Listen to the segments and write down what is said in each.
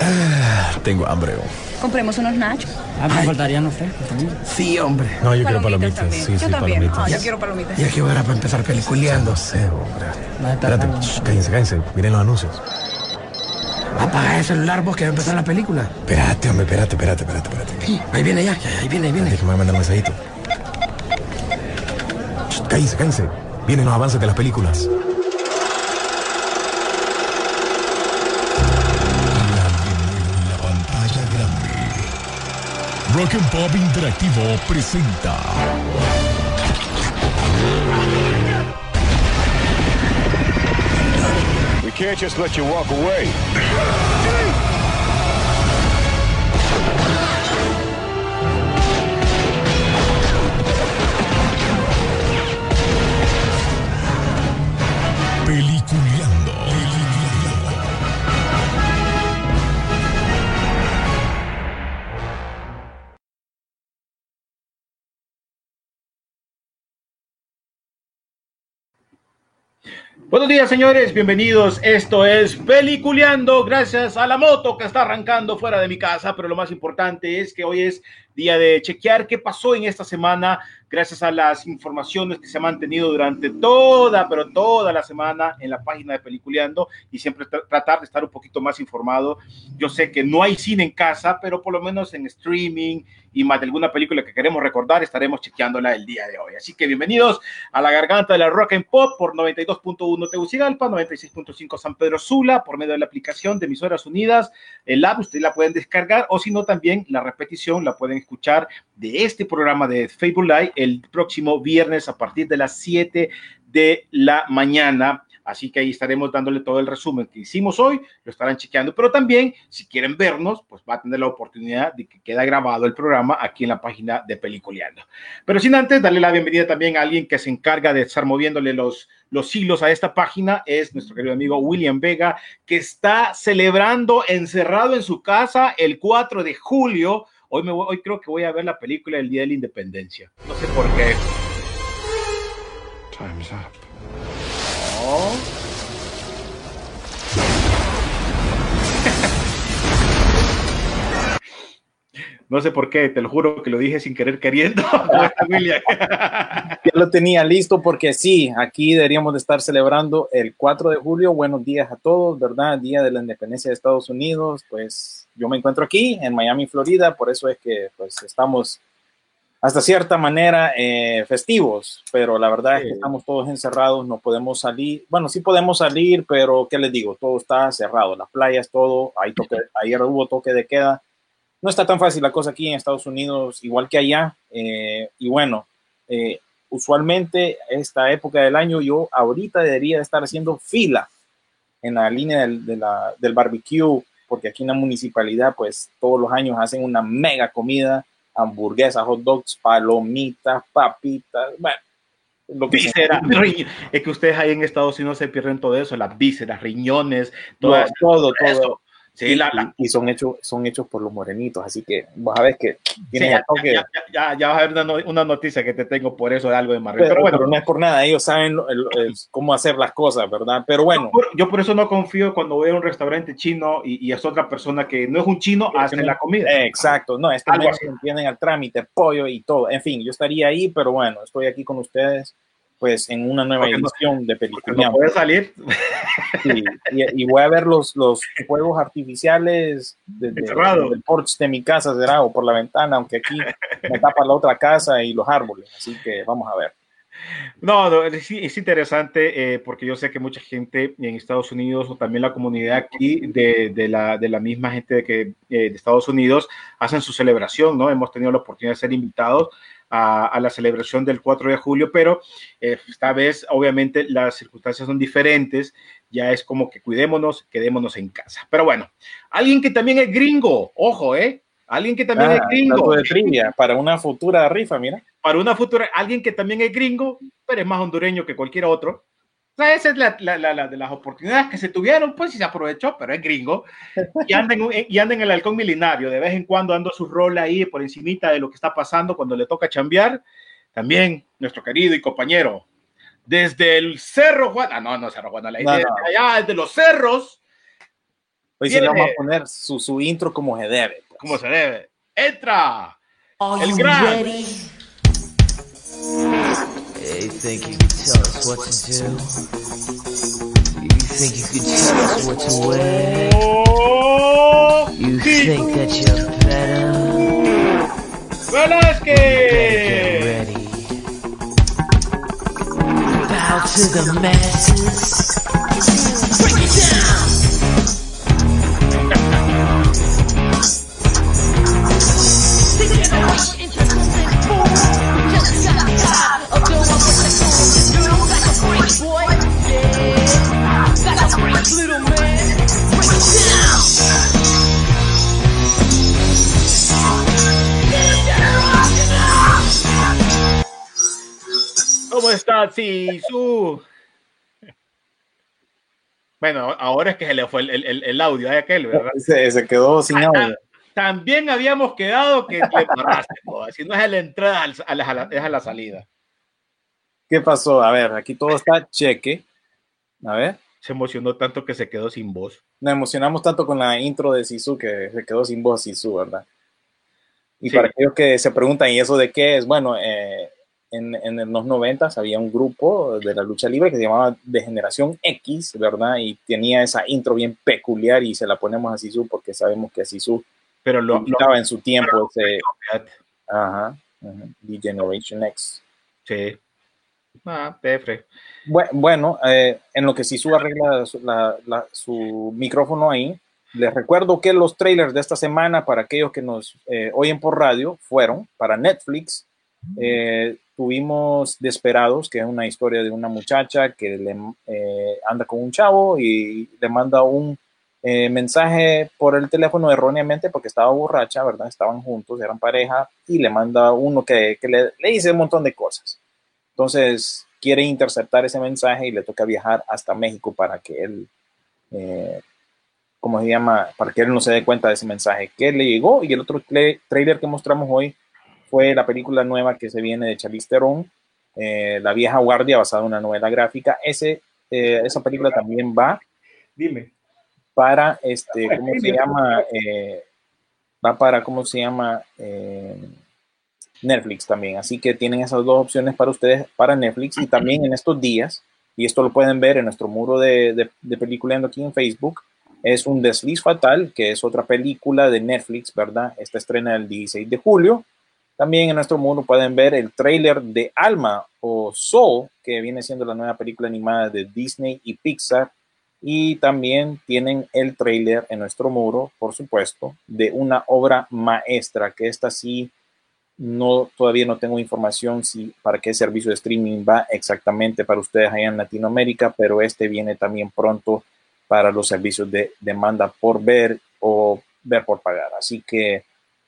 Ah, tengo hambre. Compremos unos nachos. Ah, me faltarían los Sí, hombre. No, yo quiero Palomitas palomitas. también. Sí, Yo sí, también. palomitas. Ah, yo quiero palomitas. Ya que hora para empezar peliculeando. No sé, hombre. Espérate, shh, cállense, cállense. Miren los anuncios. Apaga el celular vos que va a empezar la película. Espérate, hombre, espérate, espérate, espérate, espérate. Ahí viene ya, ya, ahí viene, ahí viene. Déjame mandar un mensajito. Shh, Cállense, cállense. Vienen los avances de las películas. Rock and Interactivo presenta. We can't just let you walk away. Buenos días, señores, bienvenidos. Esto es Peliculeando, gracias a la moto que está arrancando fuera de mi casa, pero lo más importante es que hoy es día de chequear qué pasó en esta semana, gracias a las informaciones que se han mantenido durante toda, pero toda la semana en la página de Peliculeando y siempre tra- tratar de estar un poquito más informado. Yo sé que no hay cine en casa, pero por lo menos en streaming y más de alguna película que queremos recordar, estaremos chequeándola el día de hoy. Así que bienvenidos a la garganta de la Rock and Pop por 92.1 Tegucigalpa, 96.5 San Pedro Sula, por medio de la aplicación de Emisoras Unidas, el app, ustedes la pueden descargar o si no también la repetición la pueden escuchar de este programa de Facebook Live el próximo viernes a partir de las 7 de la mañana. Así que ahí estaremos dándole todo el resumen que hicimos hoy, lo estarán chequeando, pero también si quieren vernos, pues va a tener la oportunidad de que queda grabado el programa aquí en la página de Peliculeando. Pero sin antes, darle la bienvenida también a alguien que se encarga de estar moviéndole los, los hilos a esta página, es nuestro querido amigo William Vega, que está celebrando encerrado en su casa el 4 de julio. Hoy, me hoy creo que voy a ver la película del Día de la Independencia. No sé por qué. Time's up. No sé por qué, te lo juro que lo dije sin querer queriendo. Ya lo tenía listo porque sí, aquí deberíamos de estar celebrando el 4 de julio. Buenos días a todos, ¿verdad? Día de la Independencia de Estados Unidos. Pues yo me encuentro aquí en Miami, Florida, por eso es que pues estamos hasta cierta manera eh, festivos, pero la verdad es que Sí. estamos todos encerrados, no podemos salir. Bueno, sí podemos salir, pero ¿qué les digo? Todo está cerrado, las playas, todo. Hay toque, ayer hubo toque de queda. No está tan fácil la cosa aquí en Estados Unidos, igual que allá. eh, y bueno, eh, usualmente esta época del año yo ahorita debería de estar haciendo fila en la línea del, de la- del barbecue, porque aquí en la municipalidad pues todos los años hacen una mega comida, hamburguesas, hot dogs, palomitas, papitas, bueno, lo que Vísceras, es que ustedes ahí en Estados Unidos se pierden todo eso, las vísceras, riñones, todo, todo, todo. Sí, y, la, la- y son hechos, son hechos por los morenitos, así que vas a ver que sí, tienen ya, toque. ya, ya, ya- vas a ver una, no- una noticia que te tengo por eso de algo de Marvel. pero, Pero, bueno, pero no es por nada, ellos saben el- el- cómo hacer las cosas, ¿verdad? Pero bueno, por- yo por eso no confío cuando voy a un restaurante chino y, y es otra persona que no es un chino, hace no- la comida. Exacto, no, menos así. entienden al trámite, pollo y todo. En fin, yo estaría ahí, pero bueno, estoy aquí con ustedes, pues en una nueva Porque no- edición de Porque película. no puede salir Sí, y, y voy a ver los, los fuegos artificiales desde, desde el porche de mi casa, será, o por la ventana, aunque aquí me tapa la otra casa y los árboles. Así que vamos a ver. No, no, es, es interesante eh, porque yo sé que mucha gente en Estados Unidos o también la comunidad aquí de, de la, de la misma gente de, que, eh, de Estados Unidos hacen su celebración, ¿no? Hemos tenido la oportunidad de ser invitados a, a la celebración del 4 de julio, pero eh, esta vez obviamente las circunstancias son diferentes, ya es como que cuidémonos, quedémonos en casa. Pero bueno, alguien que también es gringo, ojo, ¿eh? Alguien que también es Ah, gringo dato de trivia para una futura rifa, mira. para una futura, alguien que también es gringo, pero es más hondureño que cualquier otro. Esa es la, la, la, la de las oportunidades que se tuvieron, pues y se aprovechó, pero es gringo. Y anda, en, un- y anda en el halcón milenario, de vez en cuando ando su rol ahí por encimita de lo que está pasando cuando le toca chambear. También nuestro querido y compañero, desde el Cerro Juan, ah, no, no, Cerro Juan, la No, idea no. allá, desde los cerros, Hoy sí le vamos a poner su, su intro como se debe. pues. como se debe. ¡Entra! Are El you gran. ready? Hey, think you can tell us what to do? You think you can tell us what to wear? You think that you're better? Velasquez! Get ¡Velázquez! ready. Bow to the masses. Break it down. ¿Cómo estás, Sisu? Bueno, ahora es que se le fue el, el- el audio a aquel, ¿verdad? Se, se quedó sin audio. También habíamos quedado que le embarraste, joder, si no es a la entrada, a la, a la- es a la salida. ¿Qué pasó? A ver, aquí todo está cheque. A ver, Se emocionó tanto que se quedó sin voz. nos emocionamos tanto con la intro de Sisu que se quedó sin voz Sisu, ¿verdad? Y Sí. para aquellos que se preguntan, ¿y eso de qué es? Bueno, eh, en, en los 90 había un grupo de la lucha libre que se llamaba De Generación X, ¿verdad? Y tenía esa intro bien peculiar y se la ponemos a Sisu porque sabemos que Sisu Pero lo, estaba en su tiempo ese, ajá, ajá, The Generation X. sí. Ah, Pefre. Bue- Bueno, eh, en lo que Sisu arregla su, la- la- su micrófono ahí, les recuerdo que los trailers de esta semana, para aquellos que nos eh, oyen por radio, fueron para Netflix. Eh, tuvimos Desperados, que es una historia de una muchacha que le, eh, anda con un chavo y le manda un eh, mensaje por el teléfono erróneamente porque estaba borracha, ¿verdad? Estaban juntos, eran pareja, y le manda uno que, que le, le dice un montón de cosas. Entonces quiere interceptar ese mensaje y le toca viajar hasta México para que él, eh, ¿cómo se llama? Para que él no se dé cuenta de ese mensaje que le llegó. Y el otro trailer que mostramos hoy fue la película nueva que se viene de Charlize Theron, eh, La vieja guardia, basada en una novela gráfica. Ese, eh, esa película también va Dime. para, este, ¿cómo se llama? Eh, va para, ¿cómo se llama? Eh, Netflix también. Así que tienen esas dos opciones para ustedes, para Netflix. Y también en estos días, y esto lo pueden ver en nuestro muro de, de, de Peliculeando aquí en Facebook, es un Desliz Fatal, que es otra película de Netflix, ¿verdad? Esta estrena el 16 de julio. También en nuestro muro pueden ver el tráiler de Alma o Soul, que viene siendo la nueva película animada de Disney y Pixar. Y también tienen el tráiler en nuestro muro, por supuesto, de una obra maestra, que esta sí no todavía no tengo información si para qué servicio de streaming va exactamente para ustedes allá en Latinoamérica, pero este viene también pronto para los servicios de demanda por ver o ver por pagar. Así que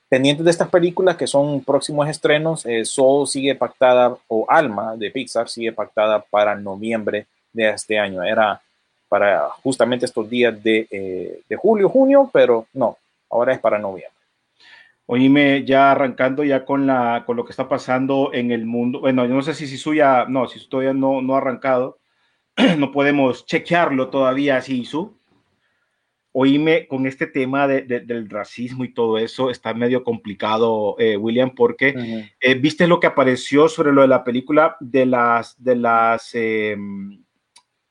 pendientes de estas películas que son próximos estrenos, eh, Soul sigue pactada o Alma de Pixar sigue pactada para noviembre de este año. Era para justamente estos días de, eh, de julio, junio, pero no, ahora es para noviembre. Oíme, ya arrancando ya con la con lo que está pasando en el mundo. Bueno, yo no sé si Sisu ya, no, si todavía no, no ha arrancado. no podemos chequearlo todavía, Sisu. Oíme, con este tema de- de- del racismo y todo eso, está medio complicado, eh, William, porque Ujú. eh, viste lo que apareció sobre lo de la película de las de las eh,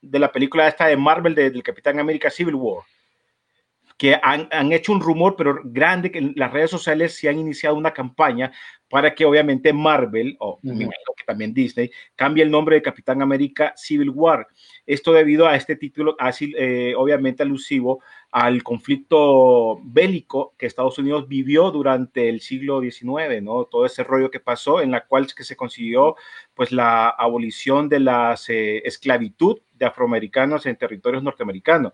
de la película esta de Marvel de- del Capitán América Civil War que han, han hecho un rumor pero grande que en las redes sociales se han iniciado una campaña para que obviamente Marvel o imagino que también Disney cambie el nombre de Capitán América Civil War. Esto debido a este título así eh, obviamente alusivo al conflicto bélico que Estados Unidos vivió durante el siglo XIX, ¿no? Todo ese rollo que pasó en la cual que se consiguió pues la abolición de la esclavitud de afroamericanos en territorios norteamericanos.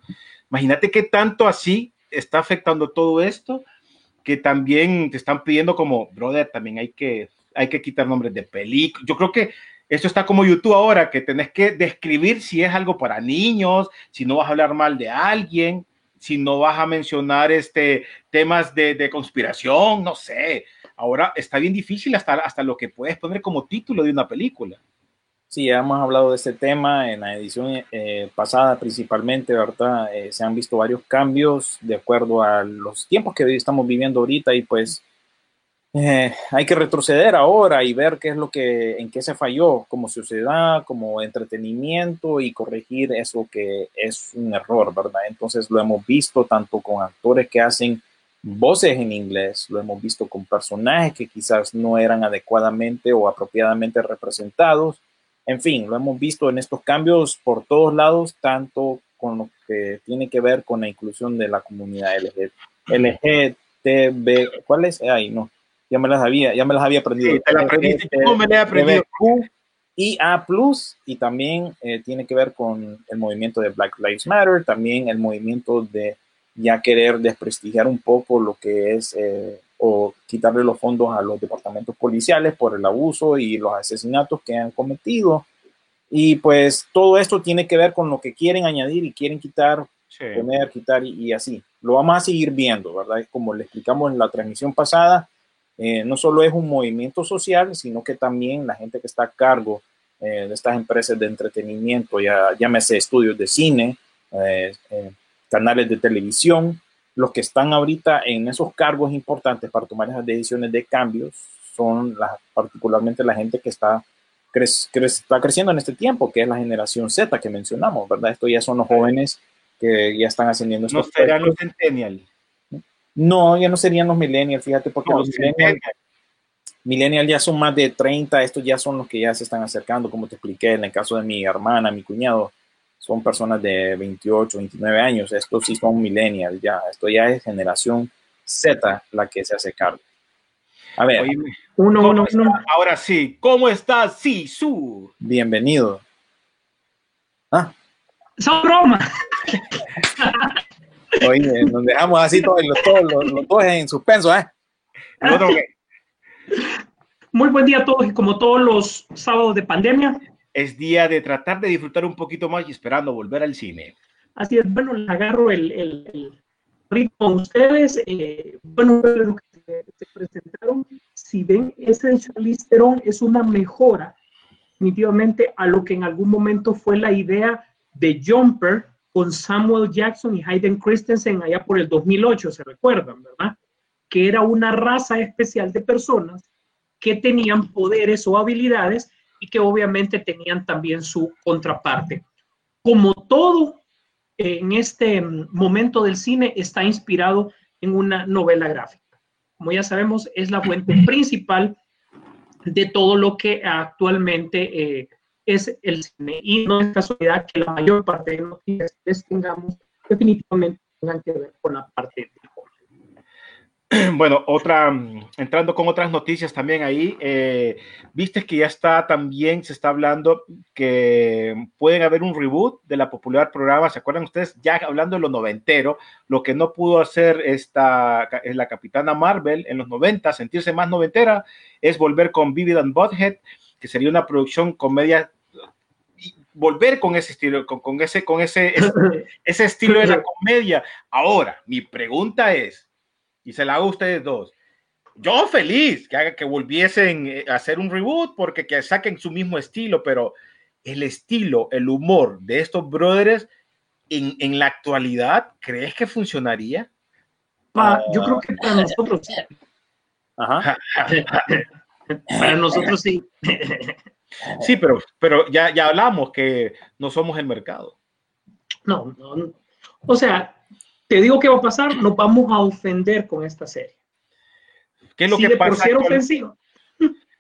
Imagínate qué tanto así está afectando todo esto que también te están pidiendo como, brother, también hay que, hay que quitar nombres de películas. Yo creo que esto está como YouTube ahora, que tenés que describir si es algo para niños, si no vas a hablar mal de alguien, si no vas a mencionar este, temas de, de conspiración, no sé. Ahora está bien difícil hasta, hasta lo que puedes poner como título de una película. Sí, hemos hablado de este tema en la edición eh, pasada principalmente, ¿verdad? Eh, se han visto varios cambios de acuerdo a los tiempos que estamos viviendo ahorita y pues eh, hay que retroceder ahora y ver qué es lo que, en qué se falló como sociedad, como entretenimiento y corregir eso que es un error, ¿verdad? Entonces lo hemos visto tanto con actores que hacen voces en inglés, lo hemos visto con personajes que quizás no eran adecuadamente o apropiadamente representados en fin, lo hemos visto en estos cambios por todos lados, tanto con lo que tiene que ver con la inclusión de la comunidad LGTB. ¿Cuál es? Ay, no, ya me las había, ya me las había aprendido. Sí, te la aprendiste, ¿cómo me la he aprendido? Y A+, y también eh, tiene que ver con el movimiento de Black Lives Matter, también el movimiento de ya querer desprestigiar un poco lo que es eh, o quitarle los fondos a los departamentos policiales por el abuso y los asesinatos que han cometido. Y pues todo esto tiene que ver con lo que quieren añadir y quieren quitar, poner, quitar y, así. Lo vamos a seguir viendo, ¿verdad? Como le explicamos en la transmisión pasada, eh, no solo es un movimiento social, sino que también la gente que está a cargo eh, de estas empresas de entretenimiento, ya llámese estudios de cine, eh, canales de televisión, los que están ahorita en esos cargos importantes para tomar esas decisiones de cambios son particularmente la gente que está, está creciendo en este tiempo, que es la generación Z que mencionamos, ¿verdad? Estos ya son los jóvenes que ya están ascendiendo. ¿No serían los? No, ya no serían los millennials, fíjate, porque los millennials ya son más de 30, estos ya son los que ya se están acercando, como te expliqué en el caso de mi hermana, mi cuñado, son personas de 28, 29 años, estos sí son millennials ya, esto ya es generación Z la que se hace cargo. A ver, uno, uno, uno. Ahora sí, ¿cómo estás, su Bienvenido. ¿Ah? Son bromas. Oye, nos dejamos así todos los, todos los, dos en suspenso, ¿eh? Muy buen día a todos y como todos los sábados de pandemia, es día de tratar de disfrutar un poquito más y esperando volver al cine. Así es, bueno, le agarro el, el, ritmo a ustedes. Eh, bueno, lo que se, presentaron, si ven, ese Charlize es una mejora definitivamente a lo que en algún momento fue la idea de Jumper con Samuel Jackson y Hayden Christensen allá por el 2008, se recuerdan, ¿verdad? Que era una raza especial de personas que tenían poderes o habilidades y que obviamente tenían también su contraparte. Como todo en este momento del cine está inspirado en una novela gráfica. Como ya sabemos, es la fuente principal de todo lo que actualmente eh, es el cine. Y no es casualidad que la mayor parte de noticias que tengamos definitivamente tengan que ver con la parte de Bueno, otra, entrando con otras noticias también ahí, eh, viste que ya está también, se está hablando que pueden haber un reboot de la popular programa, ¿se acuerdan ustedes? Ya hablando de lo noventero, lo que no pudo hacer esta, es la capitana Marvel en los 90, sentirse más noventera, es volver con Vivid and Butthead, que sería una producción comedia volver con ese estilo, con, ese, con ese, ese estilo de la comedia. Ahora, mi pregunta es, y se la hago a ustedes dos. Yo feliz que haga que volviesen eh, a hacer un reboot porque que saquen su mismo estilo, pero el estilo, el humor de estos brothers en, en la actualidad, ¿crees que funcionaría? yo creo que para nosotros Ajá. para nosotros sí. sí, pero, pero ya, ya hablamos que no somos el mercado. No, no, no. O sea, te digo qué va a pasar, nos vamos a ofender con esta serie. ¿Qué es lo que pasa? Por ser ofensivo.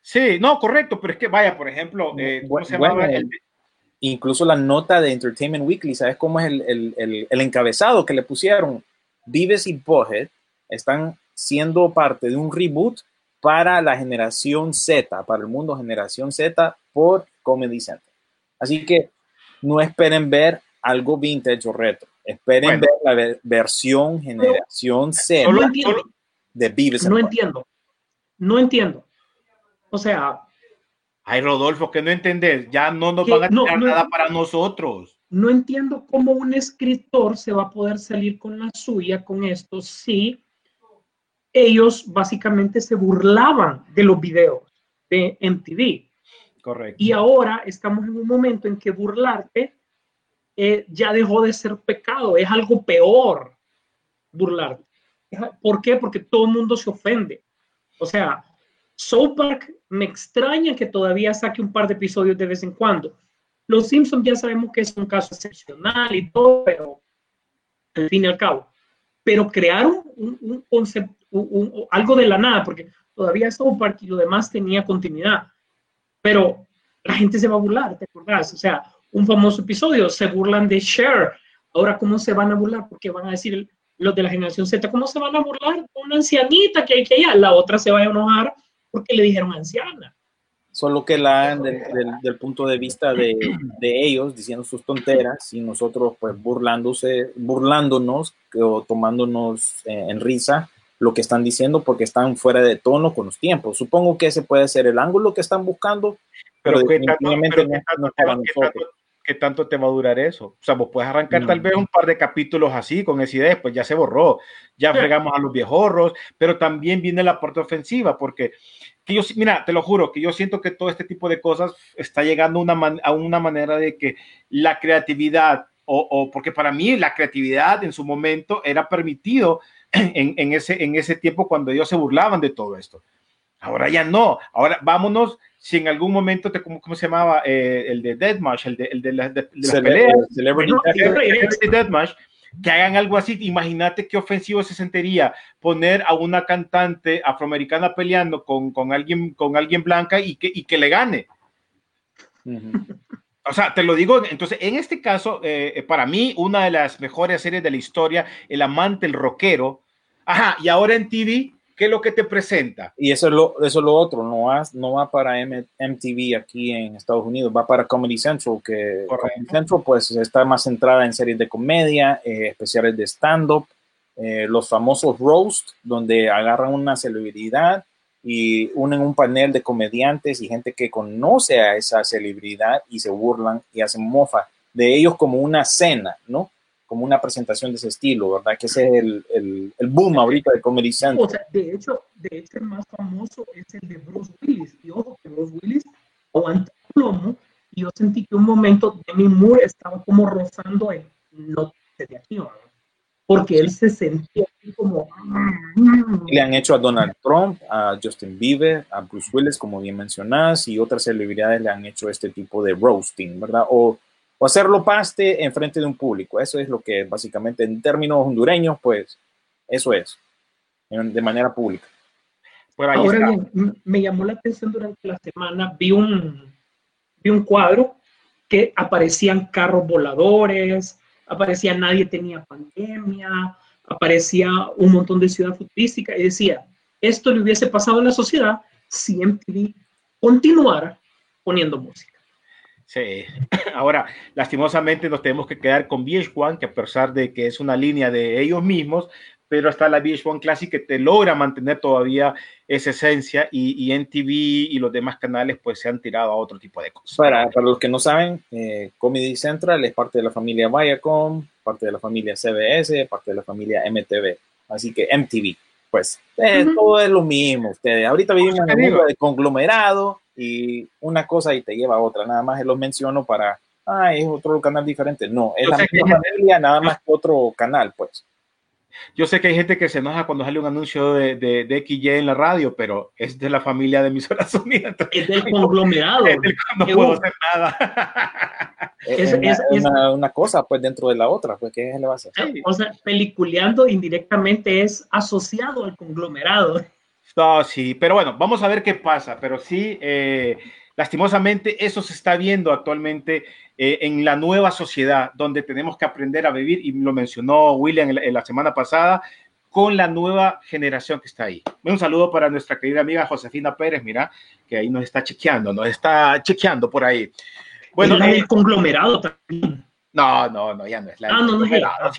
Sí, no, correcto, pero es que vaya, por ejemplo, eh, incluso la nota de Entertainment Weekly, ¿sabes cómo es el, el, el, encabezado que le pusieron? Vives y Bohead están siendo parte de un reboot para la generación Z, para el mundo generación Z por Comedy Center. Así que no esperen ver algo vintage o retro. Esperen ver la versión generación C de Beavis. No entiendo. No entiendo. O sea. Ay, Rodolfo, que no entendés. Ya no nos van a tirar nada para nosotros. No entiendo cómo un escritor se va a poder salir con la suya con esto si ellos básicamente se burlaban de los videos de MTV. Correcto. Y ahora estamos en un momento en que burlarte eh, ya dejó de ser pecado, es algo peor burlarte. ¿Por qué? Porque todo el mundo se ofende. O sea, South Park me extraña que todavía saque un par de episodios de vez en cuando. Los Simpsons ya sabemos que es un caso excepcional y todo, pero al fin y al cabo. Pero crearon un, un concepto, un- algo de la nada, porque todavía South Park y lo demás tenía continuidad. Pero la gente se va a burlar, ¿te acordás? O sea, un famoso episodio, se burlan de Cher. Ahora, ¿cómo se van a burlar? Porque van a decir los de la generación Z, ¿cómo se van a burlar una ancianita que hay que allá? La otra se va a enojar porque le dijeron anciana. Solo que la del, del- del punto de vista de, de ellos diciendo sus tonteras y nosotros pues burlándose, burlándonos o tomándonos eh, en risa lo que están diciendo porque están fuera de tono con los tiempos. Supongo que ese puede ser el ángulo que están buscando, pero, Pero, ¿qué tanto, pero no, es- tanto no te para va- qué nosotros. tanto- qué tanto te va a durar eso? O sea, vos puedes arrancar No. tal vez un par de capítulos así, con esa idea, pues ya se borró, ya fregamos a los viejorros, pero también viene la parte ofensiva, porque que yo, mira, te lo juro, que yo siento que todo este tipo de cosas está llegando a una, man- a una manera de que la creatividad, o, o porque para mí la creatividad en su momento era permitido en, en ese, en ese tiempo cuando ellos se burlaban de todo esto. Ahora ya no. Ahora vámonos. Si en algún momento te, ¿cómo, cómo se llamaba? Eh, el de Deathmatch, el de, el de, las- de- de las Cele- peleas. Celebrity Bueno, Deathmatch. Que hagan algo así. Imagínate qué ofensivo se sentiría poner a una cantante afroamericana peleando con, con alguien, con alguien blanca y que, y que le gane. O sea, te lo digo, entonces, en este caso, eh, para mí, una de las mejores series de la historia, El amante, el rockero. Ajá, y ahora en TV, ¿qué es lo que te presenta? Y eso es lo, eso es lo otro, no va, no va para M- MTV aquí en Estados Unidos, va para Comedy Central, que. Comedy Central pues está más centrada en series de comedia, eh, especiales de stand-up, eh, los famosos roast, donde agarran una celebridad y unen un panel de comediantes y gente que conoce a esa celebridad y se burlan y hacen mofa de ellos como una cena, ¿no? Como una presentación de ese estilo, ¿verdad? Que ese es el, el, el boom ahorita de Comedy Central. O sea, de hecho, de hecho, el más famoso es el de Bruce Willis. Y ojo, que Bruce Willis aguanta el plomo. Y yo sentí que un momento Demi Moore estaba como rozando el no de aquí, ¿no? porque él se sentía así como. Le han hecho a Donald Trump, a Justin Bieber, a Bruce Willis, como bien mencionás, y otras celebridades le han hecho este tipo de roasting, ¿verdad? O, o hacerlo paste en frente de un público. Eso es lo que básicamente en términos hondureños, pues eso es, en- de manera pública. Ahora bien, me llamó la atención durante la semana, vi un, vi un cuadro que aparecían carros voladores, aparecía nadie tenía pandemia, aparecía un montón de ciudad futurística y decía, esto le hubiese pasado a la sociedad si MTV continuara poniendo música. Sí. Ahora, lastimosamente nos tenemos que quedar con VH1, que a pesar de que es una línea de ellos mismos, pero está la VH1 Classic que te logra mantener todavía esa esencia y, y NTV y los demás canales pues se han tirado a otro tipo de cosas. Para, para los que no saben, eh, Comedy Central es parte de la familia Viacom, parte de la familia CBS, parte de la familia MTV, así que MTV. Pues eh, Ujú. todo es lo mismo. Ustedes ahorita vivimos en te un mundo de conglomerado y una cosa y te lleva a otra. Nada más los menciono para, ah, es otro canal diferente. No, es Yo la que- misma familia, nada más que otro canal, pues. Yo sé que hay gente que se enoja cuando sale un anuncio de, de, de XY en la radio, pero es de la familia de emisoras unidas. Es del conglomerado. no Qué puedo bueno. hacer nada. Es, Es- una, es- es una- una cosa, pues, dentro de la otra, pues, ¿qué le va a hacer? O sea, peliculeando indirectamente es asociado al conglomerado. No, sí, pero bueno, vamos a ver qué pasa. Pero sí, eh, lastimosamente, eso se está viendo actualmente eh, en la nueva sociedad, donde tenemos que aprender a vivir, y lo mencionó William en la, en la semana pasada, con la nueva generación que está ahí. Un saludo para nuestra querida amiga Josefina Pérez, mira, que ahí nos está chequeando, nos está chequeando por ahí. Bueno, Es la eh, conglomerado también. no, no, no, ya no es la. Ah, no, no es ella. Ah,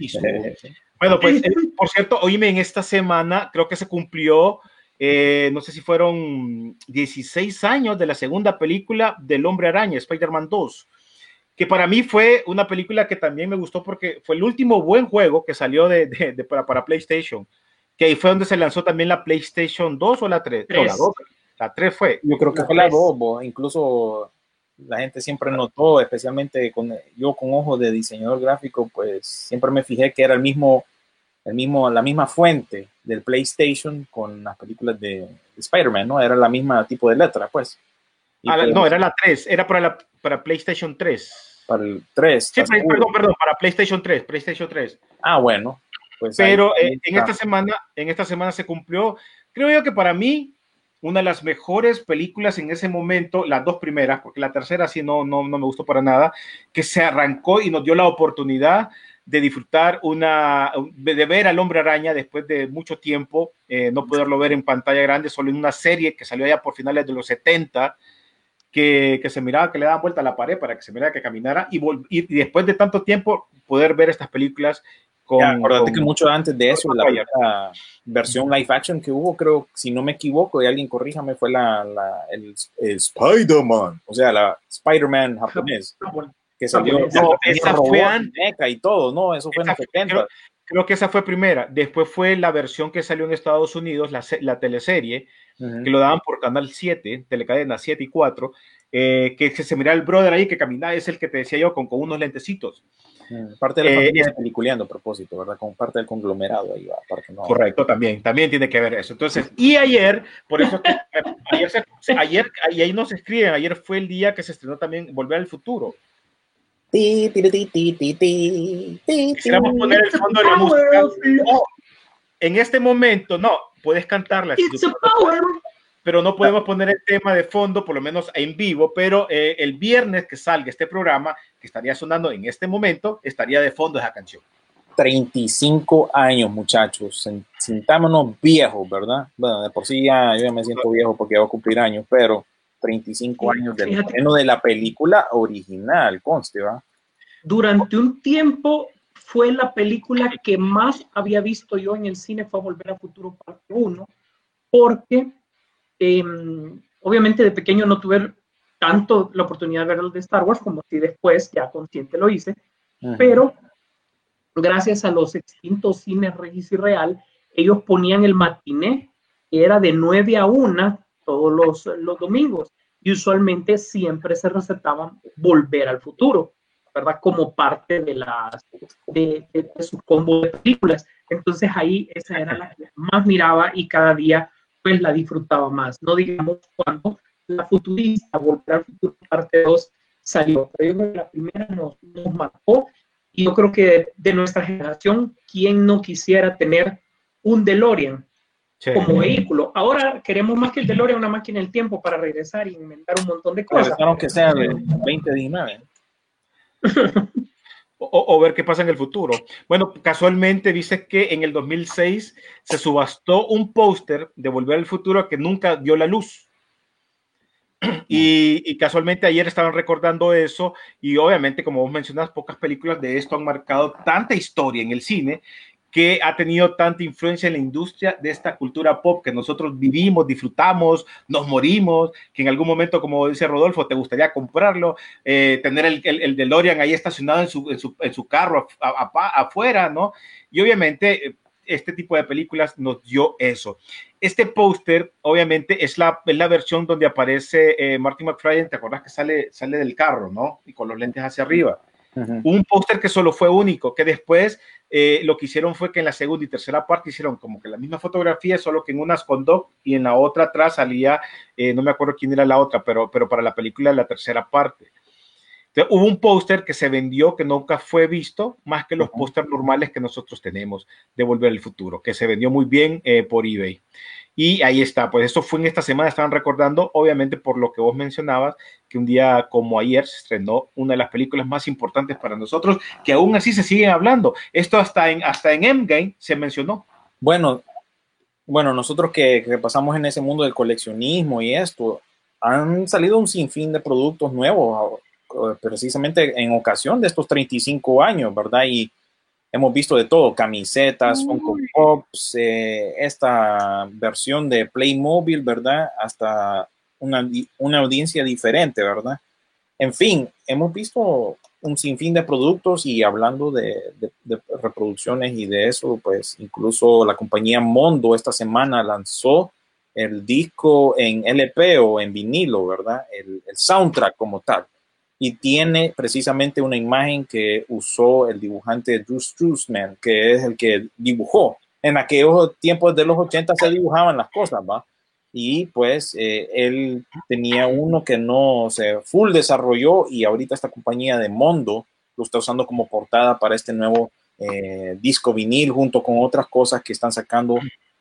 Bueno, pues, eh, por cierto, oíme, en esta semana creo que se cumplió, eh, no sé si fueron 16 años de la segunda película del Hombre Araña, Spider-Man 2, que para mí fue una película que también me gustó porque fue el último buen juego que salió de, de- de- para, para PlayStation, que ahí fue donde se lanzó también la PlayStation 2 o la 3. No, la Tres. 2. La 3 fue. Yo creo que La fue la tres. 2, bo. incluso la gente siempre notó, especialmente con yo con ojo de diseñador gráfico, pues siempre me fijé que era el mismo, el mismo, la misma fuente del PlayStation con las películas de, de Spider-Man, ¿no? Era la misma tipo de letra, pues. Ah, la- pues, no, era la 3, era para, la, para PlayStation 3. para el 3. Sí, ¿estás pre- seguro? perdón, perdón, para PlayStation 3, PlayStation 3. Ah, bueno. Pues ahí- Pero ahí eh, en está. esta semana, en esta semana se cumplió, creo yo que para mí, una de las mejores películas en ese momento, las dos primeras, porque la tercera sí no, no, no me gustó para nada, que se arrancó y nos dio la oportunidad de disfrutar una, de ver al hombre araña después de mucho tiempo, eh, no poderlo ver en pantalla grande, solo en una serie que salió ya por finales de los 70, que, que se miraba que le daban vuelta a la pared para que se mirara que caminara y, y, después de tanto tiempo poder ver estas películas con... Ya, con- que mucho antes de eso, la versión live action que hubo, creo, si no me equivoco, y alguien corríjame, fue la, la- el, el Spider-Man, o sea, la Spider-Man japonés. Que salió No, con esa fue mecha y todo, ¿no? Eso fue en Esa los fue- 70. creo, creo que esa fue primera. Después fue la versión que salió en Estados Unidos, la, la teleserie, Ujú. que lo daban por Canal 7, telecadena 7 y 4, eh, que, se miraba el brother ahí que caminaba, es el que te decía yo, con, con unos lentecitos. Parte de la Eh, familia peliculeando a propósito, ¿verdad? Como parte del conglomerado ahí va, aparte no. Correcto, también, también tiene que ver eso. Entonces, y ayer, por eso ayer, ayer, y ahí nos escriben, ayer fue el día que se estrenó también Volver al Futuro. Ti, ti, ti, ti, ti, ti, ti, Quisiéramos ti. poner el fondo de la música. en este momento, no, puedes cantarla. si It's tú- a power. pero no podemos poner el tema de fondo, por lo menos en vivo, pero eh, el viernes que salga este programa, que estaría sonando en este momento, estaría de fondo esa canción. 35 años, muchachos. Sintámonos viejos, ¿verdad? Bueno, de por sí ya yo ya me siento viejo porque voy a cumplir años, pero 35 Sí, años del estreno de la película original, conste, ¿va? Durante un tiempo fue la película que más había visto yo en el cine, fue Volver a Futuro Parte 1, porque eh, obviamente de pequeño no tuve tanto la oportunidad de ver el de Star Wars como si después, ya consciente lo hice, pero gracias a los extintos cines Regis y Real, ellos ponían el matiné, que era de 9 a 1 todos los, los domingos, y usualmente siempre se recetaban Volver al Futuro, ¿verdad? Como parte de, las, de, de- de su combo de películas. Entonces ahí esa era la que más miraba y cada día pues la disfrutaba más. No digamos cuando la futurista, Volver al Futuro parte 2 salió, pero yo creo que la primera nos, nos marcó y yo creo que de nuestra generación, ¿quién no quisiera tener un DeLorean como vehículo? Ahora queremos más que el DeLorean, una máquina del tiempo para regresar y inventar un montón de cosas. Regresaron que sea de 2019. O, o ver qué pasa en el futuro. Bueno, casualmente dice que en el 2006 se subastó un póster de Volver al Futuro que nunca dio la luz. Y, y casualmente ayer estaban recordando eso y obviamente, como vos mencionas, pocas películas de esto han marcado tanta historia en el cine que ha tenido tanta influencia en la industria de esta cultura pop que nosotros vivimos, disfrutamos, nos morimos, que en algún momento, como dice Rodolfo, te gustaría comprarlo, eh, tener el, el, el, DeLorean ahí estacionado en su, en su, en su carro a, a, a, afuera, ¿no? Y obviamente este tipo de películas nos dio eso. Este póster, obviamente, es la, es la versión donde aparece eh, Marty McFly, ¿te acuerdas que sale, sale del carro, ¿no? Y con los lentes hacia arriba. Uh -huh. Un póster que solo fue único, que después eh, lo que hicieron fue que en la segunda y tercera parte hicieron como que la misma fotografía, solo que en unas con Doc y en la otra atrás salía, eh, no me acuerdo quién era la otra, pero, pero para la película la tercera parte. Entonces, hubo un póster que se vendió que nunca fue visto, más que los uh -huh. pósters normales que nosotros tenemos de Volver al Futuro, que se vendió muy bien eh, por eBay. Y ahí está, pues eso fue en esta semana, estaban recordando, obviamente por lo que vos mencionabas, que un día como ayer se estrenó una de las películas más importantes para nosotros, que aún así se siguen hablando. Esto hasta en, hasta en Endgame se mencionó. Bueno, bueno, nosotros que, que pasamos en ese mundo del coleccionismo y esto, han salido un sinfín de productos nuevos, precisamente en ocasión de estos 35 años, ¿verdad? Y hemos visto de todo, camisetas, Funko Pops, eh, esta versión de Playmobil, ¿verdad? Hasta una, una audiencia diferente, ¿verdad? En fin, hemos visto un sinfín de productos y hablando de, de, de, reproducciones y de eso, pues incluso la compañía Mondo esta semana lanzó el disco en LP o en vinilo, ¿verdad? El, el soundtrack como tal. Y tiene precisamente una imagen que usó el dibujante Drew Struzman, que es el que dibujó. En aquellos tiempos de los 80 se dibujaban las cosas, ¿va? Y pues eh, él tenía uno que no se full desarrolló y ahorita esta compañía de Mondo lo está usando como portada para este nuevo eh, disco vinil junto con otras cosas que están sacando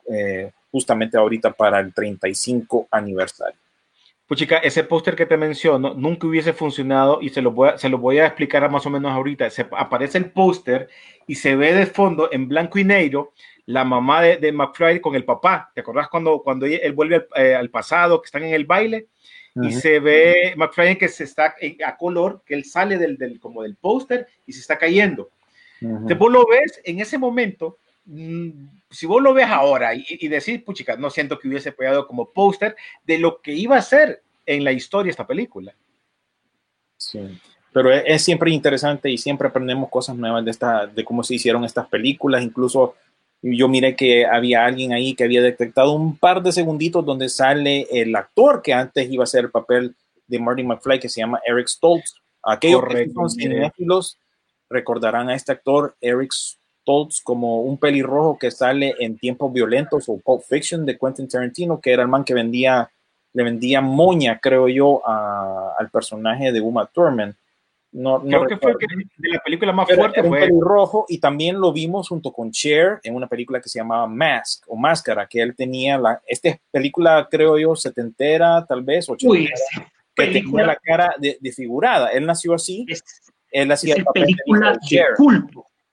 eh, justamente ahorita para el 35 aniversario. Pues chica, ese póster que te menciono nunca hubiese funcionado y se lo voy a, se lo voy a explicar más o menos ahorita. Se aparece el póster y se ve de fondo en blanco y negro la mamá de, de McFly con el papá. ¿Te acordás cuando, cuando él vuelve al, eh, al pasado, que están en el baile? Y se ve McFly que se está a color, que él sale del, del como del póster y se está cayendo. Entonces vos lo ves en ese momento, si vos lo ves ahora y, y decís, puchica, no siento que hubiese pegado como póster de lo que iba a ser en la historia esta película. Sí. Pero es, es siempre interesante y siempre aprendemos cosas nuevas de, esta, de cómo se hicieron estas películas. Incluso yo miré que había alguien ahí que había detectado un par de segunditos donde sale el actor que antes iba a ser el papel de Marty McFly, que se llama Eric Stoltz. Aquellos que son cinéfilos recordarán a este actor, Eric Stoltz, como un pelirrojo que sale en Tiempos Violentos o Pulp Fiction de Quentin Tarantino, que era el man que vendía, le vendía moña, creo yo, a- al personaje de Uma Thurman. No, no Creo que fue el recuerdo. que de la película más Pero fuerte era un fue pelirrojo y también lo vimos junto con Cher en una película que se llamaba Mask o Máscara, que él tenía la, esta película creo yo setentera tal vez, ochentera, Uy, que tenía la cara de- desfigurada. Él nació así, es, él hacía es película de de Cher.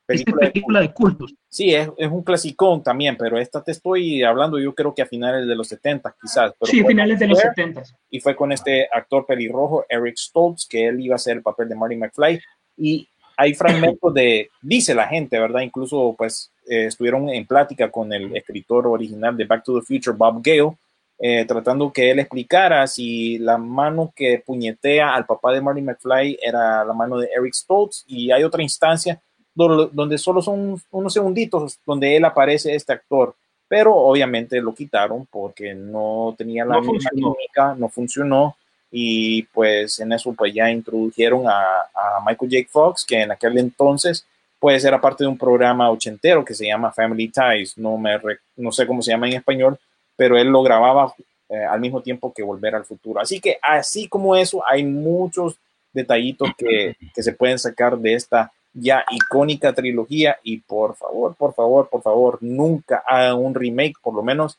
Culto. Es película de película de cultos. Sí, es, es un clasicón también, pero esta te estoy hablando yo creo que a finales de los 70 quizás. Pero Sí, finales de los Cher 70. y fue con este actor pelirrojo, Eric Stoltz, que él iba a hacer el papel de Marty McFly. Y hay fragmentos de, dice la gente, ¿verdad? Incluso pues eh, estuvieron en plática con el escritor original de Back to the Future, Bob Gale, eh, tratando que él explicara si la mano que puñetea al papá de Marty McFly era la mano de Eric Stoltz. Y hay otra instancia donde solo son unos segunditos donde él aparece este actor. Pero obviamente lo quitaron porque no tenía la No misma química, no funcionó y pues en eso pues ya introdujeron a, a Michael J. Fox, que en aquel entonces pues era parte de un programa ochentero que se llama Family Ties, no, me re- no sé cómo se llama en español, pero él lo grababa eh, al mismo tiempo que Volver al Futuro. Así que así como eso, hay muchos detallitos que, que se pueden sacar de esta ya icónica trilogía. Y por favor, por favor, por favor, nunca hagan un remake, por lo menos.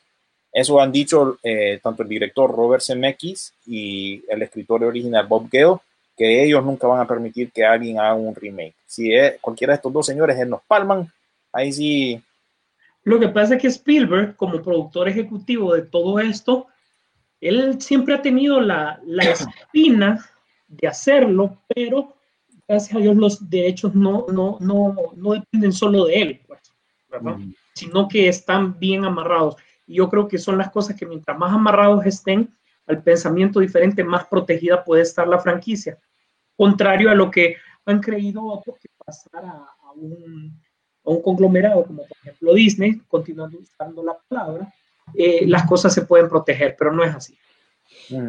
Eso han dicho eh, tanto el director Robert Zemeckis y el escritor original Bob Gale, que ellos nunca van a permitir que alguien haga un remake. Si es, cualquiera de estos dos señores él nos palman, ahí sí, Lo que pasa es que Spielberg, como productor ejecutivo de todo esto, él siempre ha tenido la, la espina de hacerlo, pero gracias a Dios los derechos no, no, no, no dependen solo de él, pues, ¿verdad? sino que están bien amarrados. Y yo creo que son las cosas que mientras más amarrados estén al pensamiento diferente, más protegida puede estar la franquicia. Contrario a lo que han creído otros que pasar a, a un, a un conglomerado como por ejemplo Disney, continuando usando la palabra, eh, las cosas se pueden proteger, pero no es así.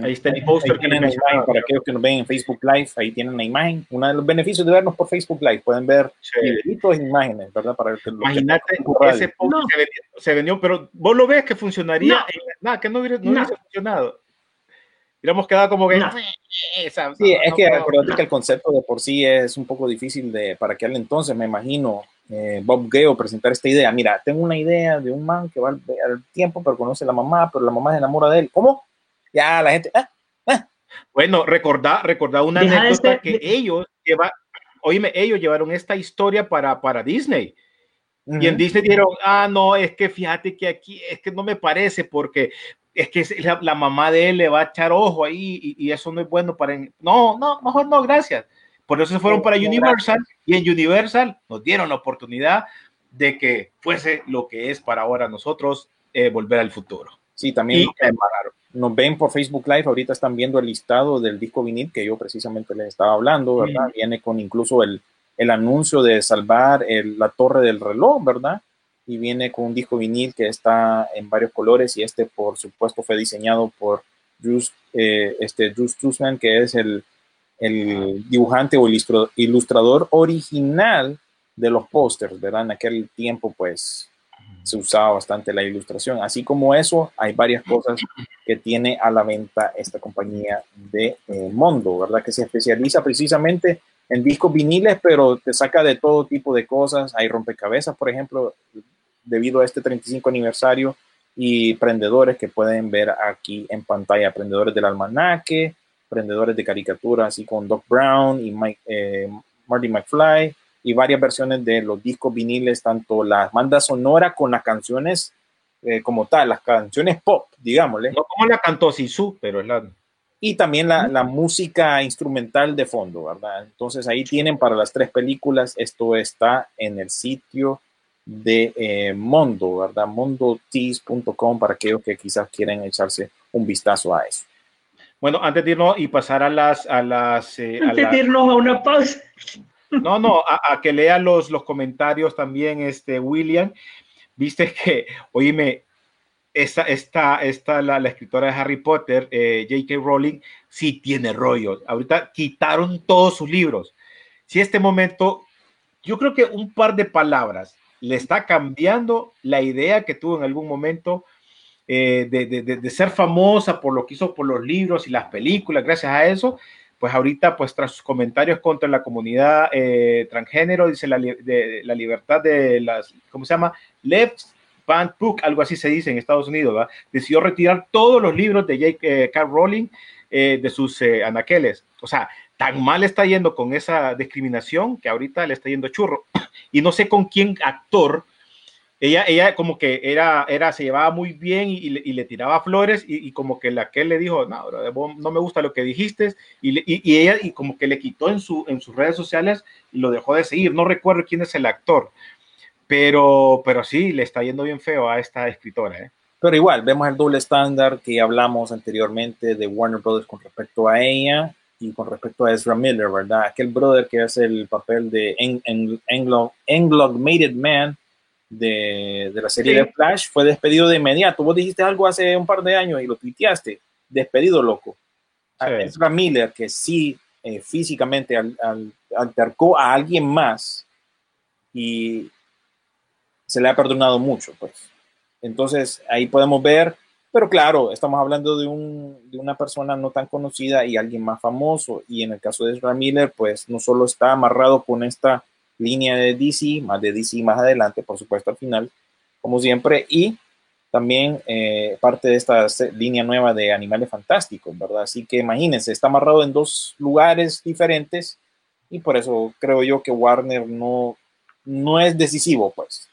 Ahí está el póster Ahí que tienen la imagen para aquellos que nos ven en Facebook Live, ahí tienen la imagen. Uno de los beneficios de vernos por Facebook Live, pueden ver Sí. videitos e imágenes, ¿verdad? Para que que Imagínate, radio. ese póster No. se, vendió, se vendió, pero vos lo ves que funcionaría. No. en- nada, que no hubiera, no No. hubiese funcionado. Hubiéramos quedado como que. No. Esa- Sí, no, es no, que no. acordate que el concepto de por sí es un poco difícil de, para aquel entonces, me imagino, eh, Bob Gale presentar esta idea. Mira, tengo una idea de un man que va al, al tiempo, pero conoce a la mamá, pero la mamá se enamora de él. ¿Cómo? Ya la gente, ah, Bueno, recordá, recordá una Deja de anécdota ser- que de- ellos llevan, oíme, ellos llevaron esta historia para, para Disney. Y en. Disney dijeron, ah, no, es que fíjate que aquí, es que no me parece porque es que la, la mamá de él le va a echar ojo ahí y, y eso no es bueno para... No, no, mejor no, gracias. Por eso se fueron No, para Universal y en Universal nos dieron la oportunidad de que fuese lo que es para ahora nosotros eh, volver al futuro. Sí, también Y lo que nos ven por Facebook Live, ahorita están viendo el listado del disco vinil que yo precisamente les estaba hablando, ¿verdad? Viene con incluso el, el anuncio de salvar el- la torre del reloj, ¿verdad? y viene con un disco vinil que está en varios colores y este por supuesto fue diseñado por Bruce, eh, este Bruce Trussman, que es el, el dibujante o ilustrador original de los pósters, ¿verdad? En aquel tiempo pues se usaba bastante la ilustración. Así como eso, hay varias cosas que tiene a la venta esta compañía de eh, Mondo, ¿verdad? Que se especializa precisamente en discos viniles, pero te saca de todo tipo de cosas. Hay rompecabezas, por ejemplo, debido a este 35 aniversario y prendedores que pueden ver aquí en pantalla, prendedores del almanaque, prendedores de caricaturas, así con Doc Brown y Mike, eh, Marty McFly, y varias versiones de los discos viniles, tanto la banda sonora con las canciones eh, como tal, las canciones pop, digámosle, No como la cantó Sisu, pero es la. y también la, la música instrumental de fondo, ¿verdad? Entonces ahí tienen para las tres películas, esto está en el sitio de eh, Mondo, ¿verdad? mondotees.com para aquellos que quizás quieren echarse un vistazo a eso. Bueno, antes de irnos y pasar a las. A las, eh, a Antes la- de irnos a una pausa. No, no, a, que lea los, los comentarios también, este William. Viste que, oíme, esta, esta, esta la, la escritora de Harry Potter, eh, J.K. Rowling, sí tiene rollo. Ahorita quitaron todos sus libros. Si este momento, yo creo que un par de palabras le está cambiando la idea que tuvo en algún momento eh, de- de- de ser famosa por lo que hizo por los libros y las películas, gracias a eso, pues ahorita, pues tras sus comentarios contra la comunidad eh, transgénero, dice la, de, la libertad de las, ¿cómo se llama? Left Band Book, algo así se dice en Estados Unidos, ¿verdad? Decidió retirar todos los libros de J.K. Rowling eh, de sus eh, anaqueles. O sea, tan mal está yendo con esa discriminación que ahorita le está yendo churro. Y no sé con quién actor ella, ella como que era, era, se llevaba muy bien y, le, tiraba flores y, como que la que le dijo, no, no me gusta lo que dijiste y, ella y como que le quitó en, su, en sus redes sociales y lo dejó de seguir. No recuerdo quién es el actor, pero, pero sí, le está yendo bien feo a esta escritora. ¿eh? Pero igual, vemos el doble estándar que hablamos anteriormente de Warner Brothers con respecto a ella y con respecto a Ezra Miller, ¿verdad? Aquel brother que hace el papel de En- En- Anglo, Englomated Man de, de la serie Sí. de Flash fue despedido de inmediato. Vos dijiste algo hace un par de años y lo tuiteaste. Despedido, loco. Sí. Ezra Miller, que sí eh, físicamente al- al- altercó a alguien más y se le ha perdonado mucho, pues. Entonces ahí podemos ver, pero claro, estamos hablando de, un, de una persona no tan conocida y alguien más famoso. Y en el caso de Ezra Miller, pues no solo está amarrado con esta línea de DC, más de DC más adelante, por supuesto al final, como siempre, y también eh, parte de esta línea nueva de Animales Fantásticos, ¿verdad? Así que imagínense, está amarrado en dos lugares diferentes y por eso creo yo que Warner no, no es decisivo, pues.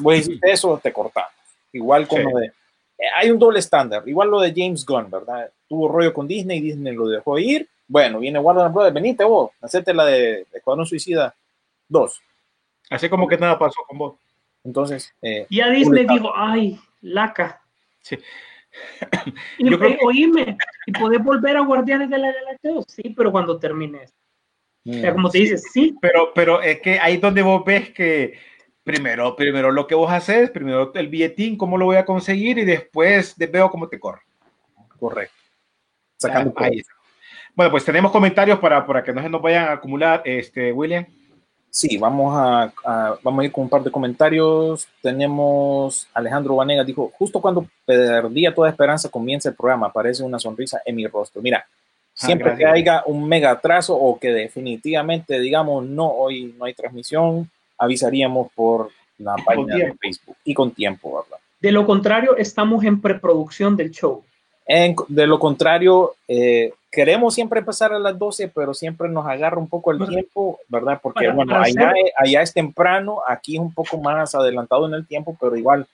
Vos hiciste eso, te cortamos. Igual con Sí. lo de... eh, Hay un doble estándar, igual lo de James Gunn, ¿verdad? Tuvo rollo con Disney, Disney lo dejó ir. Bueno, viene Warner Brothers, venite vos, hacete la de Escuadrón Suicida 2. Así como que nada pasó con vos. Entonces, eh, Ya Disney Publicado. dijo, ay, laca. Sí. Y, Yo creo eh, oíme, ¿y podés volver a Guardianes de la Galaxia? Sí, pero cuando termines. O sea, mm, como te dices, sí, Pero, pero es que ahí donde vos ves que primero, primero lo que vos haces, primero el billetín, cómo lo voy a conseguir y después de- veo cómo te corre. correcto. Sacando Ah, ahí. Bueno, pues tenemos comentarios para, para que no se nos vayan a acumular, este, William. Sí, vamos a, a- vamos a ir con un par de comentarios. Tenemos Alejandro Vanega dijo, justo cuando perdía toda esperanza comienza el programa, aparece una sonrisa en mi rostro. Mira, siempre que haya un mega atraso o que definitivamente digamos no, hoy no hay transmisión, avisaríamos por la página de. Facebook y con tiempo, ¿verdad? de lo contrario, estamos en preproducción del show. En- de lo contrario, eh, queremos siempre empezar a las 12, pero siempre nos agarra un poco el Bueno, tiempo, ¿verdad? Porque bueno, para allá, es- allá es temprano, aquí es un poco más adelantado en el tiempo, pero igual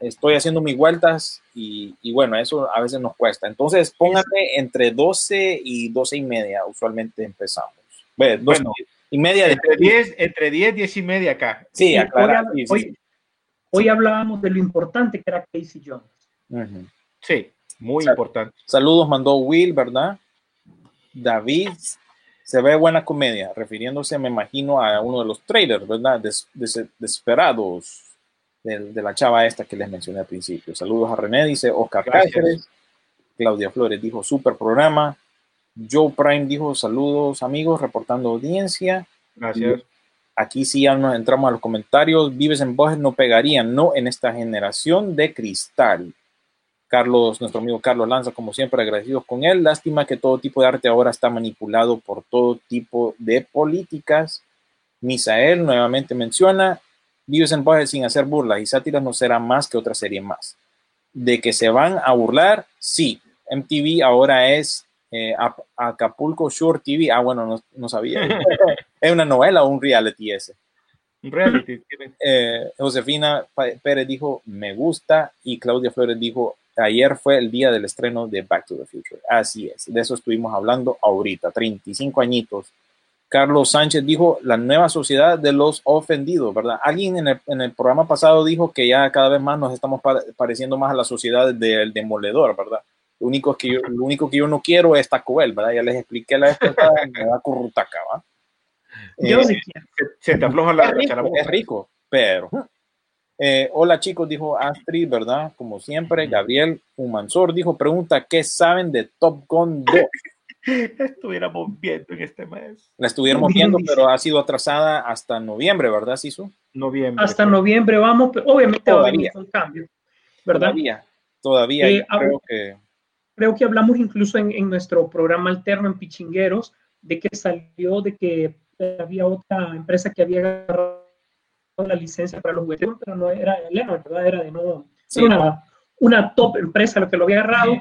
estoy haciendo mis vueltas y, y bueno, eso a veces nos cuesta. Entonces, póngate entre 12 y 12 y media, usualmente empezamos. Bueno, 12 Bueno, y media de... Entre 10, entre 10, 10 y media acá. Sí, aclara, hoy, sí, sí. hoy- hoy hablábamos de lo importante que era Casey Jones. Ujú. Sí, muy Sa- importante. Saludos mandó Will, ¿verdad? David, se ve buena comedia, refiriéndose, me imagino, a uno de los trailers, ¿verdad? Des- des- desesperados. de, de la chava esta que les mencioné al principio. Saludos a René, dice Oscar Gracias. Cáceres. Claudia Flores dijo, super programa. Joe Prime dijo, saludos amigos, reportando audiencia. Gracias. Aquí sí ya nos entramos a los comentarios. Vives en Bojes no pegarían, no en esta generación de cristal. Carlos, nuestro amigo Carlos Lanza, como siempre, agradecidos con él. Lástima que todo tipo de arte ahora está manipulado por todo tipo de políticas. Misael nuevamente menciona, Vives en Bojes sin hacer burlas y sátiras no será más que otra serie más. De que se van a burlar, sí. MTV ahora es eh, Ap- Acapulco Shore TV. Ah, bueno, no, no sabía. es una novela o un reality ese. Un reality. Eh, Josefina Pérez dijo, me gusta, y Claudia Flores dijo, ayer fue el día del estreno de Back to the Future. Así es, de eso estuvimos hablando ahorita, 35 añitos. Carlos Sánchez dijo, la nueva sociedad de los ofendidos, ¿verdad? Alguien en el, en el programa pasado dijo que ya cada vez más nos estamos pa- pareciendo más a la sociedad del demoledor, ¿verdad? Lo único, que yo, lo único que yo no quiero es Taco Bell, ¿verdad? Ya les expliqué la vez pasada, me da currutaca, ¿va? Yo Eh, sí quiero. Se, se te afloja la, es la rico, charamuca. es rico, pero. Eh, hola chicos, dijo Astrid, ¿verdad? Como siempre, Gabriel Humansor dijo, pregunta, ¿qué saben de Top Gun 2? Estuviéramos viendo en este mes. La estuviéramos Bien, viendo, pero ha sido atrasada hasta noviembre, ¿verdad, Sisu? Noviembre. Hasta noviembre vamos, pero obviamente va a Todavía. un cambio, ¿verdad? Todavía, todavía, Eh, yo creo que... creo que hablamos incluso en, en nuestro programa alterno en Pichingueros de que salió de que había otra empresa que había agarrado la licencia para los juguetes, pero no era Lennon, ¿verdad? Era de no, Sí. era una, una top empresa lo que lo había agarrado.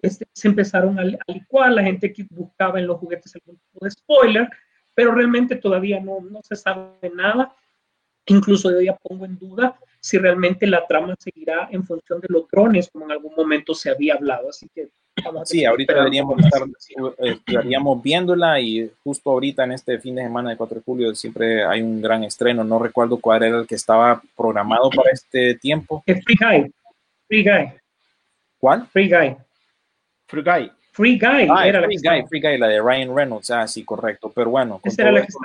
Este, se empezaron a, a licuar, la gente que buscaba en los juguetes algún tipo de spoiler, pero realmente todavía no, no se sabe nada. Incluso yo ya pongo en duda si realmente la trama seguirá en función de los drones, como en algún momento se había hablado. Así que Sí, ahorita deberíamos estar, eh, estaríamos viéndola y justo ahorita en este fin de semana de 4 de julio siempre hay un gran estreno, no recuerdo cuál era el que estaba programado para este tiempo. Es Free Guy. Free Guy. ¿Cuál? Free Guy. Free Guy. Free Guy Ah, era la Free que Guy. Free Guy, la de Ryan Reynolds, ah, sí, correcto, pero bueno, con todo la esto,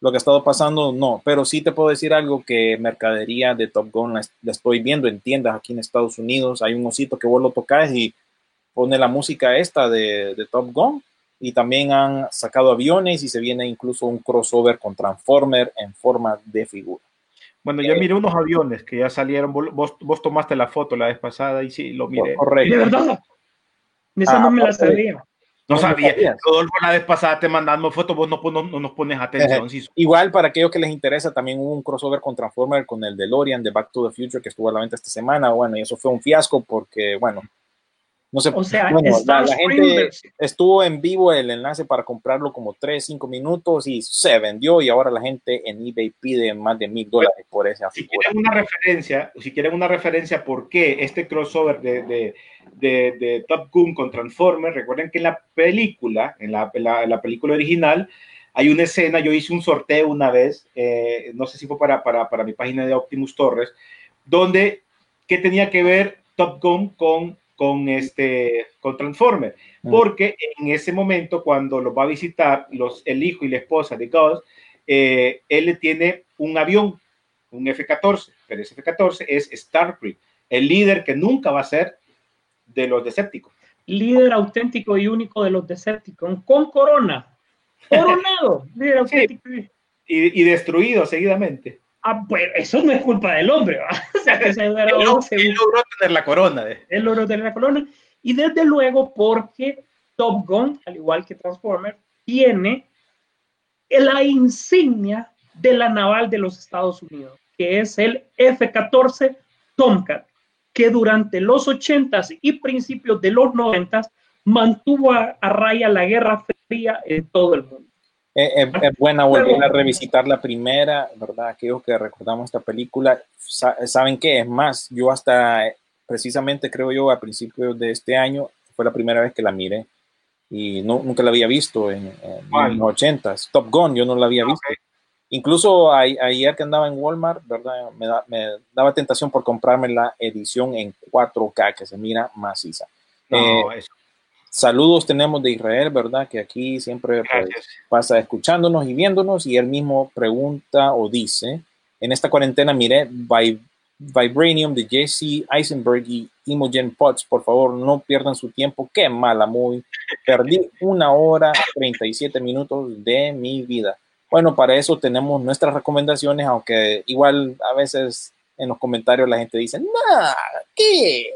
lo que ha estado pasando, no, pero sí te puedo decir algo que mercadería de Top Gun la, la estoy viendo en tiendas aquí en Estados Unidos, hay un osito que vos lo tocas y pone la música esta de, de Top Gun y también han sacado aviones y se viene incluso un crossover con Transformer en forma de figura. Bueno, ya Eh. miré unos aviones que ya salieron. Vos, vos- tomaste la foto la vez pasada y sí, lo miré. Correcto. De verdad. Esa Ah, no me la sabía. No No, no sabía. sabías. Rodolfo la vez pasada te mandando fotos, vos no, no- no nos pones atención. sí. Igual para aquellos que les interesa, también hubo un crossover con Transformer con el DeLorean de Back to the Future que estuvo a la venta esta semana. Bueno, y eso fue un fiasco porque, bueno, no sé. O sea, bueno, la, gente estuvo en vivo el enlace para comprarlo como 3, 5 minutos y se vendió. Y ahora la gente en eBay pide más de mil dólares por esa Si figura. quieren una referencia, si quieren una referencia por qué este crossover de, de, de, de Top Gun con Transformers, recuerden que en la película, en la, en la, en la película original, hay una escena, yo hice un sorteo una vez, eh, no sé si fue para, para, para mi página de Optimus Torres, donde, ¿qué tenía que ver Top Gun con, con, este, con Transformers? Mm. Porque en ese momento, cuando los va a visitar los, el hijo y la esposa de Gus, eh, él tiene un avión, un F-14, pero ese F-14 es Starcreek, el líder que nunca va a ser de los Decepticons. líder auténtico y único de los Decepticons, con corona. Coronado. líder auténtico. Y, y destruido seguidamente. Ah, pues eso no es culpa del hombre. O sea, que se Él logró, se- él logró tener la corona. De, él logró tener la corona. Y desde luego porque Top Gun, al igual que Transformers, tiene la insignia de la naval de los Estados Unidos, que es el F-14 Tomcat, que durante los 80s y principios de los 90s mantuvo a, a raya la Guerra Fría en todo el mundo. Es, es- buena volver a revisitar la primera, ¿verdad? Aquellos que recordamos esta película, sa- saben que es más, yo hasta precisamente creo yo a principios de este año fue la primera vez que la miré y no, nunca la había visto en, en los ochentas. Top Gun, yo no la había visto. Incluso a- ayer que andaba en Walmart, ¿verdad? Me, da- me daba tentación por comprarme la edición en 4K que se mira maciza. no, Eh, eso, Saludos tenemos de Israel, ¿verdad? Que aquí siempre pues, pasa escuchándonos y viéndonos y él mismo pregunta o dice, en esta cuarentena miré Vi- Vibranium de Jesse Eisenberg y Imogen Potts. Por favor, no pierdan su tiempo. Qué mala movie. Perdí una hora 37 minutos de mi vida. Bueno, para eso tenemos nuestras recomendaciones, aunque igual a veces en los comentarios la gente dice, nah, ¿qué?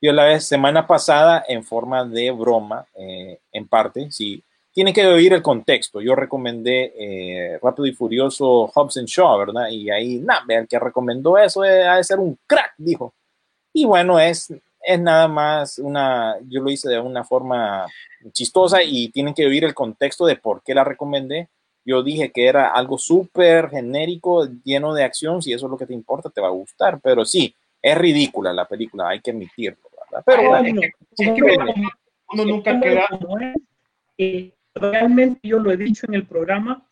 Yo la vez semana pasada, en forma de broma, eh, en parte, sí, tienen que oír el contexto. Yo recomendé eh, Rápido y Furioso Hobbs and Shaw, ¿verdad? Y ahí, nada, el que recomendó eso ha de ser un crack, dijo. Y bueno, es, es nada más una, yo lo hice de una forma chistosa y tienen que oír el contexto de por qué la recomendé. Yo dije que era algo súper genérico, lleno de acción. Si eso es lo que te importa, te va a gustar. Pero sí, es ridícula la película, hay que admitirlo. ¿Verdad? Pero Ah, bueno, no, es que como- uno nunca queda- es, eh, realmente yo lo he dicho en el programa,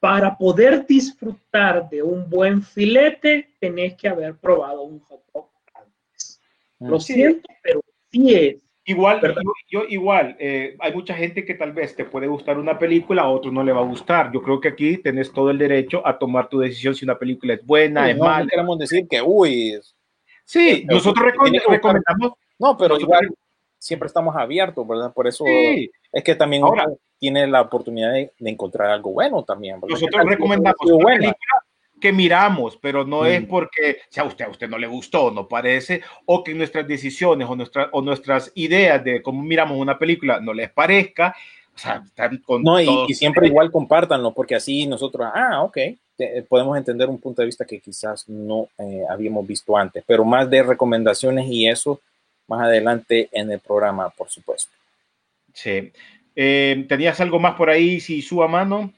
para poder disfrutar de un buen filete, tenés que haber probado un hot dog antes. Lo Sí. siento, pero sí es. Igual, yo, yo igual, eh, hay mucha gente que tal vez te puede gustar una película, a otro no le va a gustar. Yo creo que aquí tenés todo el derecho a tomar tu decisión si una película es buena, es no, no mala. queremos decir que, uy, Sí, Pero nosotros recom- recomendamos. no, pero nosotros- igual siempre estamos abiertos, ¿verdad? Por eso Sí, es que también Ahora- uno tiene la oportunidad de, de encontrar algo bueno también. ¿verdad? ¿Qué nosotros recomendamos una que miramos, pero no es Mm. porque si a usted, a usted no le gustó, no parece, o que nuestras decisiones o, nuestra- o nuestras ideas de cómo miramos una película no les parezca. O sea, están con No, y, y siempre igual compártanlo, porque así nosotros, ah, ok, te- podemos entender un punto de vista que quizás no eh, habíamos visto antes, pero más de recomendaciones y eso más adelante en el programa, por supuesto. Sí. Eh, ¿Tenías algo más por ahí, si suba mano?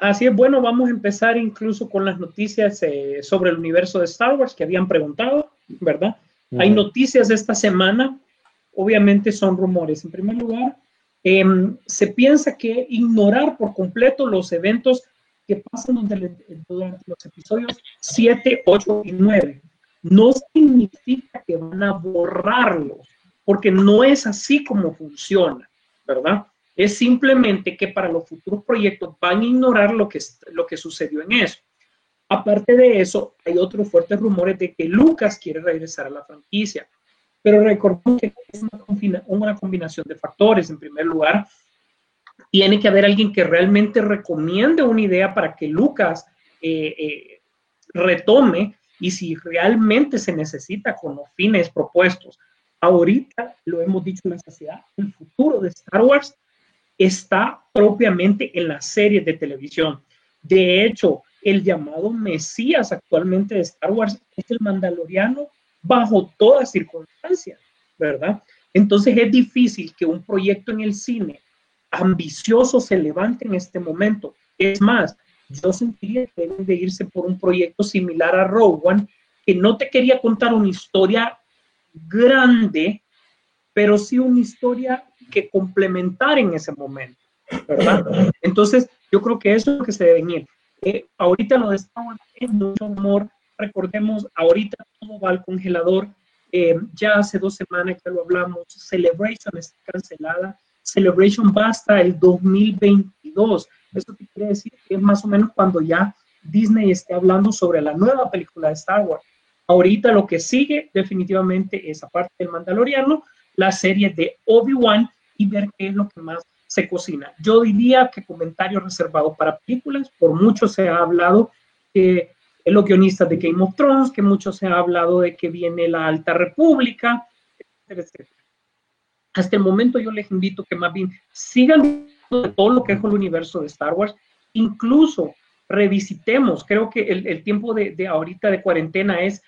Así es, bueno, vamos a empezar incluso con las noticias eh, sobre el universo de Star Wars que habían preguntado, ¿verdad? Hay Ujú. noticias de esta semana, obviamente son rumores. En primer lugar, em, se piensa que ignorar por completo los eventos que pasan durante, los episodios 7, 8 y 9 no significa que van a borrarlos, porque no es así como funciona, ¿verdad? Es simplemente que para los futuros proyectos van a ignorar lo que, sucedió en eso. Aparte de eso, hay otros fuertes rumores de que Lucas quiere regresar a la franquicia. Pero recordemos que es una combinación de factores. En primer lugar, tiene que haber alguien que realmente recomiende una idea para que Lucas eh, eh, retome y si realmente se necesita con los fines propuestos. Ahorita, lo hemos dicho en la sociedad, el futuro de Star Wars está propiamente en las series de televisión. De hecho, el llamado Mesías actualmente de Star Wars es el mandaloriano bajo toda circunstancia, ¿verdad? Entonces es difícil que un proyecto en el cine ambicioso se levante en este momento. Es más, yo sentiría que deben de irse por un proyecto similar a One, que no te quería contar una historia grande, pero sí una historia que complementar en ese momento. Entonces, yo creo que eso es lo que se debe ir. Eh, ahorita lo de es mucho humor. Recordemos, ahorita todo va al congelador. Eh, ya hace dos semanas que lo hablamos. Celebration está cancelada. Celebration va hasta el 2022. Eso quiere decir que es más o menos cuando ya Disney esté hablando sobre la nueva película de Star Wars. Ahorita lo que sigue definitivamente es, aparte del Mandaloriano, la serie de Obi-Wan y ver qué es lo que más se cocina. Yo diría que comentario reservado para películas, por mucho se ha hablado que los guionistas de Game of Thrones, que mucho se ha hablado de que viene la Alta República, etcétera, etcétera. Hasta el momento yo les invito que más bien sigan todo lo que es el universo de Star Wars, incluso revisitemos, creo que el, el tiempo de, de, ahorita de cuarentena es,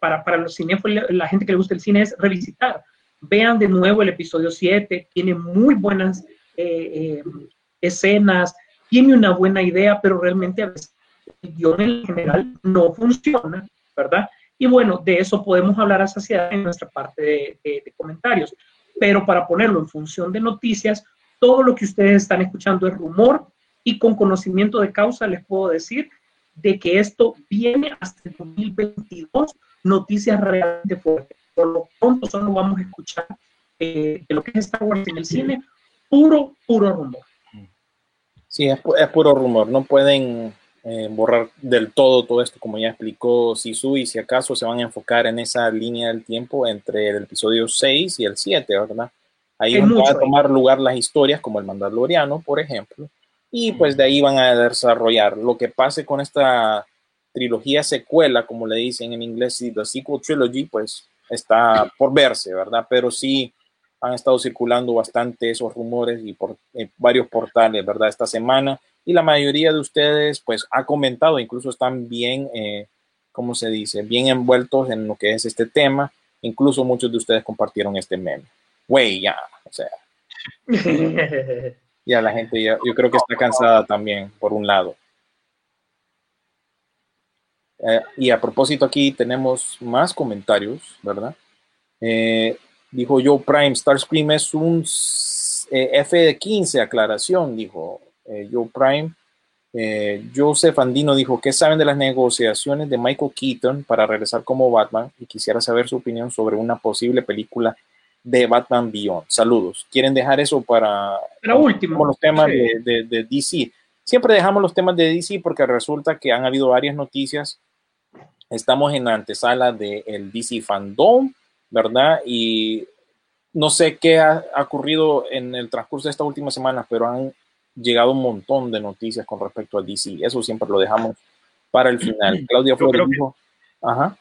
para, para los cinéfilos, la gente que le gusta el cine es revisitar, vean de nuevo el episodio 7, tiene muy buenas eh, eh, escenas, tiene una buena idea, pero realmente a veces el guion en general no funciona, ¿verdad? Y bueno, de eso podemos hablar a saciedad en nuestra parte de comentarios. Pero para ponerlo en función de noticias, todo lo que ustedes están escuchando es rumor y con conocimiento de causa les puedo decir de que esto viene hasta el 2022, noticias realmente fuertes. Por lo pronto solo vamos a escuchar eh, de lo que es Star Wars en el cine, puro, puro rumor. Sí, es, es puro rumor. No pueden eh, borrar del todo todo esto, como ya explicó Sisu, y si acaso se van a enfocar en esa línea del tiempo entre el episodio 6 y el 7, ¿verdad? Ahí van a tomar lugar las historias como el Mandaloriano, por ejemplo, y pues de ahí van a desarrollar lo que pase con esta trilogía secuela, como le dicen en inglés, y the sequel trilogy, pues está por verse, ¿verdad? Pero sí han estado circulando bastante esos rumores y por eh, varios portales, ¿verdad? Esta semana y la mayoría de ustedes pues ha comentado, incluso están bien, eh, ¿cómo se dice? Bien envueltos en lo que es este tema, incluso muchos de ustedes compartieron este meme. Güey, ya, o sea, ya la gente ya, yo creo que está cansada también, por un lado. Eh, y a propósito aquí tenemos más comentarios, ¿verdad? Eh, dijo Joe Prime, Starscream es un eh, F de 15, aclaración, dijo eh, Joe Prime. Eh, Joseph Andino dijo, ¿qué saben de las negociaciones de Michael Keaton para regresar como Batman? Y quisiera saber su opinión sobre una posible película de Batman Beyond. Saludos. ¿Quieren dejar eso para última. como los temas Sí. de, de- de DC? Siempre dejamos los temas de DC porque resulta que han habido varias noticias. Estamos en la antesala del DC Fandom, ¿verdad? Y no sé qué ha, ha ocurrido en el transcurso de esta última semana, pero han llegado un montón de noticias con respecto a DC. Eso siempre lo dejamos para el final. Claudia Flores que- dijo, ajá,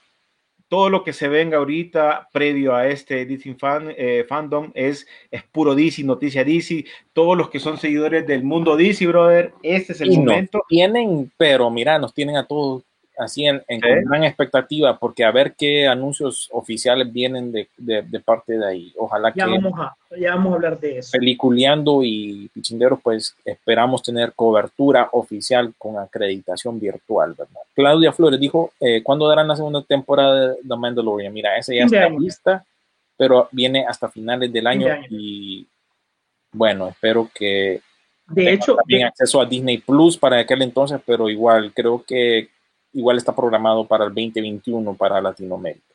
todo lo que se venga ahorita previo a este DC fan, eh, fandom es, es puro DC, noticia DC. Todos los que son seguidores del mundo DC, brother, este es el y nos momento. tienen, pero mira, nos tienen a todos así en, en con gran expectativa, porque a ver qué anuncios oficiales vienen de, de- de parte de ahí. Ojalá Ya que vamos, a, ya vamos a hablar de eso. peliculeando y pichinderos, pues esperamos tener cobertura oficial con acreditación virtual, ¿verdad? Claudia Flores dijo, eh, ¿cuándo darán la segunda temporada de The Mandalorian? Mira, esa ya está año. lista, pero viene hasta finales del año de año. y bueno, espero que De hecho, también de- acceso a Disney Plus para aquel entonces, pero igual creo que igual está programado para el 2021 para Latinoamérica.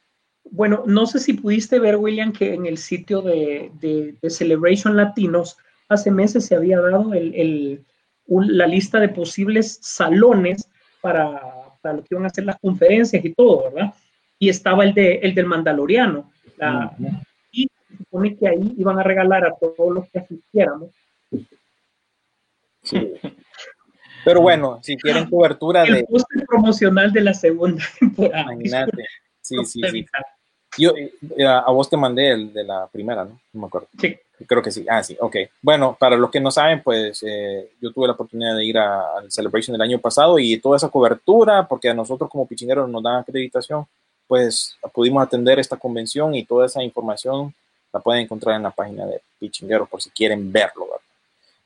bueno, no sé si pudiste ver, William, que en el sitio de, de- de Celebration Latinos hace meses se había dado el- el- un- la lista de posibles salones para, para lo que iban a hacer las conferencias y todo, ¿verdad? Y estaba el, de, el del Mandaloriano. La- Y se supone que ahí iban a regalar a todos los que asistiéramos Sí. Pero bueno, si quieren cobertura el de... póster promocional de la segunda temporada. Imagínate. Sí, sí, sí. Disculpe, Yo a vos te mandé el de la primera, ¿no? No me acuerdo. Sí. Creo que sí. Ah, sí, ok. Bueno, para los que no saben, pues eh, yo tuve la oportunidad de ir al Celebration del año pasado y toda esa cobertura, porque a nosotros como pichineros nos dan acreditación, pues pudimos atender esta convención y toda esa información la pueden encontrar en la página de Pichingueros por si quieren verlo. ¿verdad?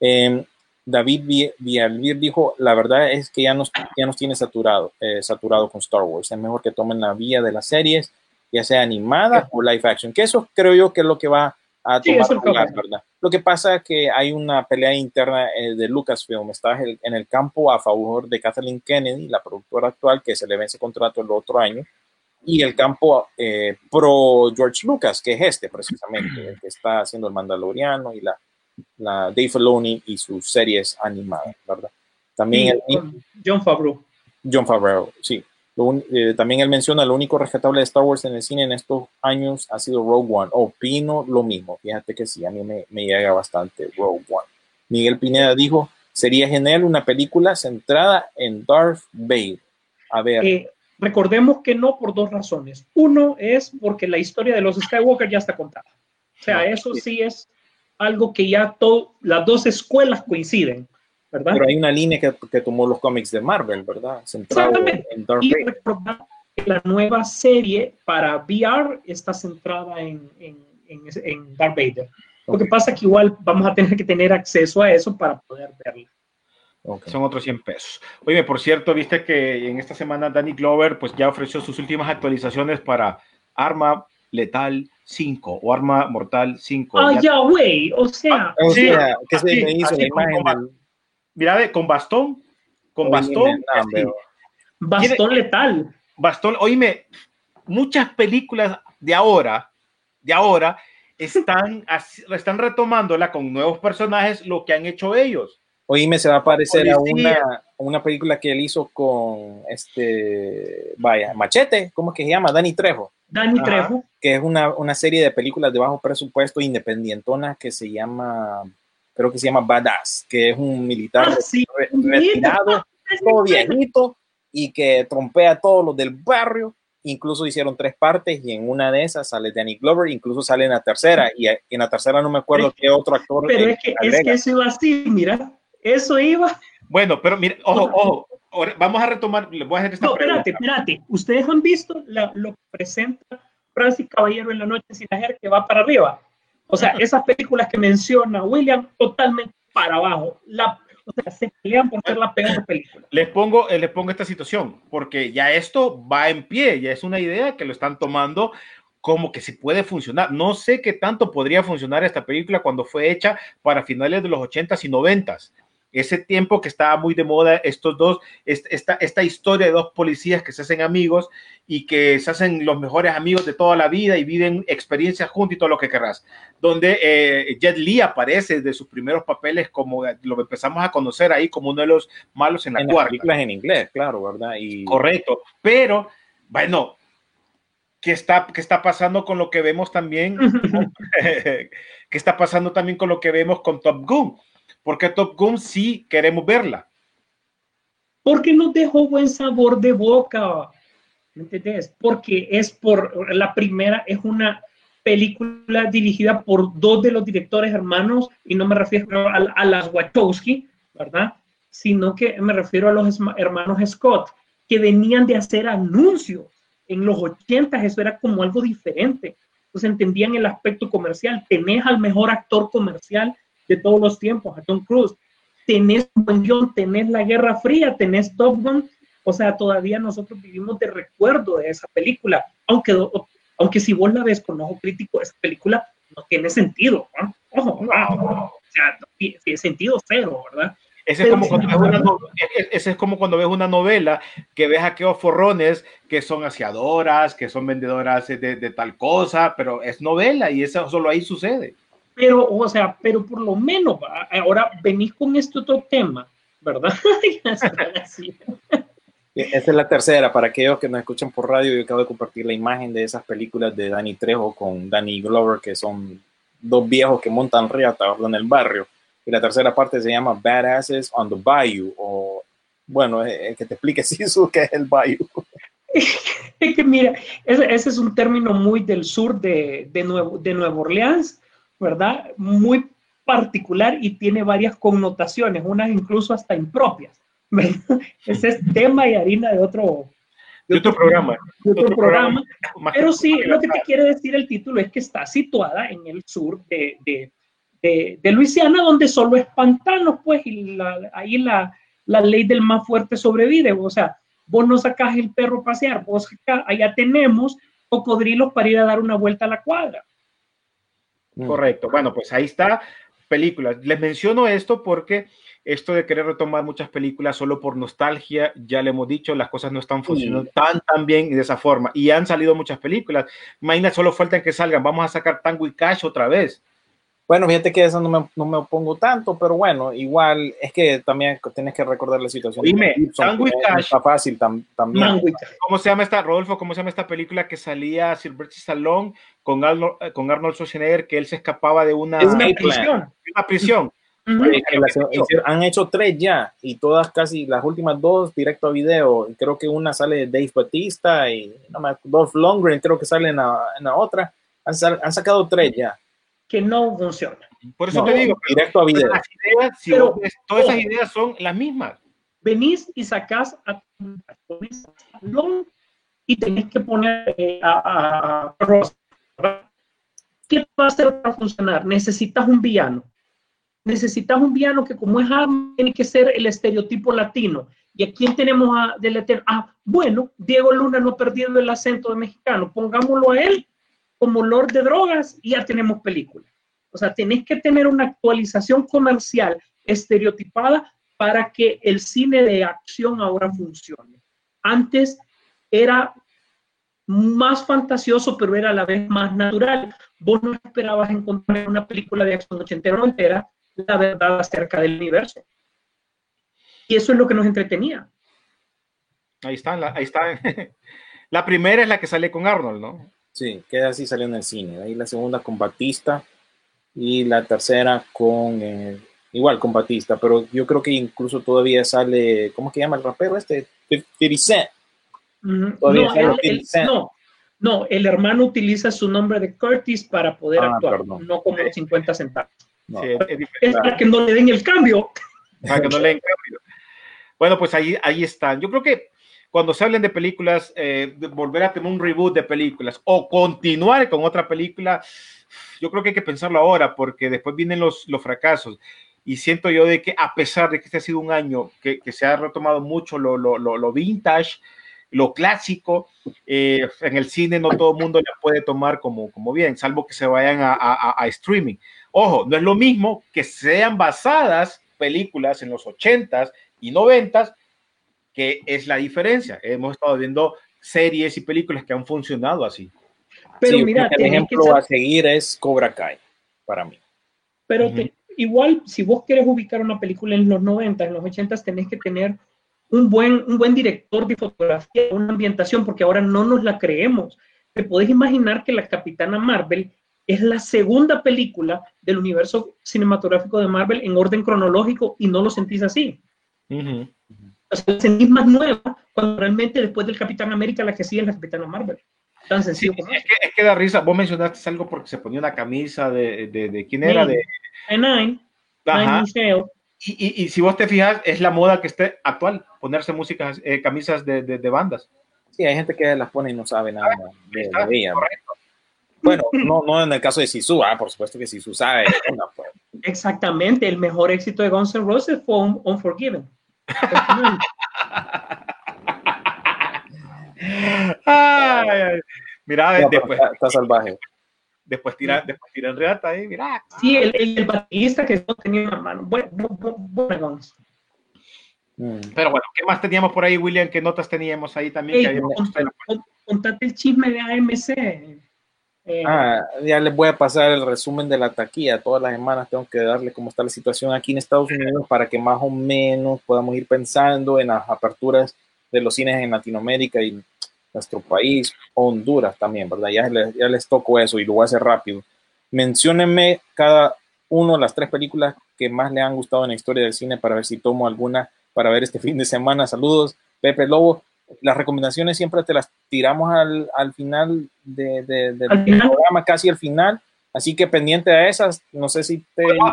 Eh, David Vi- Villalbir dijo, la verdad es que ya nos, ya nos tiene saturado, eh, saturado con Star Wars. Es mejor que tomen la vía de las series, ya sea animada o live action, que eso creo yo que es lo que va a Sí, tomar lugar, ¿verdad? Lo que pasa es que hay una pelea interna eh, de Lucasfilm, está en el campo a favor de Kathleen Kennedy, la productora actual, que se le vence contrato el otro año, y el campo eh, pro George Lucas, que es este precisamente, el que está haciendo el Mandaloriano y la, la Dave Filoni y sus series animadas, ¿verdad? También Sí, el- con John Favreau. John Favreau, sí. Un- eh, también él menciona lo único rescatable de Star Wars en el cine en estos años ha sido Rogue One. Opino lo mismo. Fíjate que sí, a mí me, me llega bastante Rogue One. Miguel Pineda dijo, sería genial una película centrada en Darth Vader. A ver, Eh, recordemos que no por dos razones. Uno es porque la historia de los Skywalker ya está contada. O sea, eso sí es algo que ya todo, las dos escuelas coinciden, ¿verdad? pero hay una línea que, que tomó los cómics de Marvel, ¿verdad? Centrado Exactamente. en Darth Y que la nueva serie para VR está centrada en, en, en, en Darth Vader. Lo que pasa es que igual vamos a tener que tener acceso a eso para poder verla. ok. Son otros 100 pesos. Oye, por cierto, viste que en esta semana Danny Glover pues ya ofreció sus últimas actualizaciones para Arma Letal 5 o Arma Mortal 5. Ah, Ya- güey. O sea, O Sí, sea, ¿qué se así, me hizo así la como imagen va. del... Mira, ve, con bastón, con bastón, no, bastón letal. bastón. Oíme, muchas películas de ahora, de ahora, están, así- están retomándola con nuevos personajes, lo que han hecho ellos. Oíme, se va a parecer a una, a una película que él hizo con este, vaya, Machete, ¿cómo es que se llama? Dani Trejo, Ajá. Trejo. que es una, una serie de películas de bajo presupuesto independientonas que se llama, creo que se llama Badass, que es un militar Ah, sí. re- retirado, todo viejito y que trompea a todos los del barrio. Incluso hicieron tres partes y en una de esas sale Danny Glover, incluso sale en la tercera y en la tercera no me acuerdo qué otro actor. Pero es que, es que eso iba así, mira, eso iba. Bueno, pero mira, ojo, ojo, ahora vamos a retomar, les voy a hacer esta No, espérate, espérate. Ustedes han visto la- lo que presenta Francis Caballero en la noche sin ajer que va para arriba. O sea, esas películas que menciona William, totalmente para abajo. La, o sea, se pelean por ser la peor película. Les pongo, eh, les pongo esta situación, porque ya esto va en pie, ya es una idea que lo están tomando como que si puede funcionar. No sé qué tanto podría funcionar esta película cuando fue hecha para finales de los 80s y 90s. Ese tiempo que estaba muy de moda, estos dos, est- esta, esta historia de dos policías que se hacen amigos y que se hacen los mejores amigos de toda la vida y viven experiencias juntos y todo lo que querrás. Donde eh, Jet Li aparece de sus primeros papeles como eh, lo empezamos a conocer ahí como uno de los malos en la en las cuarta. películas en inglés, claro, ¿verdad? Y Correcto, pero bueno, ¿qué está, qué está pasando con lo que vemos también? ¿Qué está pasando también con lo que vemos con Top Gun? Porque Top Gun sí queremos verla. Porque nos dejó buen sabor de boca. ¿Me entendés? Porque es por la primera, es una película dirigida por dos de los directores hermanos, y no me refiero a, a las Wachowski, ¿verdad? Sino que me refiero a los hermanos Scott, que venían de hacer anuncios. En los 80 eso era como algo diferente. Entonces entendían el aspecto comercial. Tenés al mejor actor comercial de todos los tiempos, a Tom Cruise. Tenés buen guion, tenés la Guerra Fría, tenés Top Gun. O sea, todavía nosotros vivimos de recuerdo de esa película. Aunque, aunque si vos la ves con ojo crítico, esa película no tiene sentido. ¿no? Ojo, no, o sea, no tiene sentido cero, ¿verdad? Ese es, como cuando ves una no- e- e- ese es como cuando ves una novela que ves aquellos forrones que son aseadoras, que son vendedoras de, de tal cosa, pero es novela y eso solo ahí sucede. Pero, o sea, pero por lo menos, va, ahora venís con este otro tema, ¿verdad? Ya están así. esta es la tercera, para aquellos que nos escuchan por radio, yo acabo de compartir la imagen de esas películas de Danny Trejo con Danny Glover, que son dos viejos que montan riata en el barrio. Y la tercera parte se llama Badasses on the Bayou, o bueno, eh, que te explique si eso que es el Bayou. Es que mira, ese, ese es un término muy del sur de, de, Nuevo, de Nueva Orleans, ¿verdad? Muy particular y tiene varias connotaciones, unas incluso hasta impropias. ¿verdad? Ese es tema y harina de otro, De otro programa. de otro otro programa. Más Pero sí, lo que te quiere decir el título es que está situada en el sur de, de, de, de Luisiana, donde solo es pantano, pues, y la- ahí la, la ley del más fuerte sobrevive. O sea, vos no sacás el perro a pasear, vos acá, allá tenemos cocodrilos para ir a dar una vuelta a la cuadra. Correcto. Bueno, pues ahí está películas. Les menciono esto porque esto de querer retomar muchas películas solo por nostalgia, ya le hemos dicho, las cosas no están funcionando tan, tan bien y de esa forma. Y han salido muchas películas. Imagina, solo faltan que salgan. Vamos a sacar Tango y Cash otra vez. Bueno, fíjate que eso no me, no me opongo tanto, pero bueno, igual es que también tienes que recordar la situación. Dime, no Cash. Está fácil tam- también. Manguita. ¿Cómo se llama esta, Rodolfo? ¿Cómo se llama esta película que salía Sylvester Stallone con Arnold, con Arnold Schwarzenegger que él se escapaba de una, Es una prisión. una prisión? Las- hicieron- han hecho tres ya y todas casi las últimas dos directo a video. Y Creo que una sale de Dave Batista y no me Dolph Lundgren creo que sale en la, en la otra. Han, sal- han sacado tres ya. Que no funciona. Por eso No, te digo, directo a video. las ideas, si Pero- ves, todas esas ideas son las mismas. venís y sacás a, y tenés que poner eh, a, a- a. ¿Qué va a hacer para funcionar? Necesitas un villano. Necesitas un villano que como es Arnold, tiene que ser el estereotipo latino. ¿Y a quién tenemos a, del eterno? Ah, bueno, Diego Luna no ha perdido el acento de mexicano. Pongámoslo a él como Lord de Drogas y ya tenemos película. O sea, tenés que tener una actualización comercial estereotipada para que el cine de acción ahora funcione. Antes era más fantasioso, pero era a la vez más natural. Vos no esperabas encontrar en una película de acción ochentera o noventera la verdad acerca del universo. Y eso es lo que nos entretenía. Ahí está, ahí está. La primera es la que sale con Arnold, ¿no? Sí, que así salió en el cine. Ahí la segunda con Batista y la tercera con eh, igual con Batista, pero yo creo que incluso todavía sale, ¿cómo que llama el rapero este? 50 Cent. Ujú. Todavía No, sale él- 50 él- Cent. no, no, el hermano utiliza su nombre de Curtis para poder Ah, actuar, perdón. no como 50 centavos. No. Sí, es, es para que no le den el cambio. para que no leen rápido. Bueno, pues ahí, ahí están. Yo creo que cuando se hablen de películas, eh, de volver a tener un reboot de películas o continuar con otra película, yo creo que hay que pensarlo ahora porque después vienen los, los fracasos. Y siento yo de que a pesar de que este ha sido un año que, que se ha retomado mucho lo, lo, lo, lo vintage, lo clásico, eh, en el cine no todo el mundo la puede tomar como, como bien, salvo que se vayan a, a- a- streaming. Ojo, no es lo mismo que sean basadas películas en los 80s y 90s, que es la diferencia. Hemos estado viendo series y películas que han funcionado así. Pero Sí, mira, el que ejemplo a seguir es Cobra Kai, para mí. Pero te- igual, si vos querés ubicar una película en los 90, en los 80, tenés que tener un buen, un buen director de fotografía, una ambientación, porque ahora no nos la creemos. Te podés imaginar que la Capitana Marvel es la segunda película del universo cinematográfico de Marvel en orden cronológico y no lo sentís así. O sea, la sentís más nueva cuando realmente después del Capitán América la que sigue es la Capitana Marvel. Tan sencillo como Es que, es que da risa. Vos mencionaste algo porque se ponía una camisa de, de, de- quién era de. Nine, Ajá. Nine. Y, y- y si vos te fijas, es la moda que esté actual, ponerse músicas, eh, camisas de, de- de bandas. Sí, hay gente que las pone y no sabe nada de, Está de. Bueno, no, no en el caso de Sisu, ah, por supuesto que Sisu sabe. una, pues. Exactamente, el mejor éxito de Guns N' Roses fue Un- Unforgiven. Ay, ay. Mira, No, pero después, está, está salvaje. después tira, después tiran reata ahí, mira. Sí, el, el, el baterista que no tenía una mano. Bueno, bu- bu- buena Guns. Mm. Pero bueno, ¿qué más teníamos por ahí, William? ¿Qué notas teníamos ahí también? Ey, que contate el chisme de AMC. Eh, Ah, ya les voy a pasar el resumen de la taquilla. Todas las semanas tengo que darle cómo está la situación aquí en Estados Unidos para que más o menos podamos ir pensando en las aperturas de los cines en Latinoamérica y nuestro país, Honduras también, ¿verdad? Ya les, ya les toco eso y lo voy a hacer rápido. Menciónenme cada uno las tres películas que más le han gustado en la historia del cine para ver si tomo alguna para ver este fin de semana. Saludos, Pepe Lobo. Las recomendaciones siempre te las tiramos al, al final de, de- del Al final. programa, casi al final. Así que pendiente a esas, no sé si te... Podemos,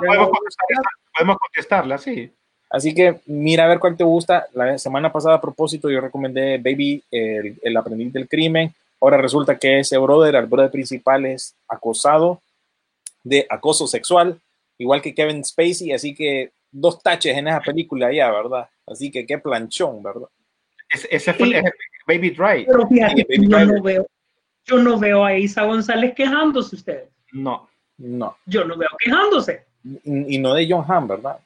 podemos contestarla, sí. Así que mira a ver cuál te gusta. La semana pasada, a propósito, yo recomendé Baby, el, el aprendiz del crimen. Ahora resulta que ese brother, el brother principal, es acosado de acoso sexual, igual que Kevin Spacey. Así que dos taches en esa película ya, ¿verdad? Así que qué planchón, ¿verdad? Ese, ese fue el- ese Baby Drive. pero fíjate, Sí, yo no veo, yo no veo a Isa González quejándose ustedes. No. No. Yo no veo quejándose. Y, y no de John Hamm, ¿verdad?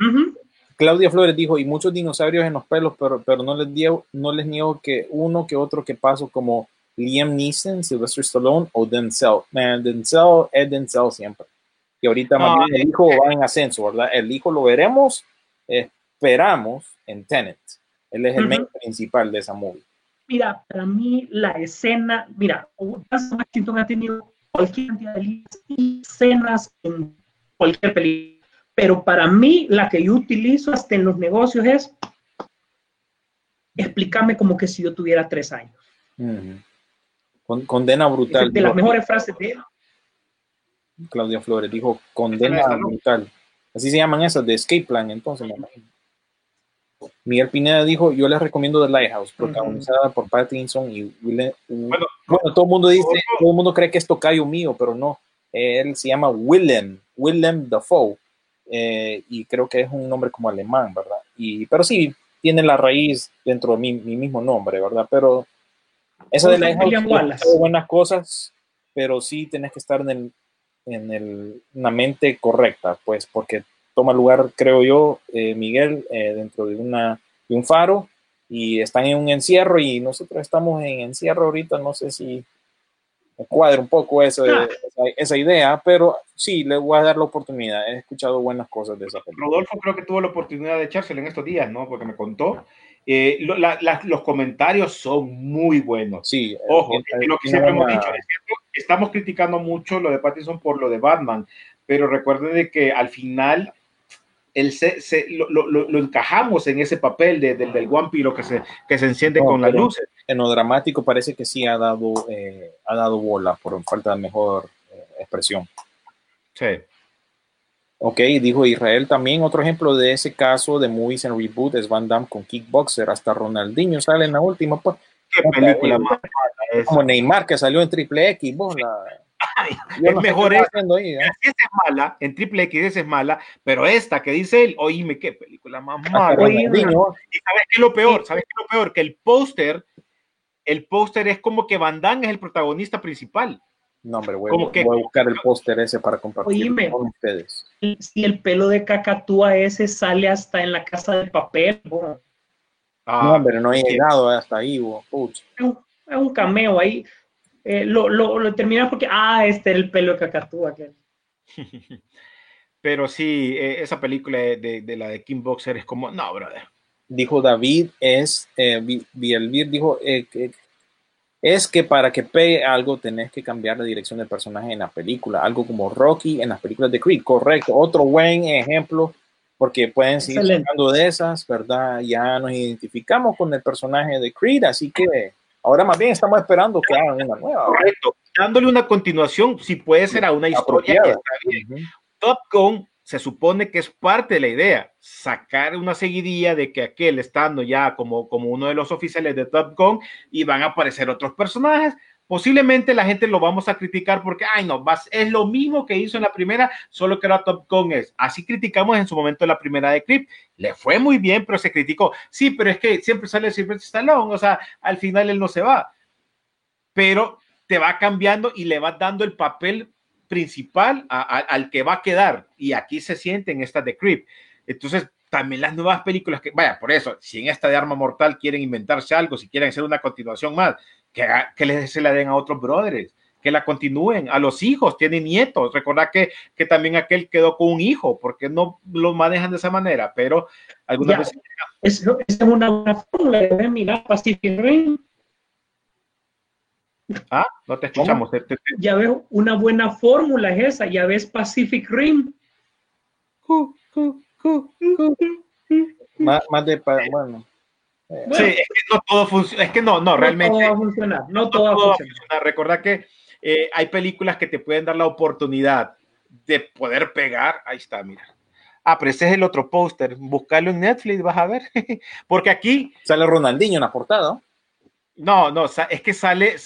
Ujú. Claudia Flores dijo, y muchos dinosaurios en los pelos, pero, pero no, les niego, no les niego que uno que otro que paso como Liam Neeson, Sylvester Stallone o Denzel. Man, Denzel es Denzel siempre. Y ahorita más bien el hijo va en ascenso, ¿verdad? El hijo lo veremos, esperamos, en Tenet. Él es el Ujú. main principal de esa movie. Mira, para mí la escena, mira, Washington ha tenido cualquier cantidad de escenas en cualquier película, pero para mí la que yo utilizo hasta en los negocios es explícame como que si yo tuviera tres años. Ujú. Con- condena brutal. de las dijo mejores frases de él. Claudia Flores dijo, condena brutal. Así se llaman esas, de Escape Plan, entonces. me imagino. Miguel Pineda dijo, yo les recomiendo The Lighthouse, protagonizada por Pattinson y Willem. Bueno, Bueno, todo el mundo dice, todo el mundo cree que es tocayo mío, pero no. Él se llama Willem, Willem Dafoe, eh, y creo que es un nombre como alemán, ¿verdad? Y, pero sí, tiene la raíz dentro de mi, mi mismo nombre, ¿verdad? Pero esa de Lighthouse Wallace. buenas cosas, pero sí tenés que estar en, el, en el- una mente correcta, pues, porque toma lugar, creo yo, eh, Miguel, eh, dentro de, una, de un faro y están en un encierro y nosotros estamos en encierro ahorita, no sé si me cuadra un poco eso, Ah. esa, esa idea, pero sí, le voy a dar la oportunidad. He escuchado buenas cosas de esa película. Rodolfo creo que tuvo la oportunidad de echársela en estos días, ¿no? Porque me contó. Eh, lo- la- la- los comentarios son muy buenos. Sí, Ojo, eh, es lo que tiene siempre hemos dicho, es cierto, estamos criticando mucho lo de Pattinson por lo de Batman, pero recuerden de que al final él se, se- lo, lo- lo- encajamos en ese papel de- del- del vampiro que se, que se enciende No, con las luces. En lo dramático parece que sí ha dado, eh, ha dado bola por falta de mejor eh, expresión. Sí. Ok, dijo Israel también. Otro ejemplo de ese caso de movies en reboot es Van Damme con Kickboxer. Hasta Ronaldinho sale en la última. Pues, Qué película más mala esa. como Neymar que salió en Triple X. vos, la- Yo es no mejor esta. ahí, ¿eh? Esa es mala, en triple X esa es mala, pero esta que dice él, oíme, qué película más Hasta mala. Y sabes qué es lo peor, sabes qué es lo peor, que el póster, el póster es como que Van Damme es el protagonista principal. No, hombre, voy, Como que- voy a buscar el póster ese para compartir Oíme. con ustedes. Si el pelo de cacatúa ese sale hasta en la casa de papel, bueno, Ah, no, hombre, no he sí. llegado hasta ahí. es un, es un cameo ahí. Eh, lo, lo, lo termina porque, ah, este era el pelo de cacatúa. Que... Pero sí, eh, esa película de, de- de la de King Boxer es como, no, brother. Dijo David, es, eh, Vi- Vielvir dijo, eh, que- es que para que pegue algo tenés que cambiar la dirección del personaje en la película, algo como Rocky en las películas de Creed, correcto. Otro buen ejemplo, porque pueden seguir Excelente. sacando de esas, ¿verdad? Ya nos identificamos con el personaje de Creed, así que ahora más bien estamos esperando que hagan una nueva. Correcto. Dándole una continuación, si puede ser a una historia que está bien. Ujú. Top Gun se supone que es parte de la idea, sacar una seguidilla de que aquel estando ya como, como uno de los oficiales de Top Gun y van a aparecer otros personajes. Posiblemente la gente lo vamos a criticar porque, ay, no, vas, es lo mismo que hizo en la primera, solo que ahora Top Gun es. Así criticamos en su momento la primera de Creep. Le fue muy bien, pero se criticó. Sí, pero es que siempre sale siempre Stallone, o sea, al final él no se va. Pero te va cambiando y le vas dando el papel principal al que va a quedar. Y aquí se siente en esta de Creep. Entonces, también las nuevas películas que, vaya, por eso, si en esta de Arma Mortal quieren inventarse algo, si quieren hacer una continuación más, que, les, se la den a otros brothers, que la continúen, a los hijos, tienen nietos. Recordad que, que también aquel quedó con un hijo, porque no lo manejan de esa manera, pero algunas veces Es, es una buena fórmula. ¿eh? Mira, Pacific Rim, Ah, no te escuchamos. Ya ves, una buena fórmula es esa. Ya ves Pacific Rim. Más, más de, pa- bueno, Sí, es que no todo funciona. Es que no, no, No realmente. todo va a funcionar. No no todo va a todo va a funcionar. funcionar. Recordad que eh, hay películas que te pueden dar la oportunidad de poder pegar. Ahí está, mira. Ah, pero ese es el otro póster. Buscarlo en Netflix, vas a ver. Porque aquí, sale Ronaldinho en la portada. no, no, es que sale,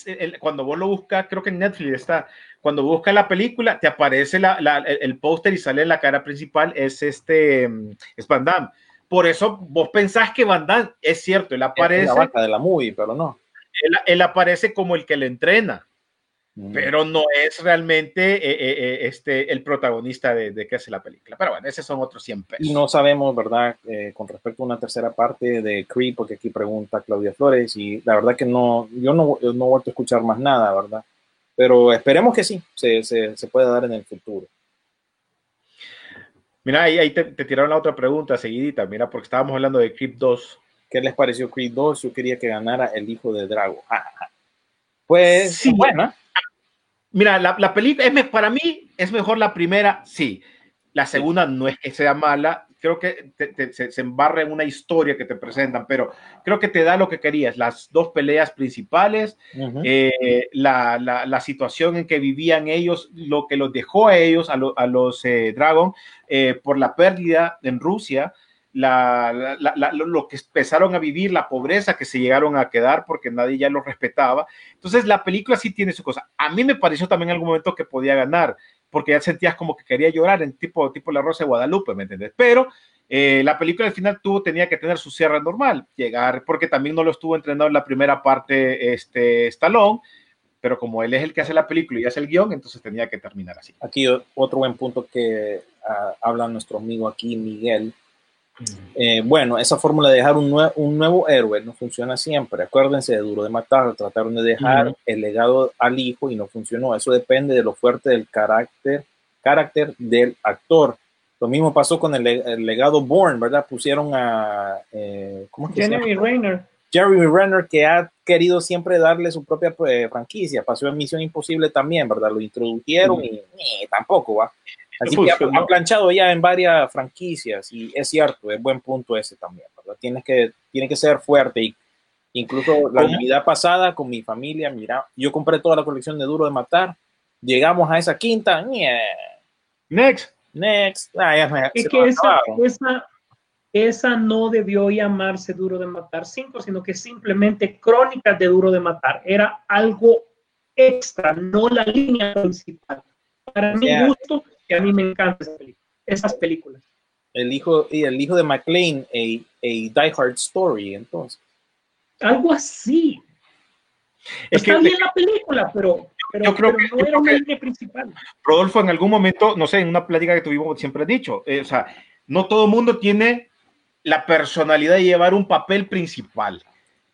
cuando vos lo buscas, creo que en Netflix está, cuando buscas la película, te aparece la- la- el, el póster y sale la cara principal, es este, mm, es Van Damme. Por eso vos pensás que Van Damme, es cierto, él Es aparece, la vaca de la movie, pero no. él, él aparece como el que le entrena. Mm. pero no es realmente eh, eh, eh, este, el protagonista de, de que hace la película. Pero bueno, esos son otros 100 pesos. Y no sabemos, ¿verdad? Eh, con respecto a una tercera parte de Creed, porque aquí pregunta Claudia Flores, y la verdad que no, yo no, no he vuelto a escuchar más nada, ¿verdad? Pero esperemos que sí, se, se, se pueda dar en el futuro. Mira, ahí, ahí te, te tiraron la otra pregunta seguidita, mira, porque estábamos hablando de Creep 2. ¿Qué les pareció Creed 2? Yo quería que ganara el hijo de Drago. Ja, ja, ja. Pues, Sí. buena. Mira, la, la película, es para mí es mejor la primera, sí. La segunda no es que sea mala, creo que te- te- se, se embarra en una historia que te presentan, pero creo que te da lo que querías, las dos peleas principales, eh, la, la- la situación en que vivían ellos, lo que los dejó a ellos, a, lo- a los eh, Dragon, eh, por la pérdida en Rusia, la, la- la- la- lo, lo que empezaron a vivir, la pobreza que se llegaron a quedar porque nadie ya los respetaba. Entonces la película sí tiene su cosa. A mí me pareció también en algún momento que podía ganar, porque ya sentías como que quería llorar en tipo, tipo La Rosa de Guadalupe, ¿me entiendes? Pero eh, la película al final tuvo, tenía que tener su cierre normal, llegar, porque también no lo estuvo entrenando en la primera parte este Stallone, pero como él es el que hace la película y hace el guion, entonces tenía que terminar así. Aquí otro buen punto que ah, habla nuestro amigo aquí, Miguel. Eh, bueno, esa fórmula de dejar un, nue- un nuevo héroe no funciona siempre. Acuérdense de Duro de Matar, trataron de dejar el legado al hijo y no funcionó. Eso depende de lo fuerte del carácter, carácter del actor. Lo mismo pasó con el, el legado Bourne, ¿verdad? Pusieron a... Eh, ¿Cómo es que se llama? Jeremy Renner. Jeremy Renner, que ha querido siempre darle su propia eh, franquicia. Pasó en Misión Imposible también, ¿verdad? Lo introdujeron y tampoco va. Así que ha, ha planchado ya en varias franquicias y es cierto, es buen punto ese también, ¿verdad? Tienes que, tiene que ser fuerte y incluso la. Navidad pasada con mi familia, mira, yo compré toda la colección de Duro de Matar, llegamos a esa quinta, ñe, Next. next, ah, ya me- Es que esa, esa, esa no debió llamarse Duro de Matar 5, sino que simplemente Crónicas de Duro de Matar. Era algo extra, no la línea principal. Para mi sea- gusto, que a mí me encantan esas películas. Esas películas. el hijo y el hijo de McLean, a, a Die Hard Story, entonces. Algo así. Es Está que bien la película, pero, pero, yo creo pero que- no era una línea principal. Rodolfo en algún momento, no sé, en una plática que tuvimos, siempre he dicho, eh, o sea, no todo el mundo tiene la personalidad de llevar un papel principal,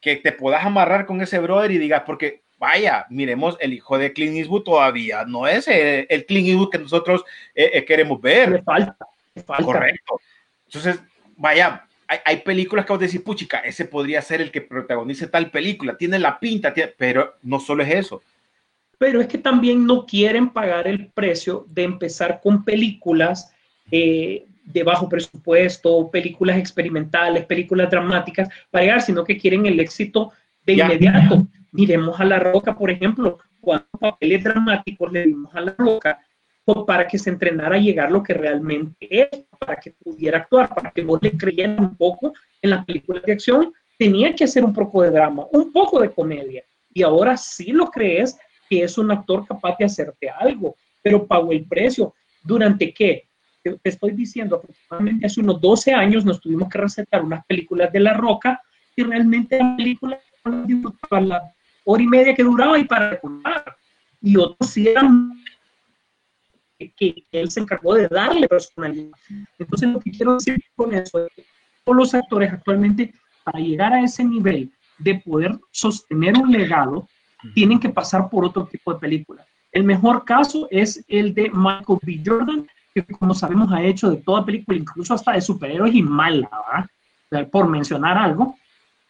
que te puedas amarrar con ese brother y digas, porque vaya, miremos, el hijo de Clint Eastwood todavía no es eh, el Clint Eastwood que nosotros eh, eh, queremos ver. Le falta. Le falta. Correcto. Entonces, vaya, hay, hay películas que vos decís, puchica, ese podría ser el que protagonice tal película, tiene la pinta, tiene- pero no solo es eso. pero es que también no quieren pagar el precio de empezar con películas eh, de bajo presupuesto, películas experimentales, películas dramáticas para llegar, sino que quieren el éxito de Ya. inmediato. Miremos a La Roca, por ejemplo, cuántos papeles dramáticos le dimos a La Roca para que se entrenara a llegar lo que realmente es, para que pudiera actuar, para que vos le creyeran un poco en las películas de acción, tenía que hacer un poco de drama, un poco de comedia. Y ahora sí lo crees que es un actor capaz de hacerte algo, pero pagó el precio. ¿Durante qué? Te, estoy diciendo, aproximadamente hace unos 12 años nos tuvimos que recetar unas películas de La Roca y realmente la película para la hora y media que duraba y para recordar. Y otros sí eran que, él se encargó de darle personalidad. Entonces lo que quiero decir con eso es que todos los actores actualmente para llegar a ese nivel de poder sostener un legado, tienen que pasar por otro tipo de películas. El mejor caso es el de Michael B. Jordan, que como sabemos ha hecho de toda película, incluso hasta de superhéroes y mala, ¿verdad? Por mencionar algo,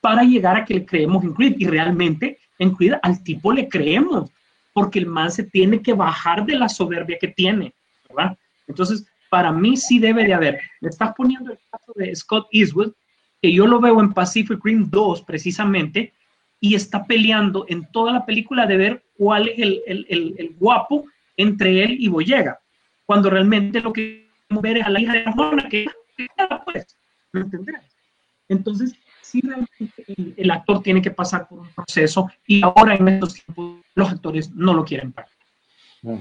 para llegar a que le creemos en Creed. Y realmente en Creed al tipo le creemos, porque el man se tiene que bajar de la soberbia que tiene, ¿verdad? Entonces, para mí sí debe de haber. Me estás poniendo el caso de Scott Eastwood, que yo lo veo en Pacific Rim 2 precisamente, y está peleando en toda la película de ver cuál es el, el, el, el guapo entre él y Boyega, cuando realmente lo que ver es a la hija de Ramona, que pues, ¿me entenderás? Entonces, el, el actor tiene que pasar por un proceso y ahora en estos tiempos los actores no lo quieren pagar.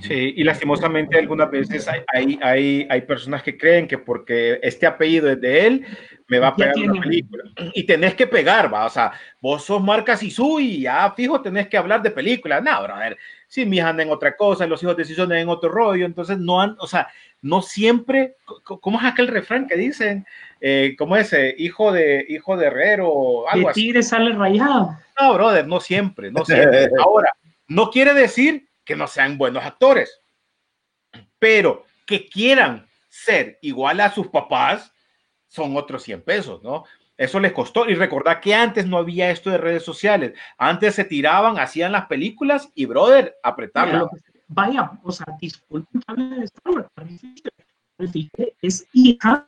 Sí, y lastimosamente algunas veces hay, hay, hay, hay personas que creen que porque este apellido es de él, me va a pegar una película. Y tenés que pegar, va, o sea, vos sos marca Sisu y ya fijo tenés que hablar de películas. No, brother, si mi hija anda en otra cosa, los hijos de Sisu andan en otro rollo, entonces no han, o sea, no siempre, ¿cómo es aquel refrán que dicen? Eh, ¿Cómo es? eh, hijo de, hijo de herrero, algo De así. tigre sale rayado. No, brother, no siempre, no siempre. Ahora, no quiere decir que no sean buenos actores, pero que quieran ser igual a sus papás son otros 100 pesos, ¿no? Eso les costó. Y recordad que antes no había esto de redes sociales. Antes se tiraban, hacían las películas y, brother, apretarla. Lo que- Vaya, o sea, disculpen es hija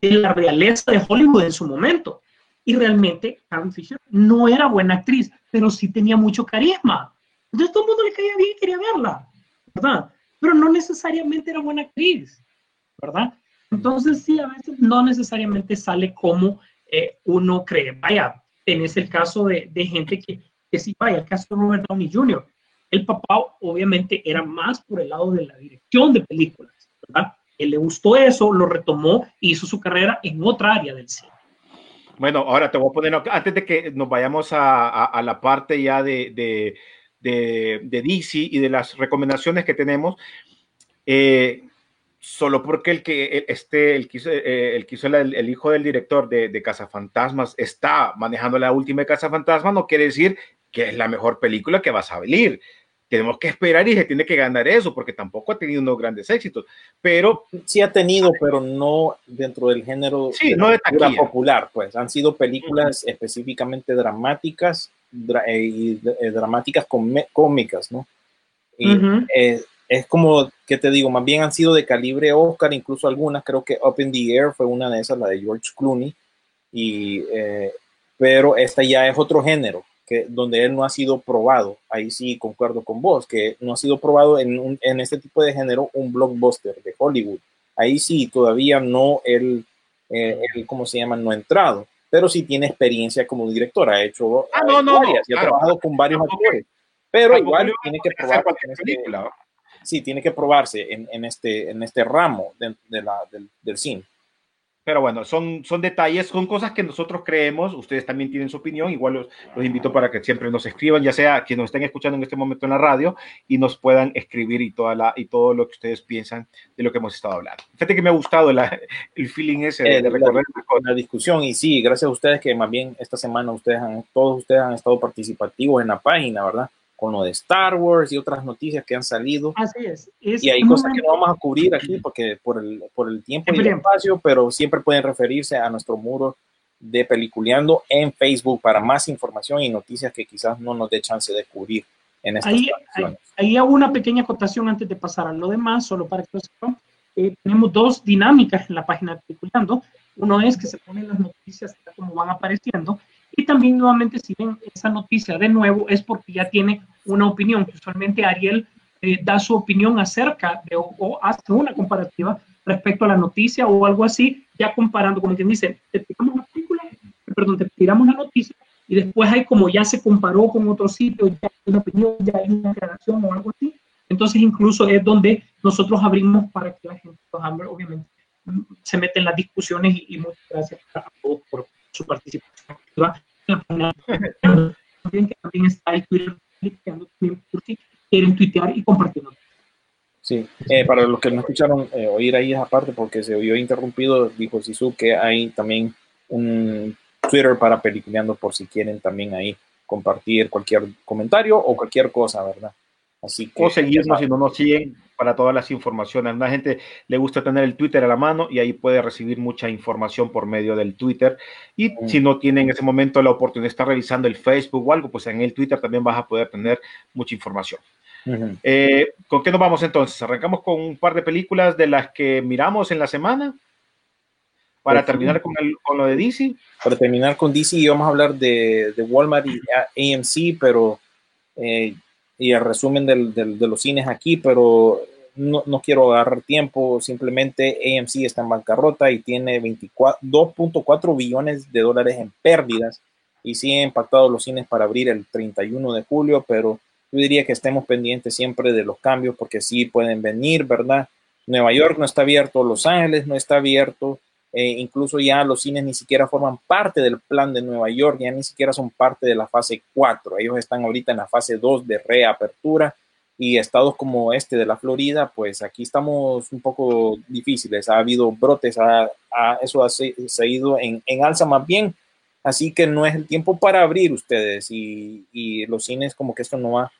de la realeza de Hollywood en su momento. Y realmente Carrie Fisher no era buena actriz, pero sí tenía mucho carisma. Entonces todo el mundo le caía bien y quería verla, ¿verdad? Pero no necesariamente era buena actriz, ¿verdad? Entonces sí, a veces no necesariamente sale como eh, uno cree. Vaya, tenés el caso de, de gente que, que sí, vaya, el caso de Robert Downey Jr. El papá obviamente era más por el lado de la dirección de películas, ¿verdad? Él le gustó eso, lo retomó y hizo su carrera en otra área del cine. Bueno, ahora te voy a poner, antes de que nos vayamos a, a- a la parte ya de, de, de, de DC y de las recomendaciones que tenemos, eh, solo porque el que este, el que hizo, eh, el, que hizo el, el hijo del director de, de Cazafantasmas está manejando la última de Cazafantasmas, no quiere decir que es la mejor película que vas a venir. tenemos que esperar y se tiene que ganar eso, porque tampoco ha tenido unos grandes éxitos, pero Sí ha tenido, pero no dentro del género Sí, de no de popular, pues. Han sido películas específicamente dramáticas eh, y eh, dramáticas cómicas, ¿no? Y Ujú. eh, es como que te digo, más bien han sido de calibre Oscar, incluso algunas, creo que Up in the Air fue una de esas, la de George Clooney, y, eh, pero esta ya es otro género, que, donde él no ha sido probado, ahí sí concuerdo con vos, que no ha sido probado en, un- en este tipo de género un blockbuster de Hollywood, ahí sí todavía no él, eh, él, ¿cómo se llama? No ha entrado, pero sí tiene experiencia como director, ha hecho Ah, no, no, no, varias, y ha claro. trabajado con varios Tampoco- actores, pero igual tiene que probar este- sí, tiene que probarse en, en este, en este ramo de, de la, del, del cine. Pero bueno, son, son detalles, son cosas que nosotros creemos, ustedes también tienen su opinión, igual los, los invito para que siempre nos escriban, ya sea que nos estén escuchando en este momento en la radio y nos puedan escribir y, toda la, y todo lo que ustedes piensan de lo que hemos estado hablando. Fíjate que me ha gustado la- el feeling ese de, Eh, de la- la discusión y sí, gracias a ustedes que más bien esta semana ustedes han, todos ustedes han estado participativos en la página, ¿verdad? Con lo de Star Wars y otras noticias que han salido. Así es. es Y hay cosas que momento- no vamos a cubrir aquí porque por el, por el tiempo y el espacio, pero siempre pueden referirse a nuestro muro de Peliculeando en Facebook para más información y noticias que quizás no nos dé chance de cubrir en estas Ahí, ahí, ahí hago una pequeña acotación antes de pasar a lo demás, solo para que lo sepan. Eh, tenemos dos dinámicas en la página de Peliculando. Uno es que se ponen las noticias como van apareciendo. Y también nuevamente si ven esa noticia de nuevo es porque ya tiene una opinión. que Usualmente Ariel eh, da su opinión acerca de o, o hace una comparativa respecto a la noticia o algo así, ya comparando, como quien dice, te tiramos la película, perdón, te tiramos la noticia y después hay como ya se comparó con otro sitio, ya hay una opinión, ya hay una aclaración o algo así. Entonces incluso es donde nosotros abrimos para que la gente, obviamente, mm, se mete en las discusiones y, y muchas gracias a todos por su participación activa en la página. También que también está el Twitter, también por si quieren tuitear y compartir noticias. Sí, eh, para los que no escucharon eh, oír ahí esa parte porque se oyó interrumpido, dijo Sisu que hay también un Twitter para Peliculeando por si quieren también ahí compartir cualquier comentario o cualquier cosa, ¿verdad? Así que O seguirnos si no nos siguen para todas las informaciones. A la gente le gusta tener el Twitter a la mano y ahí puede recibir mucha información por medio del Twitter. Y Mm. si no tiene en ese momento la oportunidad de estar revisando el Facebook o algo, pues en el Twitter también vas a poder tener mucha información. Ujú. Eh, ¿Con qué nos vamos entonces? Arrancamos con un par de películas de las que miramos en la semana para terminar con, el- con lo de DC. para terminar con DC, vamos a hablar de, de Walmart y AMC, pero eh, y el resumen del- del- de los cines aquí, pero no, no quiero agarrar tiempo, simplemente AMC está en bancarrota y tiene 24 2.4 billones de dólares en pérdidas y sí ha impactado los cines para abrir el 31 de julio, pero yo diría que estemos pendientes siempre de los cambios porque sí pueden venir, ¿verdad? Nueva York no está abierto, Los Ángeles no está abierto, eh, incluso ya los cines ni siquiera forman parte del plan de Nueva York, ya ni siquiera son parte de la fase 4. Ellos están ahorita en la fase 2 de reapertura y estados como este de la Florida, pues aquí estamos un poco difíciles. Ha habido brotes, ha- eso ha se, se ha ido en, en alza más bien. Así que no es el tiempo para abrir ustedes y, y los cines como que esto no va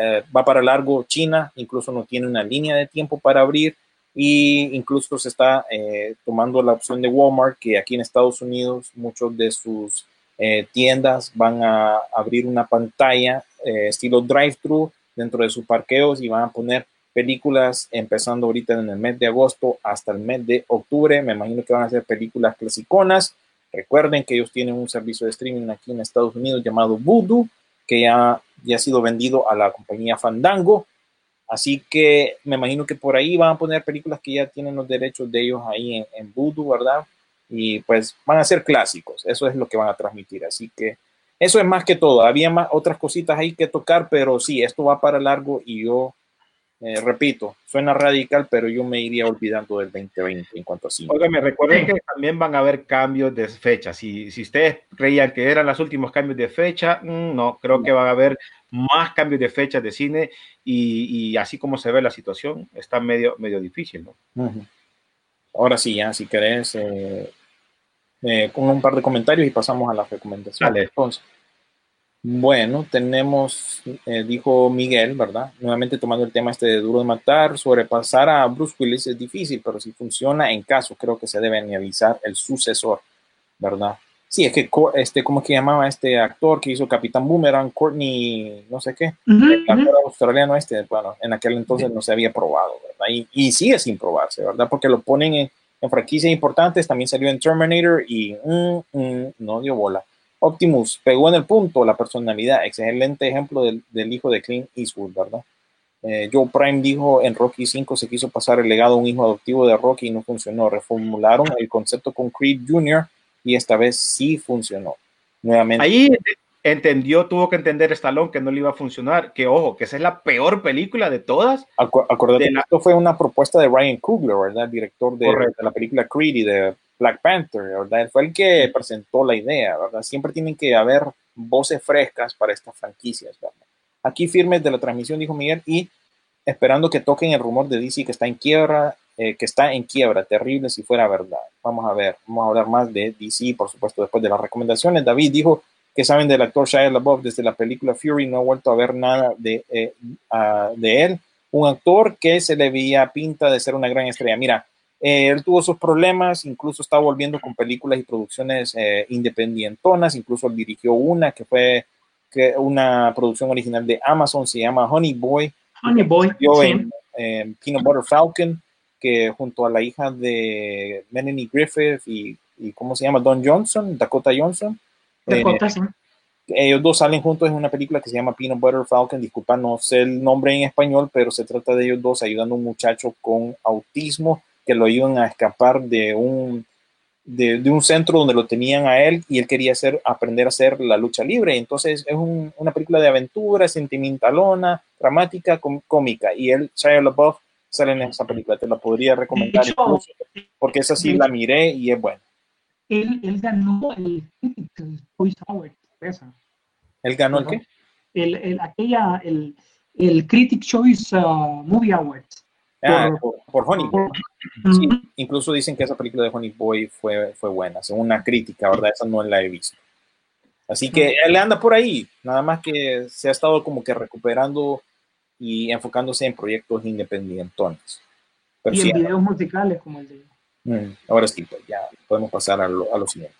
eh, va para largo. China incluso no tiene una línea de tiempo para abrir y incluso se está eh, tomando la opción de Walmart que aquí en Estados Unidos muchos de sus eh, tiendas van a abrir una pantalla eh, estilo drive-thru dentro de sus parqueos y van a poner películas empezando ahorita en el mes de agosto hasta el mes de octubre. Me imagino que van a ser películas clasiconas. Recuerden que ellos tienen un servicio de streaming aquí en Estados Unidos llamado Voodoo, que ya, ya ha sido vendido a la compañía Fandango. Así que me imagino que por ahí van a poner películas que ya tienen los derechos de ellos ahí en, en Voodoo, ¿verdad? Y pues van a ser clásicos, eso es lo que van a transmitir. Así que eso es más que todo. Había más otras cositas ahí que tocar, pero sí, esto va para largo y yo, eh, repito, suena radical, pero yo me iría olvidando del 2020 en cuanto a cine. Óigame, recuerden que también van a haber cambios de fecha. Si, si ustedes creían que eran los últimos cambios de fecha, mm, no, creo que van a haber más cambios de fecha de cine y, y así como se ve la situación, está medio, medio difícil, ¿no? Ahora sí, ya, si querés, eh, eh, con un par de comentarios y pasamos a las recomendaciones. Dale. Entonces, Bueno, tenemos, eh, dijo Miguel, ¿verdad? Nuevamente tomando el tema este de duro de matar, sobrepasar a Bruce Willis es difícil, pero si funciona en caso, creo que se debe analizar el sucesor, ¿verdad? Sí, es que, este, ¿cómo es que llamaba este actor que hizo Capitán Boomerang? Courtney, no sé qué. El actor australiano este, bueno, en aquel entonces no se había probado, ¿verdad? Y, y sigue sin probarse, ¿verdad? Porque lo ponen en, en franquicias importantes, también salió en Terminator y mm, mm, no dio bola. Optimus pegó en el punto la personalidad, excelente ejemplo del, del hijo de Clint Eastwood, ¿verdad? Eh, Joe Prime dijo en Rocky 5 se quiso pasar el legado a un hijo adoptivo de Rocky y no funcionó. Reformularon el concepto con Creed Jr. y esta vez sí funcionó. Nuevamente, Ahí entendió, tuvo que entender Stallone que no le iba a funcionar, que ojo, que esa es la peor película de todas. Acu- Acordate de que la- esto fue una propuesta de Ryan Coogler, ¿verdad? Director de, de la película Creed y de Black Panther, ¿verdad? Él fue el que presentó la idea, ¿verdad? Siempre tienen que haber voces frescas para estas franquicias, ¿verdad? Aquí firmes de la transmisión, dijo Miguel, y esperando que toquen el rumor de DC que está en quiebra, eh, que está en quiebra, terrible si fuera verdad. Vamos a ver, vamos a hablar más de DC, por supuesto, después de las recomendaciones. David dijo que saben del actor Shia LaBeouf desde la película Fury, no ha vuelto a ver nada de, eh, de él. Un actor que se le veía pinta de ser una gran estrella. Mira, eh, él tuvo sus problemas, incluso está volviendo con películas y producciones eh, independientonas, incluso él dirigió una que fue que una producción original de Amazon, se llama Honey Boy, Honey Boy. yo sí. en, en Peanut Butter Falcon, que junto a la hija de Melanie Griffith y, y ¿cómo se llama? Don Johnson, Dakota Johnson. eh, Dakota, sí. ellos dos salen juntos en una película que se llama Peanut Butter Falcon. Disculpa, no sé el nombre en español, pero se trata de ellos dos ayudando a un muchacho con autismo que lo ayudan a escapar de un, de, de un centro donde lo tenían a él y él quería hacer, aprender a hacer la lucha libre. Entonces es un- una película de aventura, sentimentalona, dramática, com- cómica. Y él, Shia LaBeouf, sale en esa película. Te la podría recomendar hecho, incluso, porque esa sí la miré y es buena. Él, él ganó el Critics Choice Award. esa. ¿Él ganó el qué? El, el, aquella, el, el Critic Choice uh, Movie Awards. Ah, Por- Honey Boy. Sí, incluso dicen que esa película de Honey Boy fue, fue buena, según una crítica, ¿verdad? Esa no la he visto. Así que él anda por ahí, nada más que se ha estado como que recuperando y enfocándose en proyectos independientones. Pero y sí, en videos musicales como el de. mm, ahora sí, pues ya podemos pasar a lo, a lo siguiente.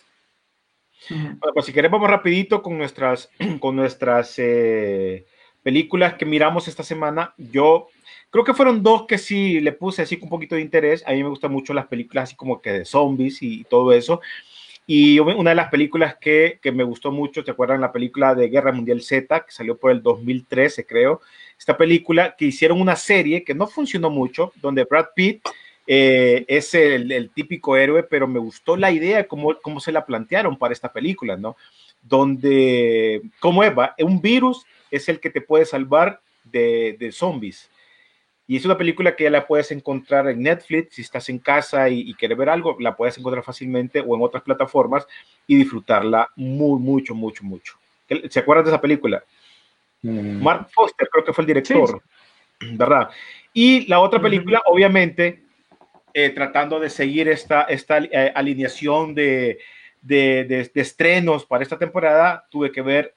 Bueno, pues si queremos vamos rapidito con nuestras, con nuestras eh, películas que miramos esta semana. Yo creo que fueron dos que sí le puse así con un poquito de interés. A mí me gustan mucho las películas así como que de zombies y todo eso. Y una de las películas que, que me gustó mucho, ¿te acuerdan? La película de Guerra Mundial Z, que salió por el 2013, creo. Esta película que hicieron una serie que no funcionó mucho, donde Brad Pitt eh, es el, el típico héroe, pero me gustó la idea, cómo, cómo se la plantearon para esta película, ¿no? Donde, ¿cómo es? va? Un virus es el que te puede salvar de, de zombies. Y es una película que ya la puedes encontrar en Netflix, si estás en casa y, y quieres ver algo, la puedes encontrar fácilmente o en otras plataformas y disfrutarla muy, mucho, mucho, mucho. ¿Se acuerdan de esa película? Mm, Mark Foster creo que fue el director, ¿verdad? Y la otra película, obviamente, eh, tratando de seguir esta, esta eh, alineación de, de, de- de estrenos para esta temporada, tuve que ver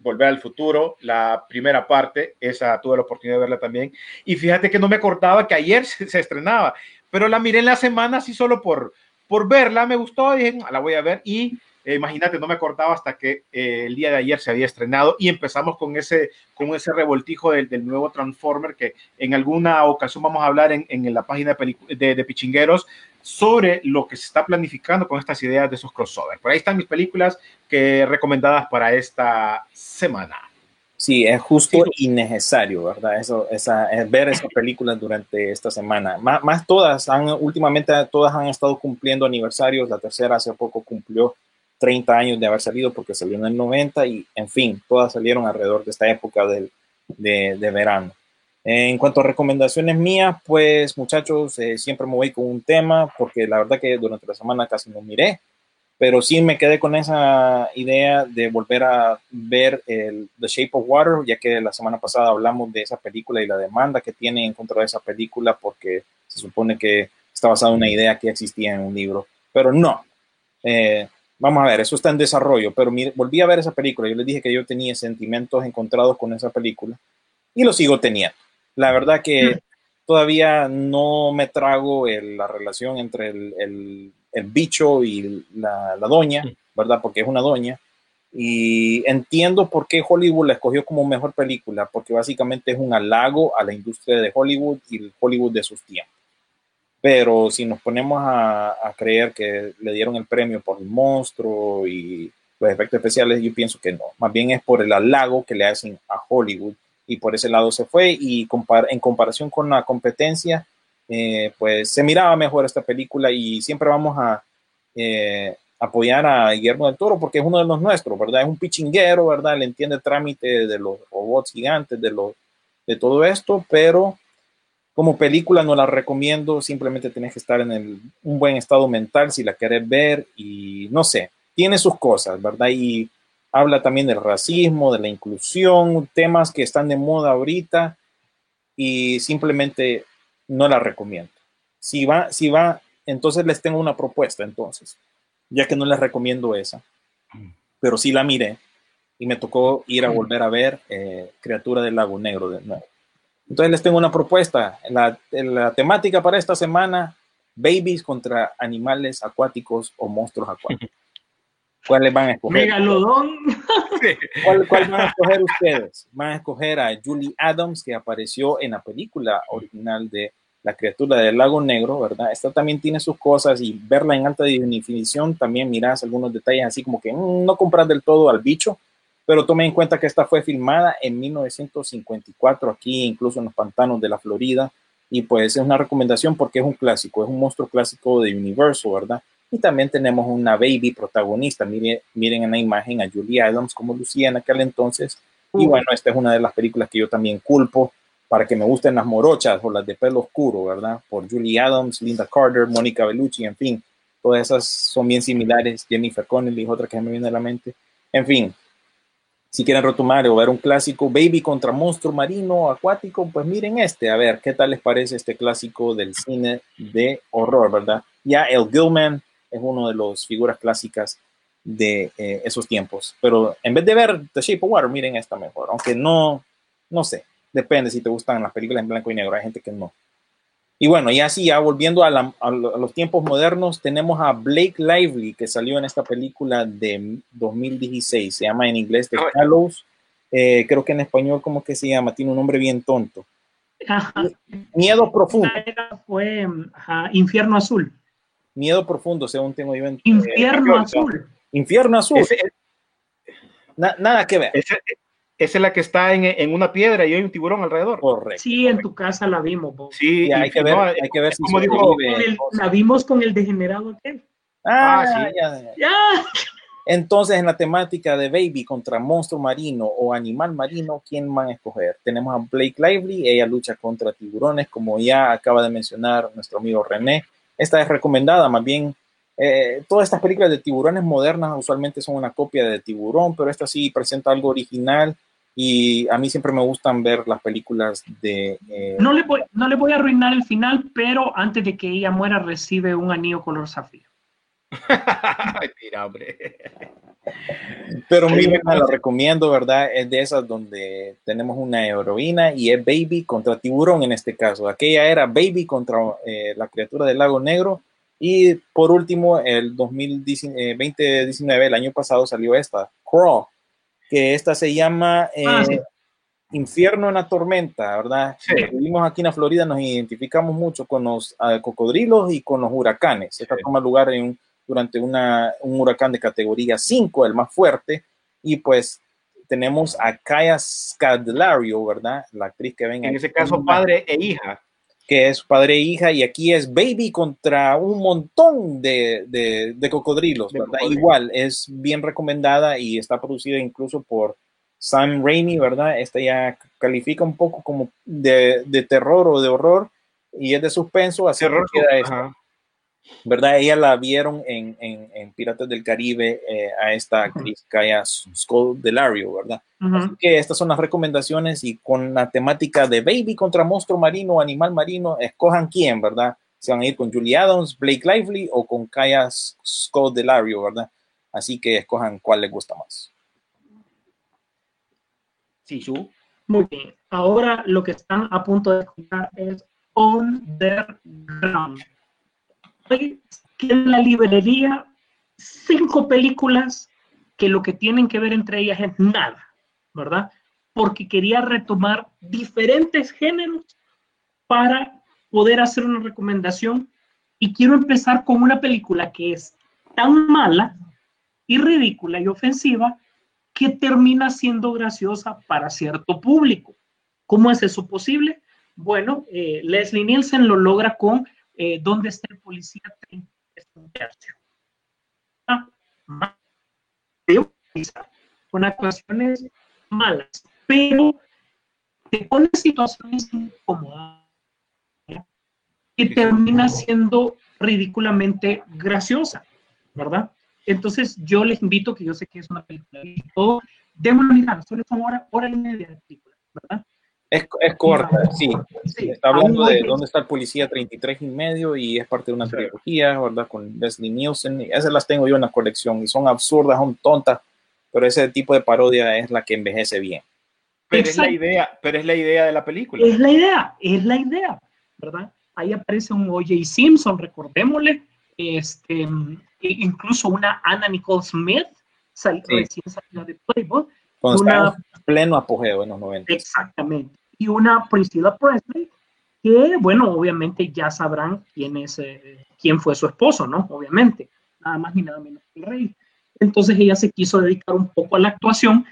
Volver al Futuro, la primera parte, esa tuve la oportunidad de verla también. Y fíjate que no me acordaba que ayer se, se estrenaba, pero la miré en la semana así solo por, por verla, me gustó, dije, "Ah, la voy a ver y eh, imagínate, no me acordaba hasta que eh, el día de ayer se había estrenado y empezamos con ese, con ese revoltijo del, del nuevo Transformer que en alguna ocasión vamos a hablar en, en la página de, de, de Pichingueros sobre lo que se está planificando con estas ideas de esos crossover. Por ahí están mis películas que recomendadas para esta semana. Sí, es justo y necesario, ¿verdad? Eso, esa, es ver esas películas durante esta semana. Más, más todas, han, últimamente todas han estado cumpliendo aniversarios. La tercera hace poco cumplió 30 años de haber salido porque salió en el 90 y, en fin, todas salieron alrededor de esta época del, de, de verano. En cuanto a recomendaciones mías, pues muchachos, eh, siempre me voy con un tema porque la verdad que durante la semana casi no miré, pero sí me quedé con esa idea de volver a ver el The Shape of Water, ya que la semana pasada hablamos de esa película y la demanda que tiene en contra de esa película porque se supone que está basada en una idea que existía en un libro, pero no. Eh, vamos a ver, eso está en desarrollo, pero mire, volví a ver esa película. Yo les dije que yo tenía sentimientos encontrados con esa película y lo sigo teniendo. La verdad que todavía no me trago el- la relación entre el, el- el bicho y la, la doña, ¿verdad? Porque es una doña. Y entiendo por qué Hollywood la escogió como mejor película, porque básicamente es un halago a la industria de Hollywood y el Hollywood de sus tiempos. Pero si nos ponemos a, a creer que le dieron el premio por el monstruo y los efectos especiales, yo pienso que no. Más bien es por el halago que le hacen a Hollywood y por ese lado se fue. Y compar- en comparación con la competencia, eh, pues se miraba mejor esta película y siempre vamos a eh, apoyar a Guillermo del Toro porque es uno de los nuestros, ¿verdad? Es un pichinguero, ¿verdad? Le entiende el trámite de los robots gigantes, de, los, de todo esto, pero como película no la recomiendo, simplemente tienes que estar en el- un buen estado mental si la querés ver y no sé, tiene sus cosas, ¿verdad? Y habla también del racismo, de la inclusión, temas que están de moda ahorita y simplemente no la recomiendo. Si va, si va, entonces les tengo una propuesta, entonces, ya que no les recomiendo esa, pero sí la miré y me tocó ir a volver a ver eh, Criatura del Lago Negro de nuevo. Entonces les tengo una propuesta. La, la temática para esta semana, babies contra animales acuáticos o monstruos acuáticos. ¿Cuáles van a escoger? Megalodón. ¿Cuál, cuál van a escoger ustedes? Van a escoger a Julie Adams, que apareció en la película original de La criatura del lago negro, ¿verdad? Esta también tiene sus cosas y verla en alta definición también miras algunos detalles así como que mm, no compras del todo al bicho, pero tome en cuenta que esta fue filmada en 1954 aquí, incluso en los pantanos de la Florida, y pues es una recomendación porque es un clásico, es un monstruo clásico de Universal, ¿verdad? Y también tenemos una baby protagonista. Miren, miren en la imagen a Julie Adams como lucía en aquel entonces. Y bueno, esta es una de las películas que yo también culpo para que me gusten las morochas o las de pelo oscuro, ¿verdad? Por Julie Adams, Linda Carter, Mónica Bellucci, en fin. Todas esas son bien similares. Jennifer Connelly es otra que me viene a la mente. En fin, si quieren retomar o ver un clásico, Baby contra monstruo marino acuático, pues miren este, a ver qué tal les parece este clásico del cine de horror, ¿verdad? Ya El Gilman es uno de las figuras clásicas de eh, esos tiempos, pero en vez de ver The Shape of Water, miren esta mejor, aunque no, no sé, depende si te gustan las películas en blanco y negro, hay gente que no. Y bueno, ya así, ya volviendo a, la, a, los tiempos modernos, tenemos a Blake Lively, que salió en esta película de 2016, se llama en inglés The Gallows, eh, creo que en español, ¿cómo que se llama? Tiene un nombre bien tonto. Ajá. Miedo profundo. Fue ajá, Infierno Azul. Miedo profundo, según tengo yo en Infierno eh, Azul. Infierno Azul. Ese, Na, nada que ver. Ese, esa es la que está en, en, una piedra y hay un tiburón alrededor. Correcto. Sí, en tu casa la vimos. Bob. Sí, y hay, que ver, no, hay que ver si como dijo, el, la vimos con el degenerado aquel. Ah, ah sí. Ya, ya. Entonces, en la temática de Baby contra monstruo marino o animal marino, ¿quién van a escoger? Tenemos a Blake Lively, ella lucha contra tiburones, como ya acaba de mencionar nuestro amigo René. Esta es recomendada, más bien, eh, todas estas películas de tiburones modernas usualmente son una copia de tiburón, pero esta sí presenta algo original y a mí siempre me gustan ver las películas de... Eh... No, le voy, no le voy a arruinar el final, pero antes de que ella muera recibe un anillo color zafiro. Tira, hombre. Pero miren, la recomiendo, ¿verdad? Es de esas donde tenemos una heroína y es Baby contra tiburón en este caso. Aquella era Baby contra eh, la criatura del lago negro. Y por último, el 2019, el año pasado salió esta, Crawl, que esta se llama eh, ah, sí. Infierno en la Tormenta, ¿verdad? Sí. Vivimos aquí en la Florida, nos identificamos mucho con los uh, cocodrilos y con los huracanes. Esta sí. toma lugar en un, durante una, un huracán de categoría 5, el más fuerte, y pues tenemos a Kaya Scadlario, ¿verdad? La actriz que ven En ese caso, padre e hija. Que es padre e hija, y aquí es Baby contra un montón de, de, de cocodrilos, Igual, es bien recomendada y está producida incluso por Sam Raimi, ¿verdad? Esta ya califica un poco como de, de terror o de horror y es de suspenso, así terror, que queda. ¿Verdad? Ella la vieron en, en, en Piratas del Caribe eh, a esta actriz Kaya Scodelario, ¿verdad? Uh -huh. Así que estas son las recomendaciones y con la temática de Baby contra monstruo marino animal marino, escojan quién, ¿verdad? Se van a ir con Julie Adams, Blake Lively o con Kaya Scodelario, ¿verdad? Así que escojan cuál les gusta más. Sí, su. Muy bien. Ahora lo que están a punto de escuchar es Underground. Hay en la librería cinco películas que lo que tienen que ver entre ellas es nada, ¿verdad? Porque quería retomar diferentes géneros para poder hacer una recomendación y quiero empezar con una película que es tan mala y ridícula y ofensiva que termina siendo graciosa para cierto público. ¿Cómo es eso posible? Bueno, eh, Leslie Nielsen lo logra con eh, ¿Dónde está el policía? Ah, mal. con actuaciones malas, pero te pone situaciones incómodas que termina siendo ridículamente graciosa, ¿verdad? Entonces yo les invito, que yo sé que es una película, y todo, démosle una mirada, solo son hora, hora y media de película, ¿verdad? Es, es corta, sí. Sí, Está hablando de dónde está el policía 33 y medio y es parte de una trilogía, ¿verdad? Con Leslie Nielsen. Esas las tengo yo en la colección y son absurdas, son tontas, pero ese tipo de parodia es la que envejece bien. Pero es la idea, pero es la idea de la película. Es la idea, es la idea, ¿verdad? Ahí aparece un O.J. Simpson, recordémosle, este, e incluso una Anna Nicole Smith, sal- Sí. recién salida de Playboy, Cuando Una- está en pleno apogeo en los 90. exactamente, y una Priscilla Presley, que, bueno, obviamente ya sabrán quién es, eh, quién fue su esposo, ¿no? Obviamente, nada más ni nada menos que el rey. Entonces ella se quiso dedicar un poco a la actuación,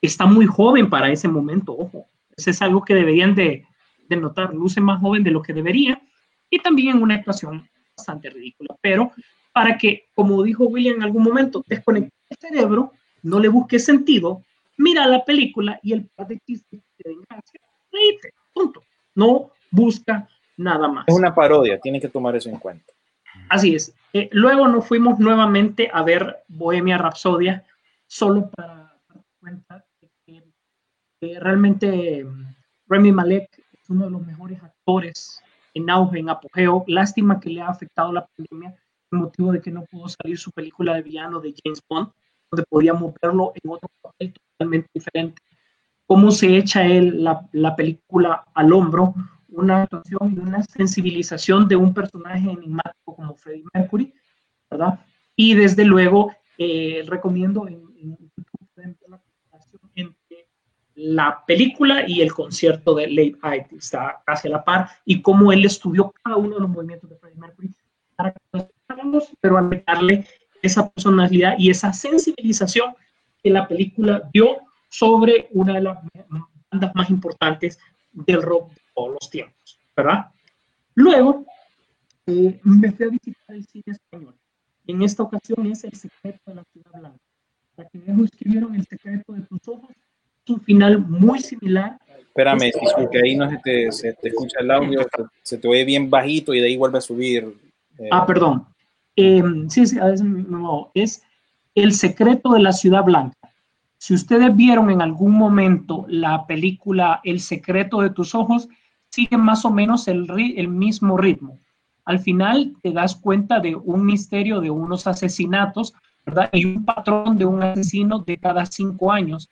está muy joven para ese momento, ojo, eso es algo que deberían de, de notar, luce más joven de lo que debería, y también una actuación bastante ridícula, pero para que, como dijo William en algún momento, desconecte el cerebro, no le busque sentido, mira la película y el par de chistes que te punto. No busca nada más. Es una parodia, tienen que tomar eso en cuenta. Así es. Eh, luego nos fuimos nuevamente a ver Bohemia Rhapsodia, solo para dar cuenta de que, que realmente mm, Remy Malek es uno de los mejores actores en auge, en apogeo. Lástima que le ha afectado la pandemia, el motivo de que no pudo salir su película de villano de James Bond, donde podíamos verlo en otro papel totalmente diferente. Cómo se echa él la, la película al hombro, una actuación y una sensibilización de un personaje enigmático como Freddie Mercury, ¿verdad? Y desde luego, eh, recomiendo en, en ver la entre la película y el concierto de Late Night, está casi a la par, y cómo él estudió cada uno de los movimientos de Freddie Mercury para pero agregarle esa personalidad y esa sensibilización que la película dio sobre una de las bandas más importantes del rock de todos los tiempos, ¿verdad? Luego, eh, me fui a visitar el cine español. En esta ocasión es El secreto de la ciudad blanca. La que me escribieron El secreto de tus ojos. Es un final muy similar. Espérame, Sisu, que ahí no se te, se te escucha el audio, se, se te oye bien bajito y de ahí vuelve a subir. eh, Ah, perdón. Eh, sí, sí, a veces me muevo. Es El secreto de la ciudad blanca. Si ustedes vieron en algún momento la película El secreto de tus ojos, sigue más o menos el, mismo ritmo. Al final te das cuenta de un misterio de unos asesinatos, ¿verdad? Y un patrón de un asesino de cada cinco años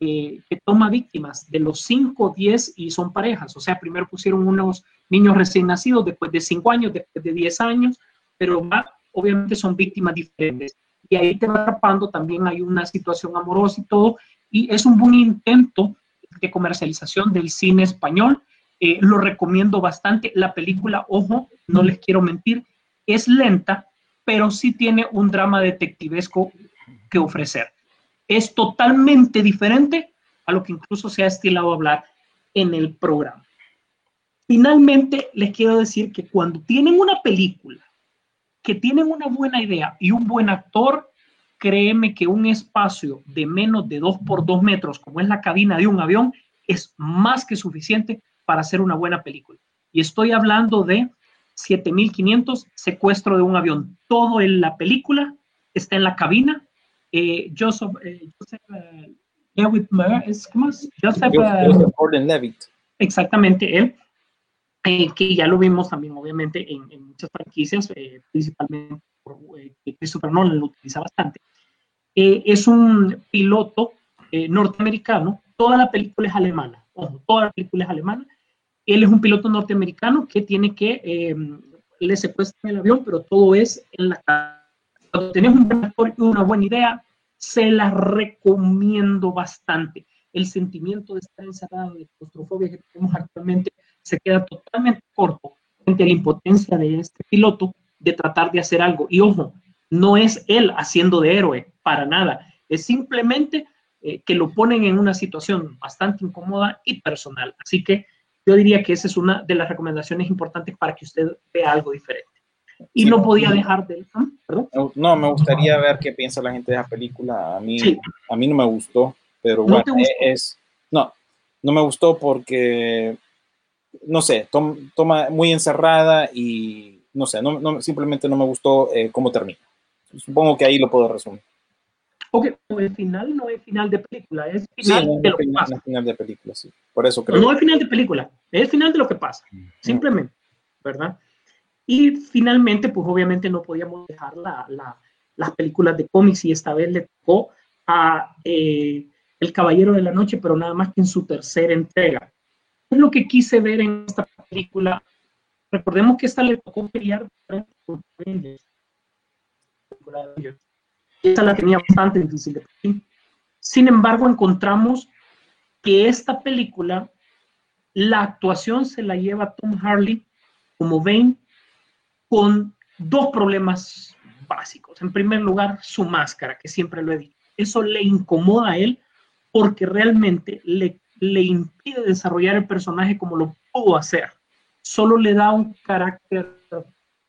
eh, que toma víctimas de los 5, 10 y son parejas. O sea, primero pusieron unos niños recién nacidos, después de 5 años, después de 10 años, pero obviamente son víctimas diferentes. Y ahí te va atrapando, también hay una situación amorosa y todo, y es un buen intento de comercialización del cine español. Eh, lo recomiendo bastante. La película, ojo, no les quiero mentir, es lenta, pero sí tiene un drama detectivesco que ofrecer. Es totalmente diferente a lo que incluso se ha estilado hablar en el programa. Finalmente, les quiero decir que cuando tienen una película que tienen una buena idea y un buen actor, créeme que un espacio de menos de 2 por 2 metros, como es la cabina de un avión, es más que suficiente para hacer una buena película. Y estoy hablando de 7500, secuestro de un avión. Todo en la película está en la cabina. Eh, Joseph, eh, Joseph eh, Lewitt Mer- es, ¿cómo es? Joseph, eh, Joseph Gordon-Levitt. exactamente él, eh, que ya lo vimos también obviamente en, en muchas franquicias, eh, principalmente por, eh, que Christopher Nolan lo utiliza bastante. eh, es un piloto eh, norteamericano, toda la película es alemana, ojo, toda la película es alemana. Él es un piloto norteamericano que tiene que, eh, le secuestran el avión, pero todo es en la casa. Cuando tenés un buen actor y una buena idea, se la recomiendo bastante. El sentimiento de estar encerrado, de claustrofobia que tenemos actualmente, se queda totalmente corto frente a la impotencia de este piloto de tratar de hacer algo. Y ojo, no es él haciendo de héroe, para nada. Es simplemente eh, que lo ponen en una situación bastante incómoda y personal. Así que yo diría que esa es una de las recomendaciones importantes para que usted vea algo diferente. Y Sí. no podía dejar de... ¿ah? No, me gustaría ver qué piensa la gente de esa película. A mí, Sí. a mí no me gustó, pero ¿No bueno, es no, no me gustó porque no sé, tom- toma muy encerrada y no sé, no, no- simplemente no me gustó eh, cómo termina. Supongo que ahí lo puedo resumir. Ok, el final no es final de película, es Sí, final no, de no, lo que final, pasa. no final de película, sí. Por eso creo. No es final de película, es final de lo que pasa, simplemente, ¿verdad? Y finalmente, pues obviamente no podíamos dejar la- la- las películas de cómics y esta vez le tocó a eh, El Caballero de la Noche, pero nada más que en su tercera entrega. Es lo que quise ver en esta película. Recordemos que esta le tocó pelear. Esta la tenía bastante difícil de. Sin embargo, encontramos que esta película, la actuación se la lleva Tom Harley como Bane con dos problemas básicos. En primer lugar, su máscara, que siempre lo he dicho. Eso le incomoda a él porque realmente le, le impide desarrollar el personaje como lo pudo hacer. Solo le da un carácter,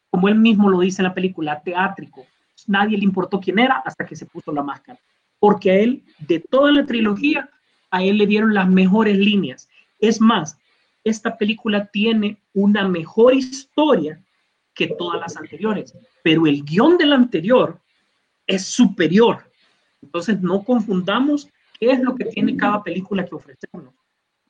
como él mismo lo dice en la película, teátrico. Nadie le importó quién era hasta que se puso la máscara. Porque a él, de toda la trilogía, a él le dieron las mejores líneas. Es más, esta película tiene una mejor historia que todas las anteriores, pero el guion del anterior es superior. Entonces no confundamos qué es lo que tiene cada película que ofrecernos.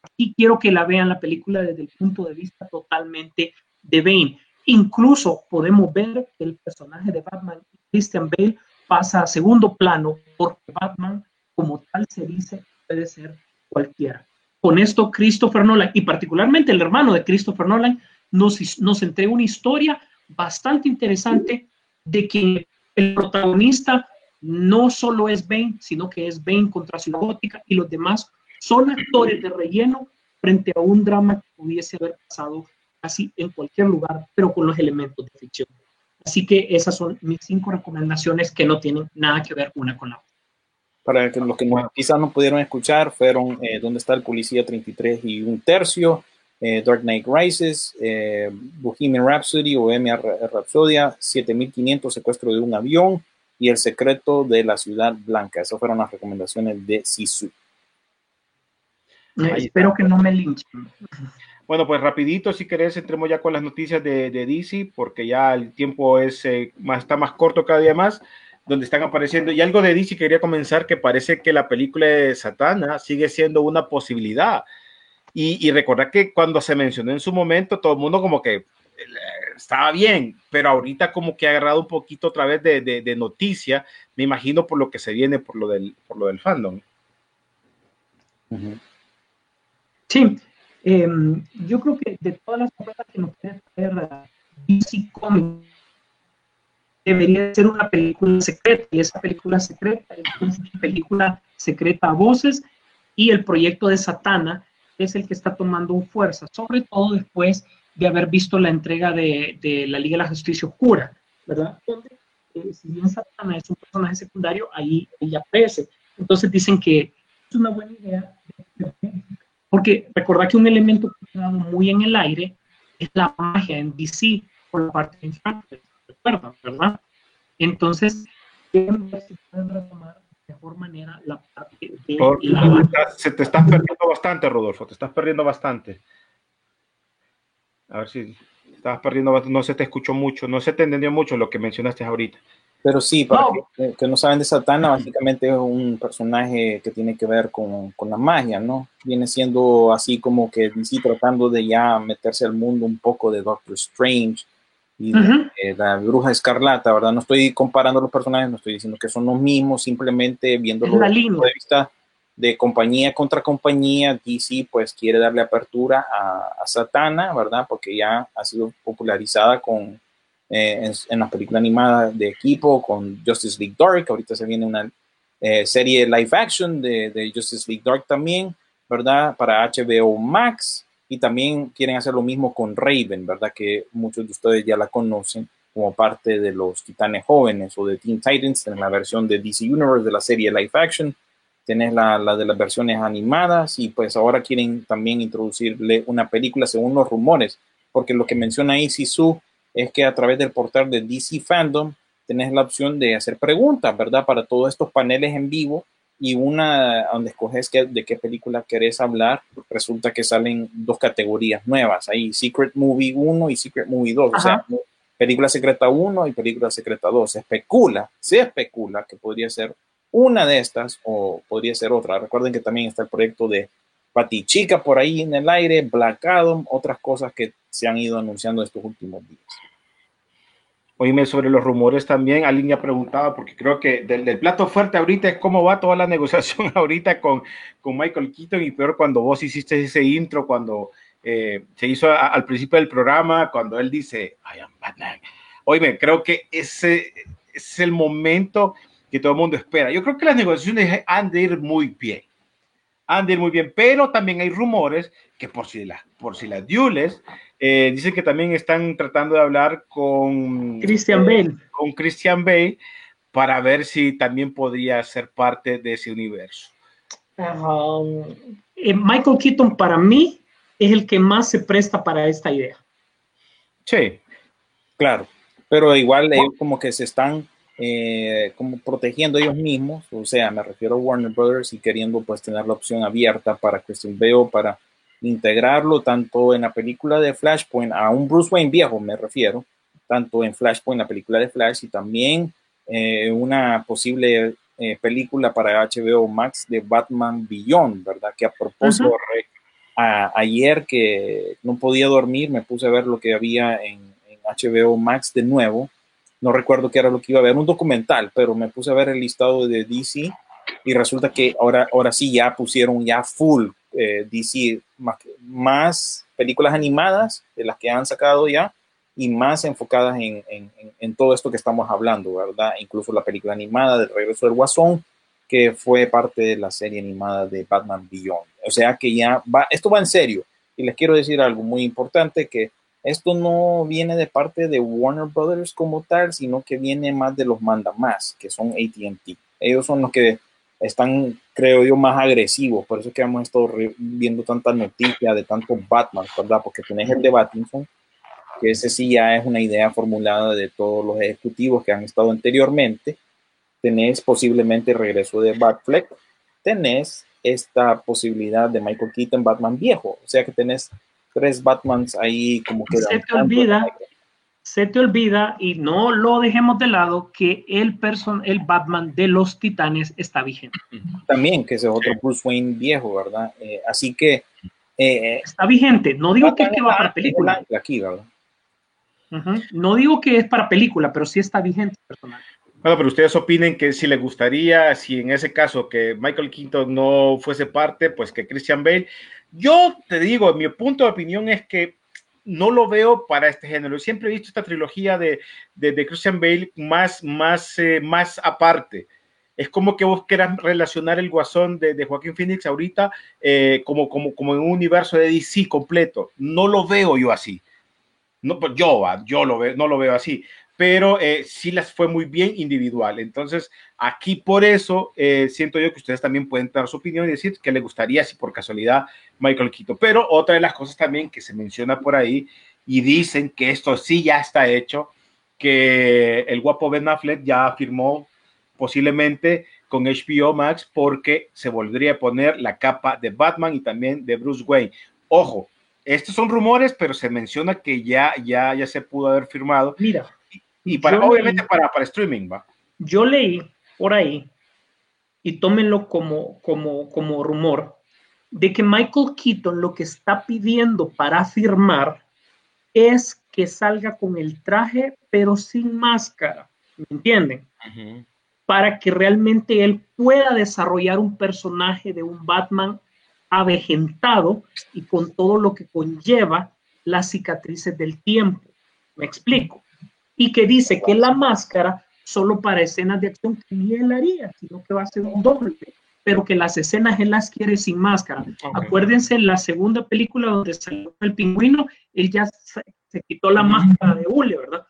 Aquí quiero que la vean la película desde el punto de vista totalmente de Bane. Incluso podemos ver que el personaje de Batman, Christian Bale, pasa a segundo plano porque Batman, como tal se dice, puede ser cualquiera. Con esto, Christopher Nolan, y particularmente el hermano de Christopher Nolan, nos, nos entrega una historia bastante interesante de que el protagonista no solo es Bane, sino que es Bane contra Ciudad Gótica y los demás son actores de relleno frente a un drama que pudiese haber pasado casi en cualquier lugar, pero con los elementos de ficción. Así que esas son mis cinco recomendaciones que no tienen nada que ver una con la otra. Para los que quizás no pudieron escuchar, fueron eh, ¿Dónde está el policía 33 y un tercio? eh, Dark Knight Rises, eh, Bohemian Rhapsody M. Rhapsodia, 7500 secuestro de un avión y El secreto de la ciudad blanca. Esas fueron las recomendaciones de Sisu. Eh, espero que no me linchen. Bueno, pues rapidito, si querés, entremos ya con las noticias de, de DC, porque ya el tiempo es, eh, más, está más corto cada día más, donde están apareciendo. Y algo de DC quería comenzar, que parece que la película de Satana sigue siendo una posibilidad. Y, y recordar que cuando se mencionó en su momento, todo el mundo como que estaba bien, pero ahorita como que ha agarrado un poquito otra vez de, de, de noticia, me imagino por lo que se viene, por lo del, por lo del fandom. Sí, eh, yo creo que de todas las cosas que nos puede traer DC Comics, debería ser una película secreta, y esa película secreta es una película secreta a voces, y el proyecto de Satana es el que está tomando fuerza, sobre todo después de haber visto la entrega de, de la Liga de la Justicia Oscura, ¿verdad? Donde, eh, si bien Satana es un personaje secundario, ahí ella aparece. Entonces dicen que es una buena idea porque recordad que un elemento que ha quedado muy en el aire es la magia en DC por la parte de Franklin, ¿recuerdan, verdad? Entonces, quieren ver si pueden retomar de mejor manera la parte de Por- la... se te estás perdiendo bastante, Rodolfo, te estás perdiendo bastante. A ver si estabas perdiendo bastante, no se te escuchó mucho, no se te entendió mucho lo que mencionaste ahorita. Pero sí, para No. que, que no saben de Satana, básicamente es un personaje que tiene que ver con, con la magia, ¿no? Viene siendo así como que DC tratando de ya meterse al mundo un poco de Doctor Strange, y uh la Bruja Escarlata, ¿verdad? No estoy comparando los personajes, no estoy diciendo que son los mismos, simplemente viéndolo desde el punto de vista de compañía contra compañía, DC pues quiere darle apertura a, a Satana, ¿verdad? Porque ya ha sido popularizada con, eh, en, en la película animada de equipo, con Justice League Dark, ahorita se viene una eh, serie live action de, de, Justice League Dark también, ¿verdad? Para HBO Max, y también quieren hacer lo mismo con Raven, ¿verdad? Que muchos de ustedes ya la conocen como parte de los Titanes Jóvenes o de Teen Titans en la versión de DC Universe de la serie live action tenés la, la, de las versiones animadas y pues ahora quieren también introducirle una película según los rumores, porque lo que menciona ahí Sisu es que a través del portal de DC Fandom tenés la opción de hacer preguntas, ¿verdad? Para todos estos paneles en vivo y una donde escoges que, de qué película querés hablar, resulta que salen dos categorías nuevas, ahí Secret Movie 1 y Secret Movie 2, Ajá. o sea, película secreta 1 y película secreta 2. Se especula, se especula que podría ser una de estas o podría ser otra. Recuerden que también está el proyecto de Chica por ahí en el aire, Black Adam, otras cosas que se han ido anunciando estos últimos días. Oíme sobre los rumores también, alguien ya preguntaba, porque creo que del, plato fuerte ahorita es cómo va toda la negociación ahorita con, con Michael Keaton y peor cuando vos hiciste ese intro, cuando eh, se hizo al principio del programa, cuando él dice, I am. Oíme, creo que ese es el momento que todo el mundo espera. Yo creo que las negociaciones han de ir muy bien. Han de ir muy bien, pero también hay rumores que por si, la, por si las Dules eh, dicen que también están tratando de hablar con Christian eh, Bale. Con Christian Bale para ver si también podría ser parte de ese universo. Um, eh, Michael Keaton para mí es el que más se presta para esta idea. Sí, claro, pero igual ellos como que se están eh, como protegiendo ellos mismos, o sea, me refiero a Warner Brothers y queriendo pues tener la opción abierta para Christian Bale, para integrarlo tanto en la película de Flashpoint, a un Bruce Wayne viejo me refiero, tanto en Flashpoint, la película de Flash, y también eh, una posible eh, película para HBO Max de Batman Beyond, ¿verdad? Que a propósito, uh -huh. a, ayer que no podía dormir, me puse a ver lo que había en, en HBO Max de nuevo no recuerdo qué era lo que iba a ver, un documental, pero me puse a ver el listado de DC y resulta que ahora, ahora sí ya pusieron ya full eh, DC, más, películas animadas de las que han sacado ya y más enfocadas en, en, en, todo esto que estamos hablando, ¿verdad? Incluso la película animada del regreso del Guasón, que fue parte de la serie animada de Batman Beyond. O sea que ya va, esto va en serio. Y les quiero decir algo muy importante, que esto no viene de parte de Warner Brothers como tal, sino que viene más de los mandamás, que son ATT. Ellos son los que están, creo yo, más agresivos. Por eso es que hemos estado viendo tantas noticias de tantos Batman, ¿verdad? Porque tenés el de Battinson, que ese sí ya es una idea formulada de todos los ejecutivos que han estado anteriormente. Tenés posiblemente regreso de Batfleck. Tenés esta posibilidad de Michael Keaton, Batman viejo. O sea que tenés tres Batmans ahí como que... Se te olvida, se te olvida y no lo dejemos de lado que el, person, el Batman de los Titanes está vigente. También, que ese es otro Bruce Wayne viejo, ¿verdad? Eh, así que... Eh, está vigente, no digo que, es que va para película. Aquí, ¿verdad? Uh -huh. No digo que es para película, pero sí está vigente el personaje. Bueno, pero ustedes opinen que si les gustaría, si en ese caso que Michael Quinto no fuese parte, pues que Christian Bale, yo te digo, mi punto de opinión es que no lo veo para este género. Siempre he visto esta trilogía de, de, de Christian Bale más, más, eh, más aparte. Es como que vos quieras relacionar el guasón de, de Joaquín Phoenix ahorita eh, como, como, como en un universo de DC completo. No lo veo yo así. No, pues yo, yo lo veo, no lo veo así pero eh, sí las fue muy bien individual. Entonces, aquí por eso eh, siento yo que ustedes también pueden dar su opinión y decir que les gustaría si por casualidad Michael Quito. Pero otra de las cosas también que se menciona por ahí y dicen que esto sí ya está hecho, que el guapo Ben Affleck ya firmó posiblemente con HBO Max porque se volvería a poner la capa de Batman y también de Bruce Wayne. Ojo, estos son rumores, pero se menciona que ya, ya, ya se pudo haber firmado. Mira, y para, obviamente leí, para, para streaming, va. Yo leí por ahí, y tómenlo como, como, como rumor, de que Michael Keaton lo que está pidiendo para firmar es que salga con el traje, pero sin máscara. ¿Me entienden? Para que realmente él pueda desarrollar un personaje de un Batman avejentado y con todo lo que conlleva las cicatrices del tiempo. Me explico. Y que dice que la máscara solo para escenas de acción que ni él haría, sino que va a ser un doble, pero que las escenas él las quiere sin máscara. Acuérdense en la segunda película donde salió el pingüino, él ya se, quitó la máscara de hule, ¿verdad?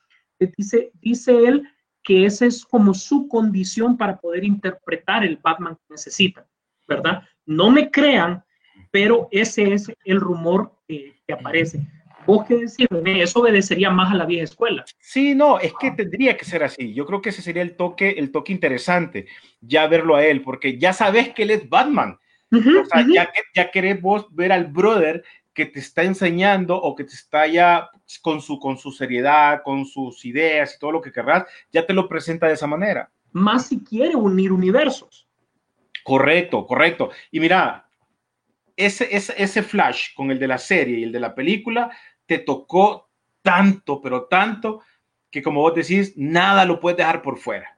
Dice, dice él que esa es como su condición para poder interpretar el Batman que necesita, ¿verdad? No me crean, pero ese es el rumor que aparece. ¿Vos qué decir, Eso obedecería más a la vieja escuela. Sí, no, es que tendría que ser así. Yo creo que ese sería el toque, el toque interesante, ya verlo a él, porque ya sabes que él es Batman. o sea, ya, ya querés vos ver al brother que te está enseñando o que te está ya con su, con su seriedad, con sus ideas y todo lo que querrás, ya te lo presenta de esa manera. Más si quiere unir universos. Correcto, correcto. Y mira, ese, ese, ese flash con el de la serie y el de la película te tocó tanto, pero tanto, que como vos decís, nada lo puedes dejar por fuera.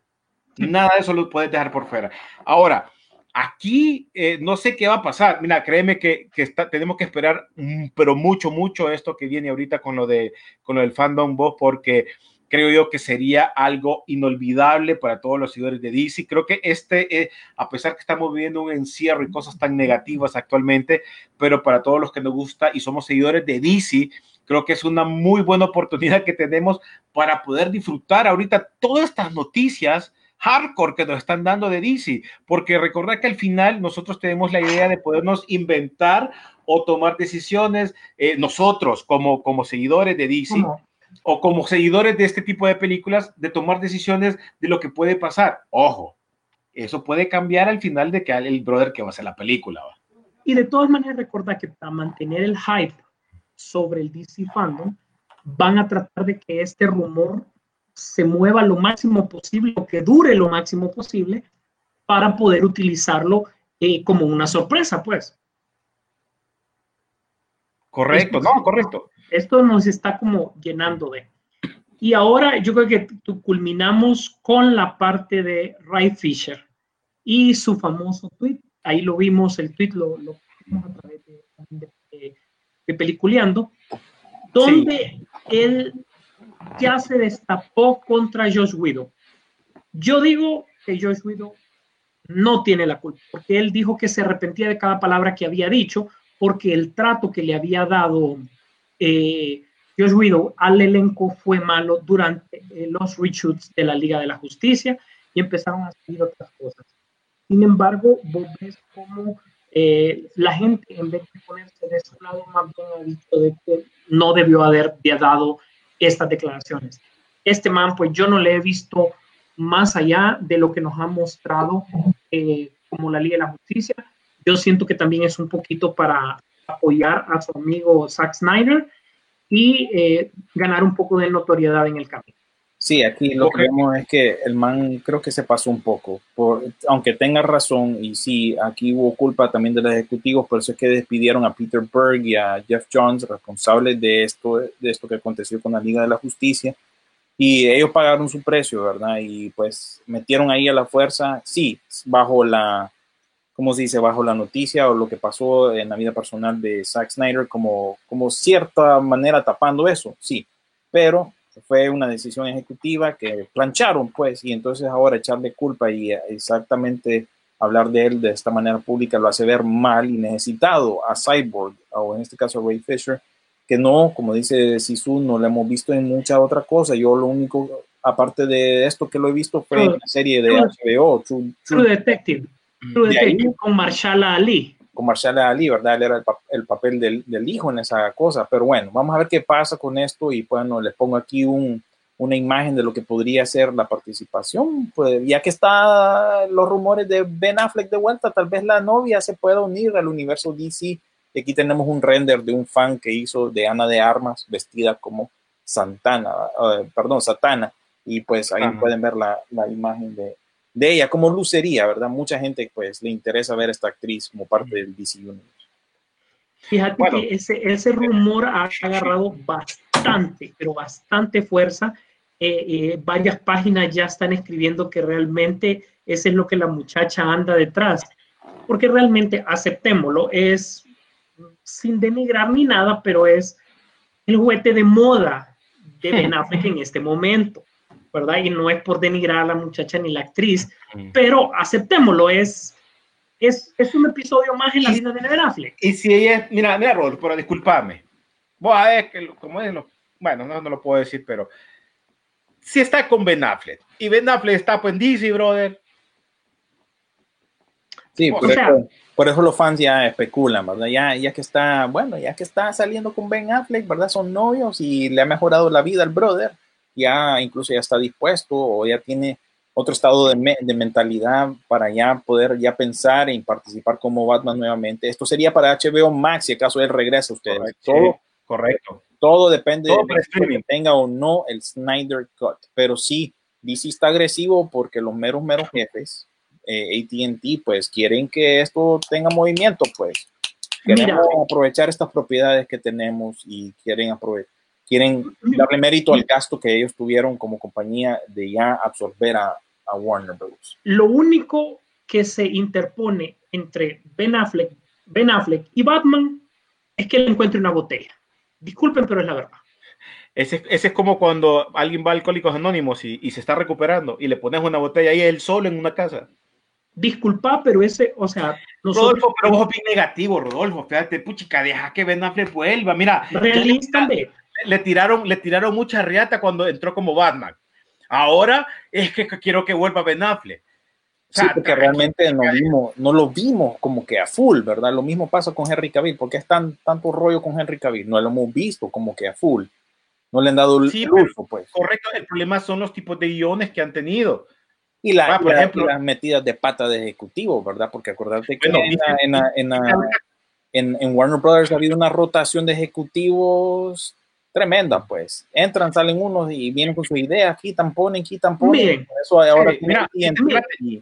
Nada de eso lo puedes dejar por fuera. Ahora, aquí eh, no sé qué va a pasar. Mira, créeme que, que está, tenemos que esperar, mm, pero mucho, mucho esto que viene ahorita con lo, de, con lo del fandom vos, porque creo yo que sería algo inolvidable para todos los seguidores de DC. Creo que este, eh, a pesar que estamos viviendo un encierro y cosas tan negativas actualmente, pero para todos los que nos gusta y somos seguidores de DC, creo que es una muy buena oportunidad que tenemos para poder disfrutar ahorita todas estas noticias hardcore que nos están dando de DC, porque recordad que al final nosotros tenemos la idea de podernos inventar o tomar decisiones eh, nosotros como, como seguidores de DC o como seguidores de este tipo de películas de tomar decisiones de lo que puede pasar. Ojo, eso puede cambiar al final de que el brother que va a hacer la película. Y de todas maneras, recuerda que para mantener el hype sobre el DC fandom, van a tratar de que este rumor se mueva lo máximo posible o que dure lo máximo posible para poder utilizarlo eh, como una sorpresa, pues. Correcto, no, correcto. Esto nos está como llenando de. Y ahora yo creo que culminamos con la parte de Ray Fisher y su famoso tweet. Ahí lo vimos, el tweet lo, lo vimos a través de, de, Peliculeando, donde él ya se destapó contra Josh Widow. Yo digo que Josh Widow no tiene la culpa, porque él dijo que se arrepentía de cada palabra que había dicho, porque el trato que le había dado eh, Josh Widow al elenco fue malo durante eh, los reshoots de la Liga de la Justicia y empezaron a salir otras cosas. Sin embargo, vos ves cómo eh, la gente, en vez de ponerse de su lado, más bien ha dicho de que no debió haber dado estas declaraciones. Este man, pues yo no le he visto más allá de lo que nos ha mostrado eh, como la Liga de la Justicia. Yo siento que también es un poquito para apoyar a su amigo Zack Snyder y eh, ganar un poco de notoriedad en el camino. Sí, aquí lo que vemos es que el man creo que se pasó un poco, por, aunque tenga razón, y sí, aquí hubo culpa también de los ejecutivos, por eso es que despidieron a Peter Berg y a Jeff Jones, responsables de esto, de esto que aconteció con la Liga de la Justicia, y ellos pagaron su precio, ¿verdad? Y pues metieron ahí a la fuerza, sí, bajo la, como se dice, bajo la noticia o lo que pasó en la vida personal de Zack Snyder, como, como cierta manera tapando eso, sí, pero fue una decisión ejecutiva que plancharon, pues, y entonces ahora echarle culpa y exactamente hablar de él de esta manera pública lo hace ver mal y necesitado a Cyborg, o en este caso a Ray Fisher, que no, como dice Sisu, no lo hemos visto en mucha otra cosa. Yo lo único, aparte de esto que lo he visto, fue en la serie de HBO, True Detective. Con Marshall Ali. Con Marshall Ali, ¿verdad? Él era el, papel del, del, hijo en esa cosa. Pero bueno, vamos a ver qué pasa con esto. Y bueno, les pongo aquí un, una imagen de lo que podría ser la participación. Pues ya que están los rumores de Ben Affleck de vuelta, tal vez la novia se pueda unir al universo DC. Y aquí tenemos un render de un fan que hizo de Ana de Armas vestida como Santana, uh, perdón, Satana. Y pues ahí pueden ver la, la imagen de, de ella, como lucería, ¿verdad? Mucha gente pues le interesa ver a esta actriz como parte del DC Universe. Fíjate que ese, ese rumor ha agarrado bastante bastante, pero bastante fuerza. Eh, eh, varias páginas ya están escribiendo que realmente ese es lo que la muchacha anda detrás. Porque realmente, aceptémoslo, es sin denigrar ni nada, pero es el juguete de moda de Ben Affleck en este momento, ¿verdad? Y no es por denigrar a la muchacha ni la actriz, pero aceptémoslo, es, es, es un episodio más en la vida de Ben Affleck. Y si ella es, mira, mira, Rodolfo, pero disculpame. Vos a ver, que lo- como es, lo- bueno, no, no lo puedo decir, pero si está con Ben Affleck y Ben Affleck está pues en DC, brother, Sí, O por, sea- eso, por eso los fans ya especulan, ¿verdad? Ya, ya que está, bueno, ya que está saliendo con Ben Affleck, ¿verdad? Son novios y le ha mejorado la vida al brother. Ya incluso ya está dispuesto o ya tiene otro estado de, me- de mentalidad para ya poder ya pensar en participar como Batman nuevamente. Esto sería para HBO Max si acaso él regresa a ustedes. Correcto. Todo, correcto. todo depende Todo de que tenga o no el Snyder Cut. Pero sí, DC está agresivo porque los meros, meros jefes, eh, ATT, pues quieren que esto tenga movimiento, pues. Queremos Mira. aprovechar estas propiedades que tenemos y quieren aprovechar. Quieren darle mérito al gasto que ellos tuvieron como compañía de ya absorber a, a Warner Bros. Lo único que se interpone entre Ben Affleck, Ben Affleck y Batman es que él encuentre una botella. Disculpen, pero es la verdad. Ese, ese es como cuando alguien va a Alcohólicos Anónimos y, y se está recuperando y le pones una botella ahí él solo en una casa. Disculpa, pero ese, o sea, nosotros Rodolfo, pero vos bien negativo, Rodolfo. Fíjate, puchica, deja que Ben Affleck vuelva. Mira, realista le tiraron, le tiraron mucha riata cuando entró como Batman. Ahora es que quiero que vuelva Ben Affleck. O Sí, porque realmente no, vimos, no lo vimos como que a full, ¿verdad? Lo mismo pasa con Henry Cavill. porque es tan, tanto rollo con Henry Cavill? No lo hemos visto como que a full. No le han dado el Sí, uso, pues. Correcto, el problema son los tipos de guiones que han tenido. Y, la, Ah, por la- ejemplo. y las metidas de pata de ejecutivo, ¿verdad? Porque acordate que Bueno, en, en, en- en Warner Brothers ha habido una rotación de ejecutivos tremenda, pues. Entran, salen unos y vienen con sus ideas, quitan, ponen, quitan, ponen. Miren. Por eso ahora Sí, mira, y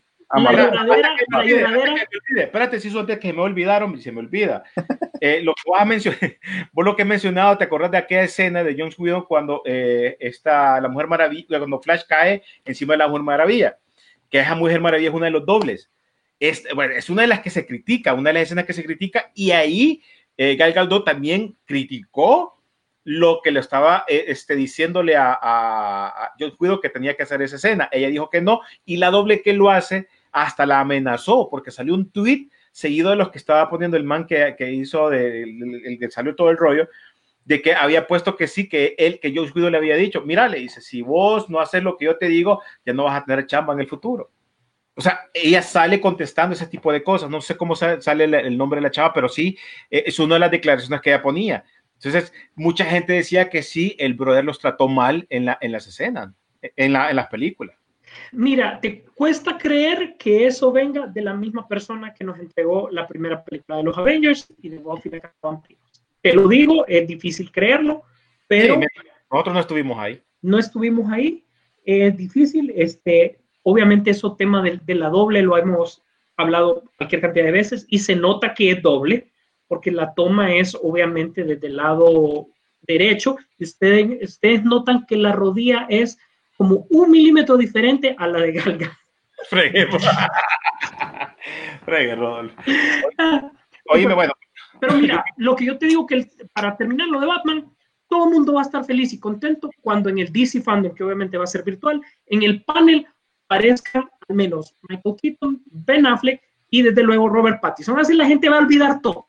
Espérate si eso antes que me olvidaron se me olvida. Eh, lo que has mencionado, vos lo que he mencionado, ¿te acordás de aquella escena de John Whedon cuando eh, está la Mujer Maravilla, cuando Flash cae encima de la Mujer Maravilla? Que esa Mujer Maravilla es una de los dobles. Es, bueno, es una de las que se critica, una de las escenas que se critica, y ahí eh, Gal Gadot también criticó lo que le estaba eh, este, diciéndole a, a, a Whedon que tenía que hacer esa escena. Ella dijo que no, y la doble que lo hace hasta la amenazó, porque salió un tweet seguido de los que estaba poniendo el man que, que hizo, de, el, que salió todo el rollo, de que había puesto que sí, que él, que Josh Whedon le había dicho, mira, le dice, si vos no haces lo que yo te digo, ya no vas a tener chamba en el futuro. O sea, ella sale contestando ese tipo de cosas. No sé cómo sale, el nombre de la chava, pero sí, eh, es una de las declaraciones que ella ponía. Entonces, mucha gente decía que sí, el brother los trató mal en, la, en las escenas, en, la, en las películas. Mira, te cuesta creer que eso venga de la misma persona que nos entregó la primera película de los Avengers y de Buffy Vampiros. Te lo digo, es difícil creerlo, pero Sí, nosotros no estuvimos ahí. no estuvimos ahí. Es difícil. Este, obviamente, eso tema de, de la doble lo hemos hablado cualquier cantidad de veces y se nota que es doble porque la toma es obviamente desde el lado derecho. Y ustedes, ustedes notan que la rodilla es como un milímetro diferente a la de Galga. Fregue, Fregue, Rodolfo. Oíme, bueno, Pero mira, lo que yo te digo que el- para terminar lo de Batman, todo el mundo va a estar feliz y contento cuando en el DC Fandom, que obviamente va a ser virtual, en el panel aparezca al menos Michael Keaton, Ben Affleck y desde luego Robert Pattinson. Así la gente va a olvidar todo,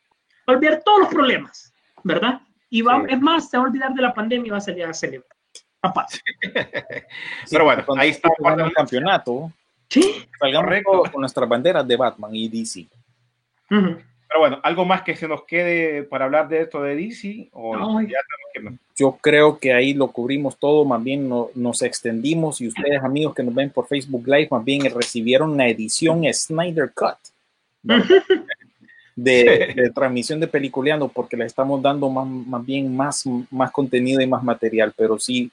va a olvidar todos los problemas, ¿verdad? Y va, Sí. es más, se va a olvidar de la pandemia y va a salir a celebrar. Papá. pero bueno, Cuando ahí está. el campeonato. Sí. Salgamos Correcto. con nuestras banderas de Batman y DC. Ujú. Pero bueno, algo más que se nos quede para hablar de esto de DC. O Ay. ya que- Yo creo que ahí lo cubrimos todo, más bien no- nos extendimos y ustedes amigos que nos ven por Facebook Live, más bien recibieron la edición Snyder Cut. de, de transmisión de Peliculeando porque le estamos dando más, más bien más, más contenido y más material, pero sí,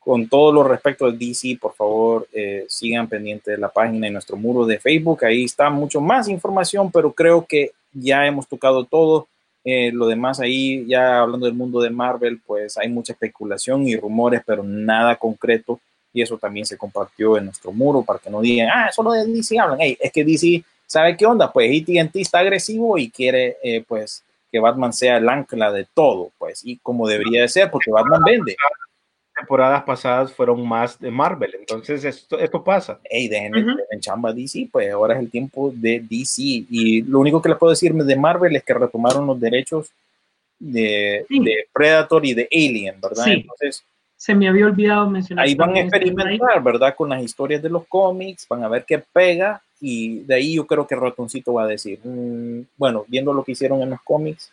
con todo lo respecto al DC, por favor, eh, sigan pendientes de la página y nuestro muro de Facebook, ahí está mucho más información, pero creo que ya hemos tocado todo Eh, lo demás ahí, ya hablando del mundo de Marvel, pues hay mucha especulación y rumores, pero nada concreto. Y eso también se compartió en nuestro muro para que no digan, ah, solo de DC hablan. Hey, es que DC sabe qué onda, pues AT&T está agresivo y quiere, eh, pues, que Batman sea el ancla de todo, pues, y como debería de ser, porque Batman vende. Temporadas pasadas fueron más de Marvel, entonces esto, esto pasa. Hey, dejen en chamba DC, pues ahora es el tiempo de DC. Y lo único que les puedo decir de Marvel es que retomaron los derechos de, Sí. de Predator y de Alien, ¿verdad? Sí. Entonces, Se me había olvidado mencionar. ahí van a este experimentar, ¿verdad? Con las historias de los cómics, van a ver qué pega y de ahí yo creo que Ratoncito va a decir, mm, bueno, viendo lo que hicieron en los cómics,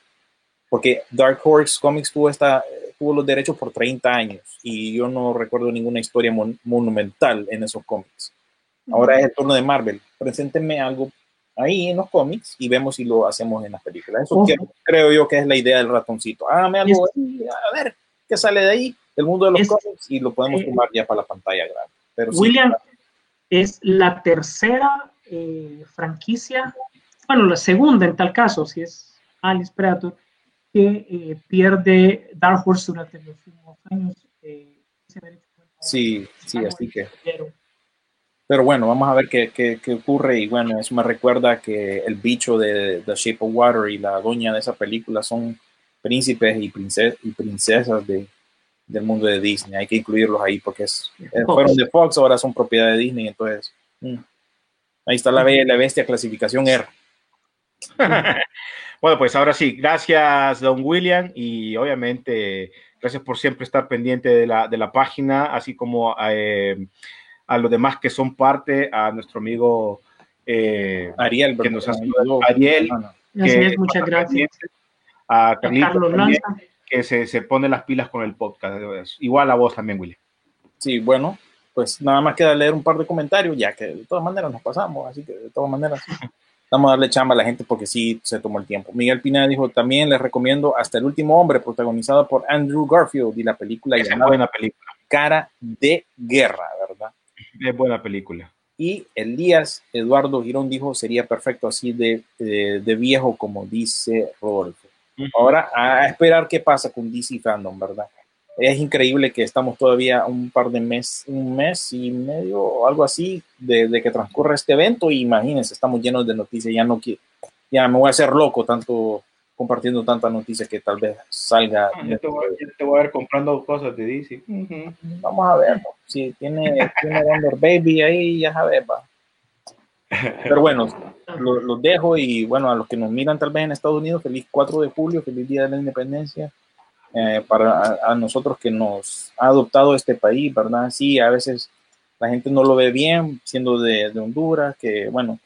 porque Dark Horse Comics tuvo, esta, tuvo los derechos por 30 años y yo no recuerdo ninguna historia mon- monumental en esos cómics. Ahora es el turno de Marvel. Preséntenme algo ahí en los cómics y vemos si lo hacemos en las películas. Eso Ojo. quiero- creo yo que es la idea del ratoncito. Hágame algo ahí, a ver qué sale de ahí, del mundo de los Es- cómics y lo podemos eh, tomar ya para la pantalla grande. Pero sí, William es la tercera eh, franquicia, bueno, la segunda en tal caso, si es Alice Predator, que eh, pierde Dark Horse durante los últimos años. eh, sí, sí, así que. Pero, Pero bueno, vamos a ver qué, qué, qué ocurre. Y bueno, eso me recuerda que el bicho de The Shape of Water y la doña de esa película son príncipes y, princes, y princesas de, del mundo de Disney. Hay que incluirlos ahí porque es, eh, fueron de Fox, ahora son propiedad de Disney. Entonces, mm. Ahí está la bella y la bestia, clasificación R. Bueno, pues ahora sí, gracias, don William, y obviamente gracias por siempre estar pendiente de la, de la página, así como eh, a los demás que son parte, a nuestro amigo eh, Ariel, que nos ha Ayudó. Ariel, que es, muchas gracias. a A Carlitos Carlos también, Lanza. que se, se pone las pilas con el podcast. Igual a vos también, William. Sí, bueno, pues nada más queda leer un par de comentarios, ya que de todas maneras nos pasamos, así que de todas maneras vamos a darle chamba a la gente porque sí se tomó el tiempo. Miguel Pineda dijo, también les recomiendo Hasta el último hombre, protagonizado por Andrew Garfield y la película es llamada buena película. Cara de Guerra, ¿verdad? Es buena película. Y Elías Eduardo Girón dijo, sería perfecto así de, de, de viejo como dice Rodolfo. Ahora a esperar qué pasa con DC Fandom, ¿verdad? Es increíble que estamos todavía un par de meses, un mes y medio o algo así de, de que transcurra este evento. Y imagínense, estamos llenos de noticias. Ya no qui- ya me voy a hacer loco tanto compartiendo tantas noticias que tal vez salga. Ah, Yo te, voy, yo te voy a ver comprando cosas de DC. Vamos a ver, ¿no? si tiene, tiene Wonder Baby ahí, ya sabes, va. Pero bueno, lo- los dejo y bueno, a los que nos miran tal vez en Estados Unidos, feliz 4 de julio, feliz Día de la Independencia. Eh, para a, a nosotros que nos ha adoptado este país, ¿verdad? Sí, a veces la gente no lo ve bien, siendo de, de Honduras, que bueno,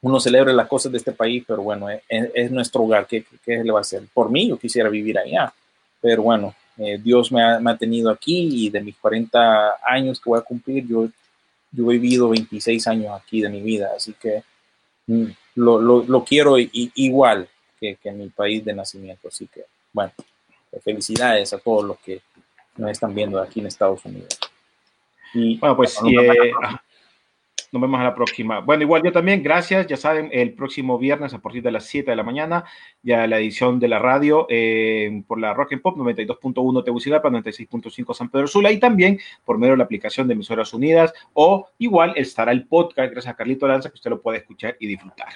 uno celebra las cosas de este país, pero bueno, es, es nuestro hogar, ¿qué, ¿qué, le va a hacer? Por mí, yo quisiera vivir allá, pero bueno, eh, Dios me ha, me ha, tenido aquí y de mis 40 años que voy a cumplir, yo, yo he vivido 26 años aquí de mi vida, así que mm, lo, lo, lo, quiero igual que, que mi país de nacimiento, así que bueno felicidades a todos los que nos están viendo aquí en Estados Unidos. Y, bueno, pues y, eh, nos vemos a la próxima. Bueno, igual yo también, gracias. Ya saben, el próximo viernes a partir de las 7 de la mañana, ya la edición de la radio eh, por la Rock and Pop 92.1 Tegucigalpa, 96.5 San Pedro Sula y también por medio de la aplicación de Emisoras Unidas o igual estará el podcast gracias a Carlito Lanza que usted lo puede escuchar y disfrutar.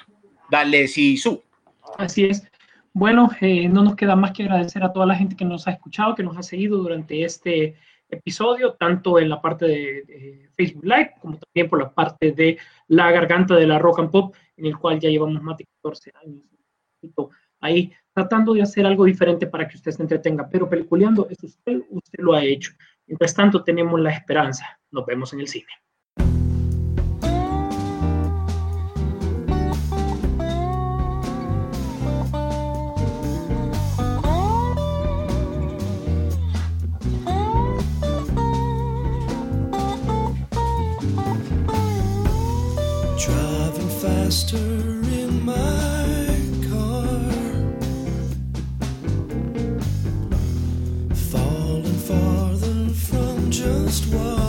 Dale, Sisu. Así es. Bueno, eh, no nos queda más que agradecer a toda la gente que nos ha escuchado, que nos ha seguido durante este episodio, tanto en la parte de, Facebook Live como también por la parte de la garganta de la rock and pop, en el cual ya llevamos más de 14 años ahí tratando de hacer algo diferente para que usted se entretenga, pero peliculeando es usted, usted lo ha hecho. Mientras tanto, tenemos la esperanza. Nos vemos en el cine. Faster in my car, falling farther from just what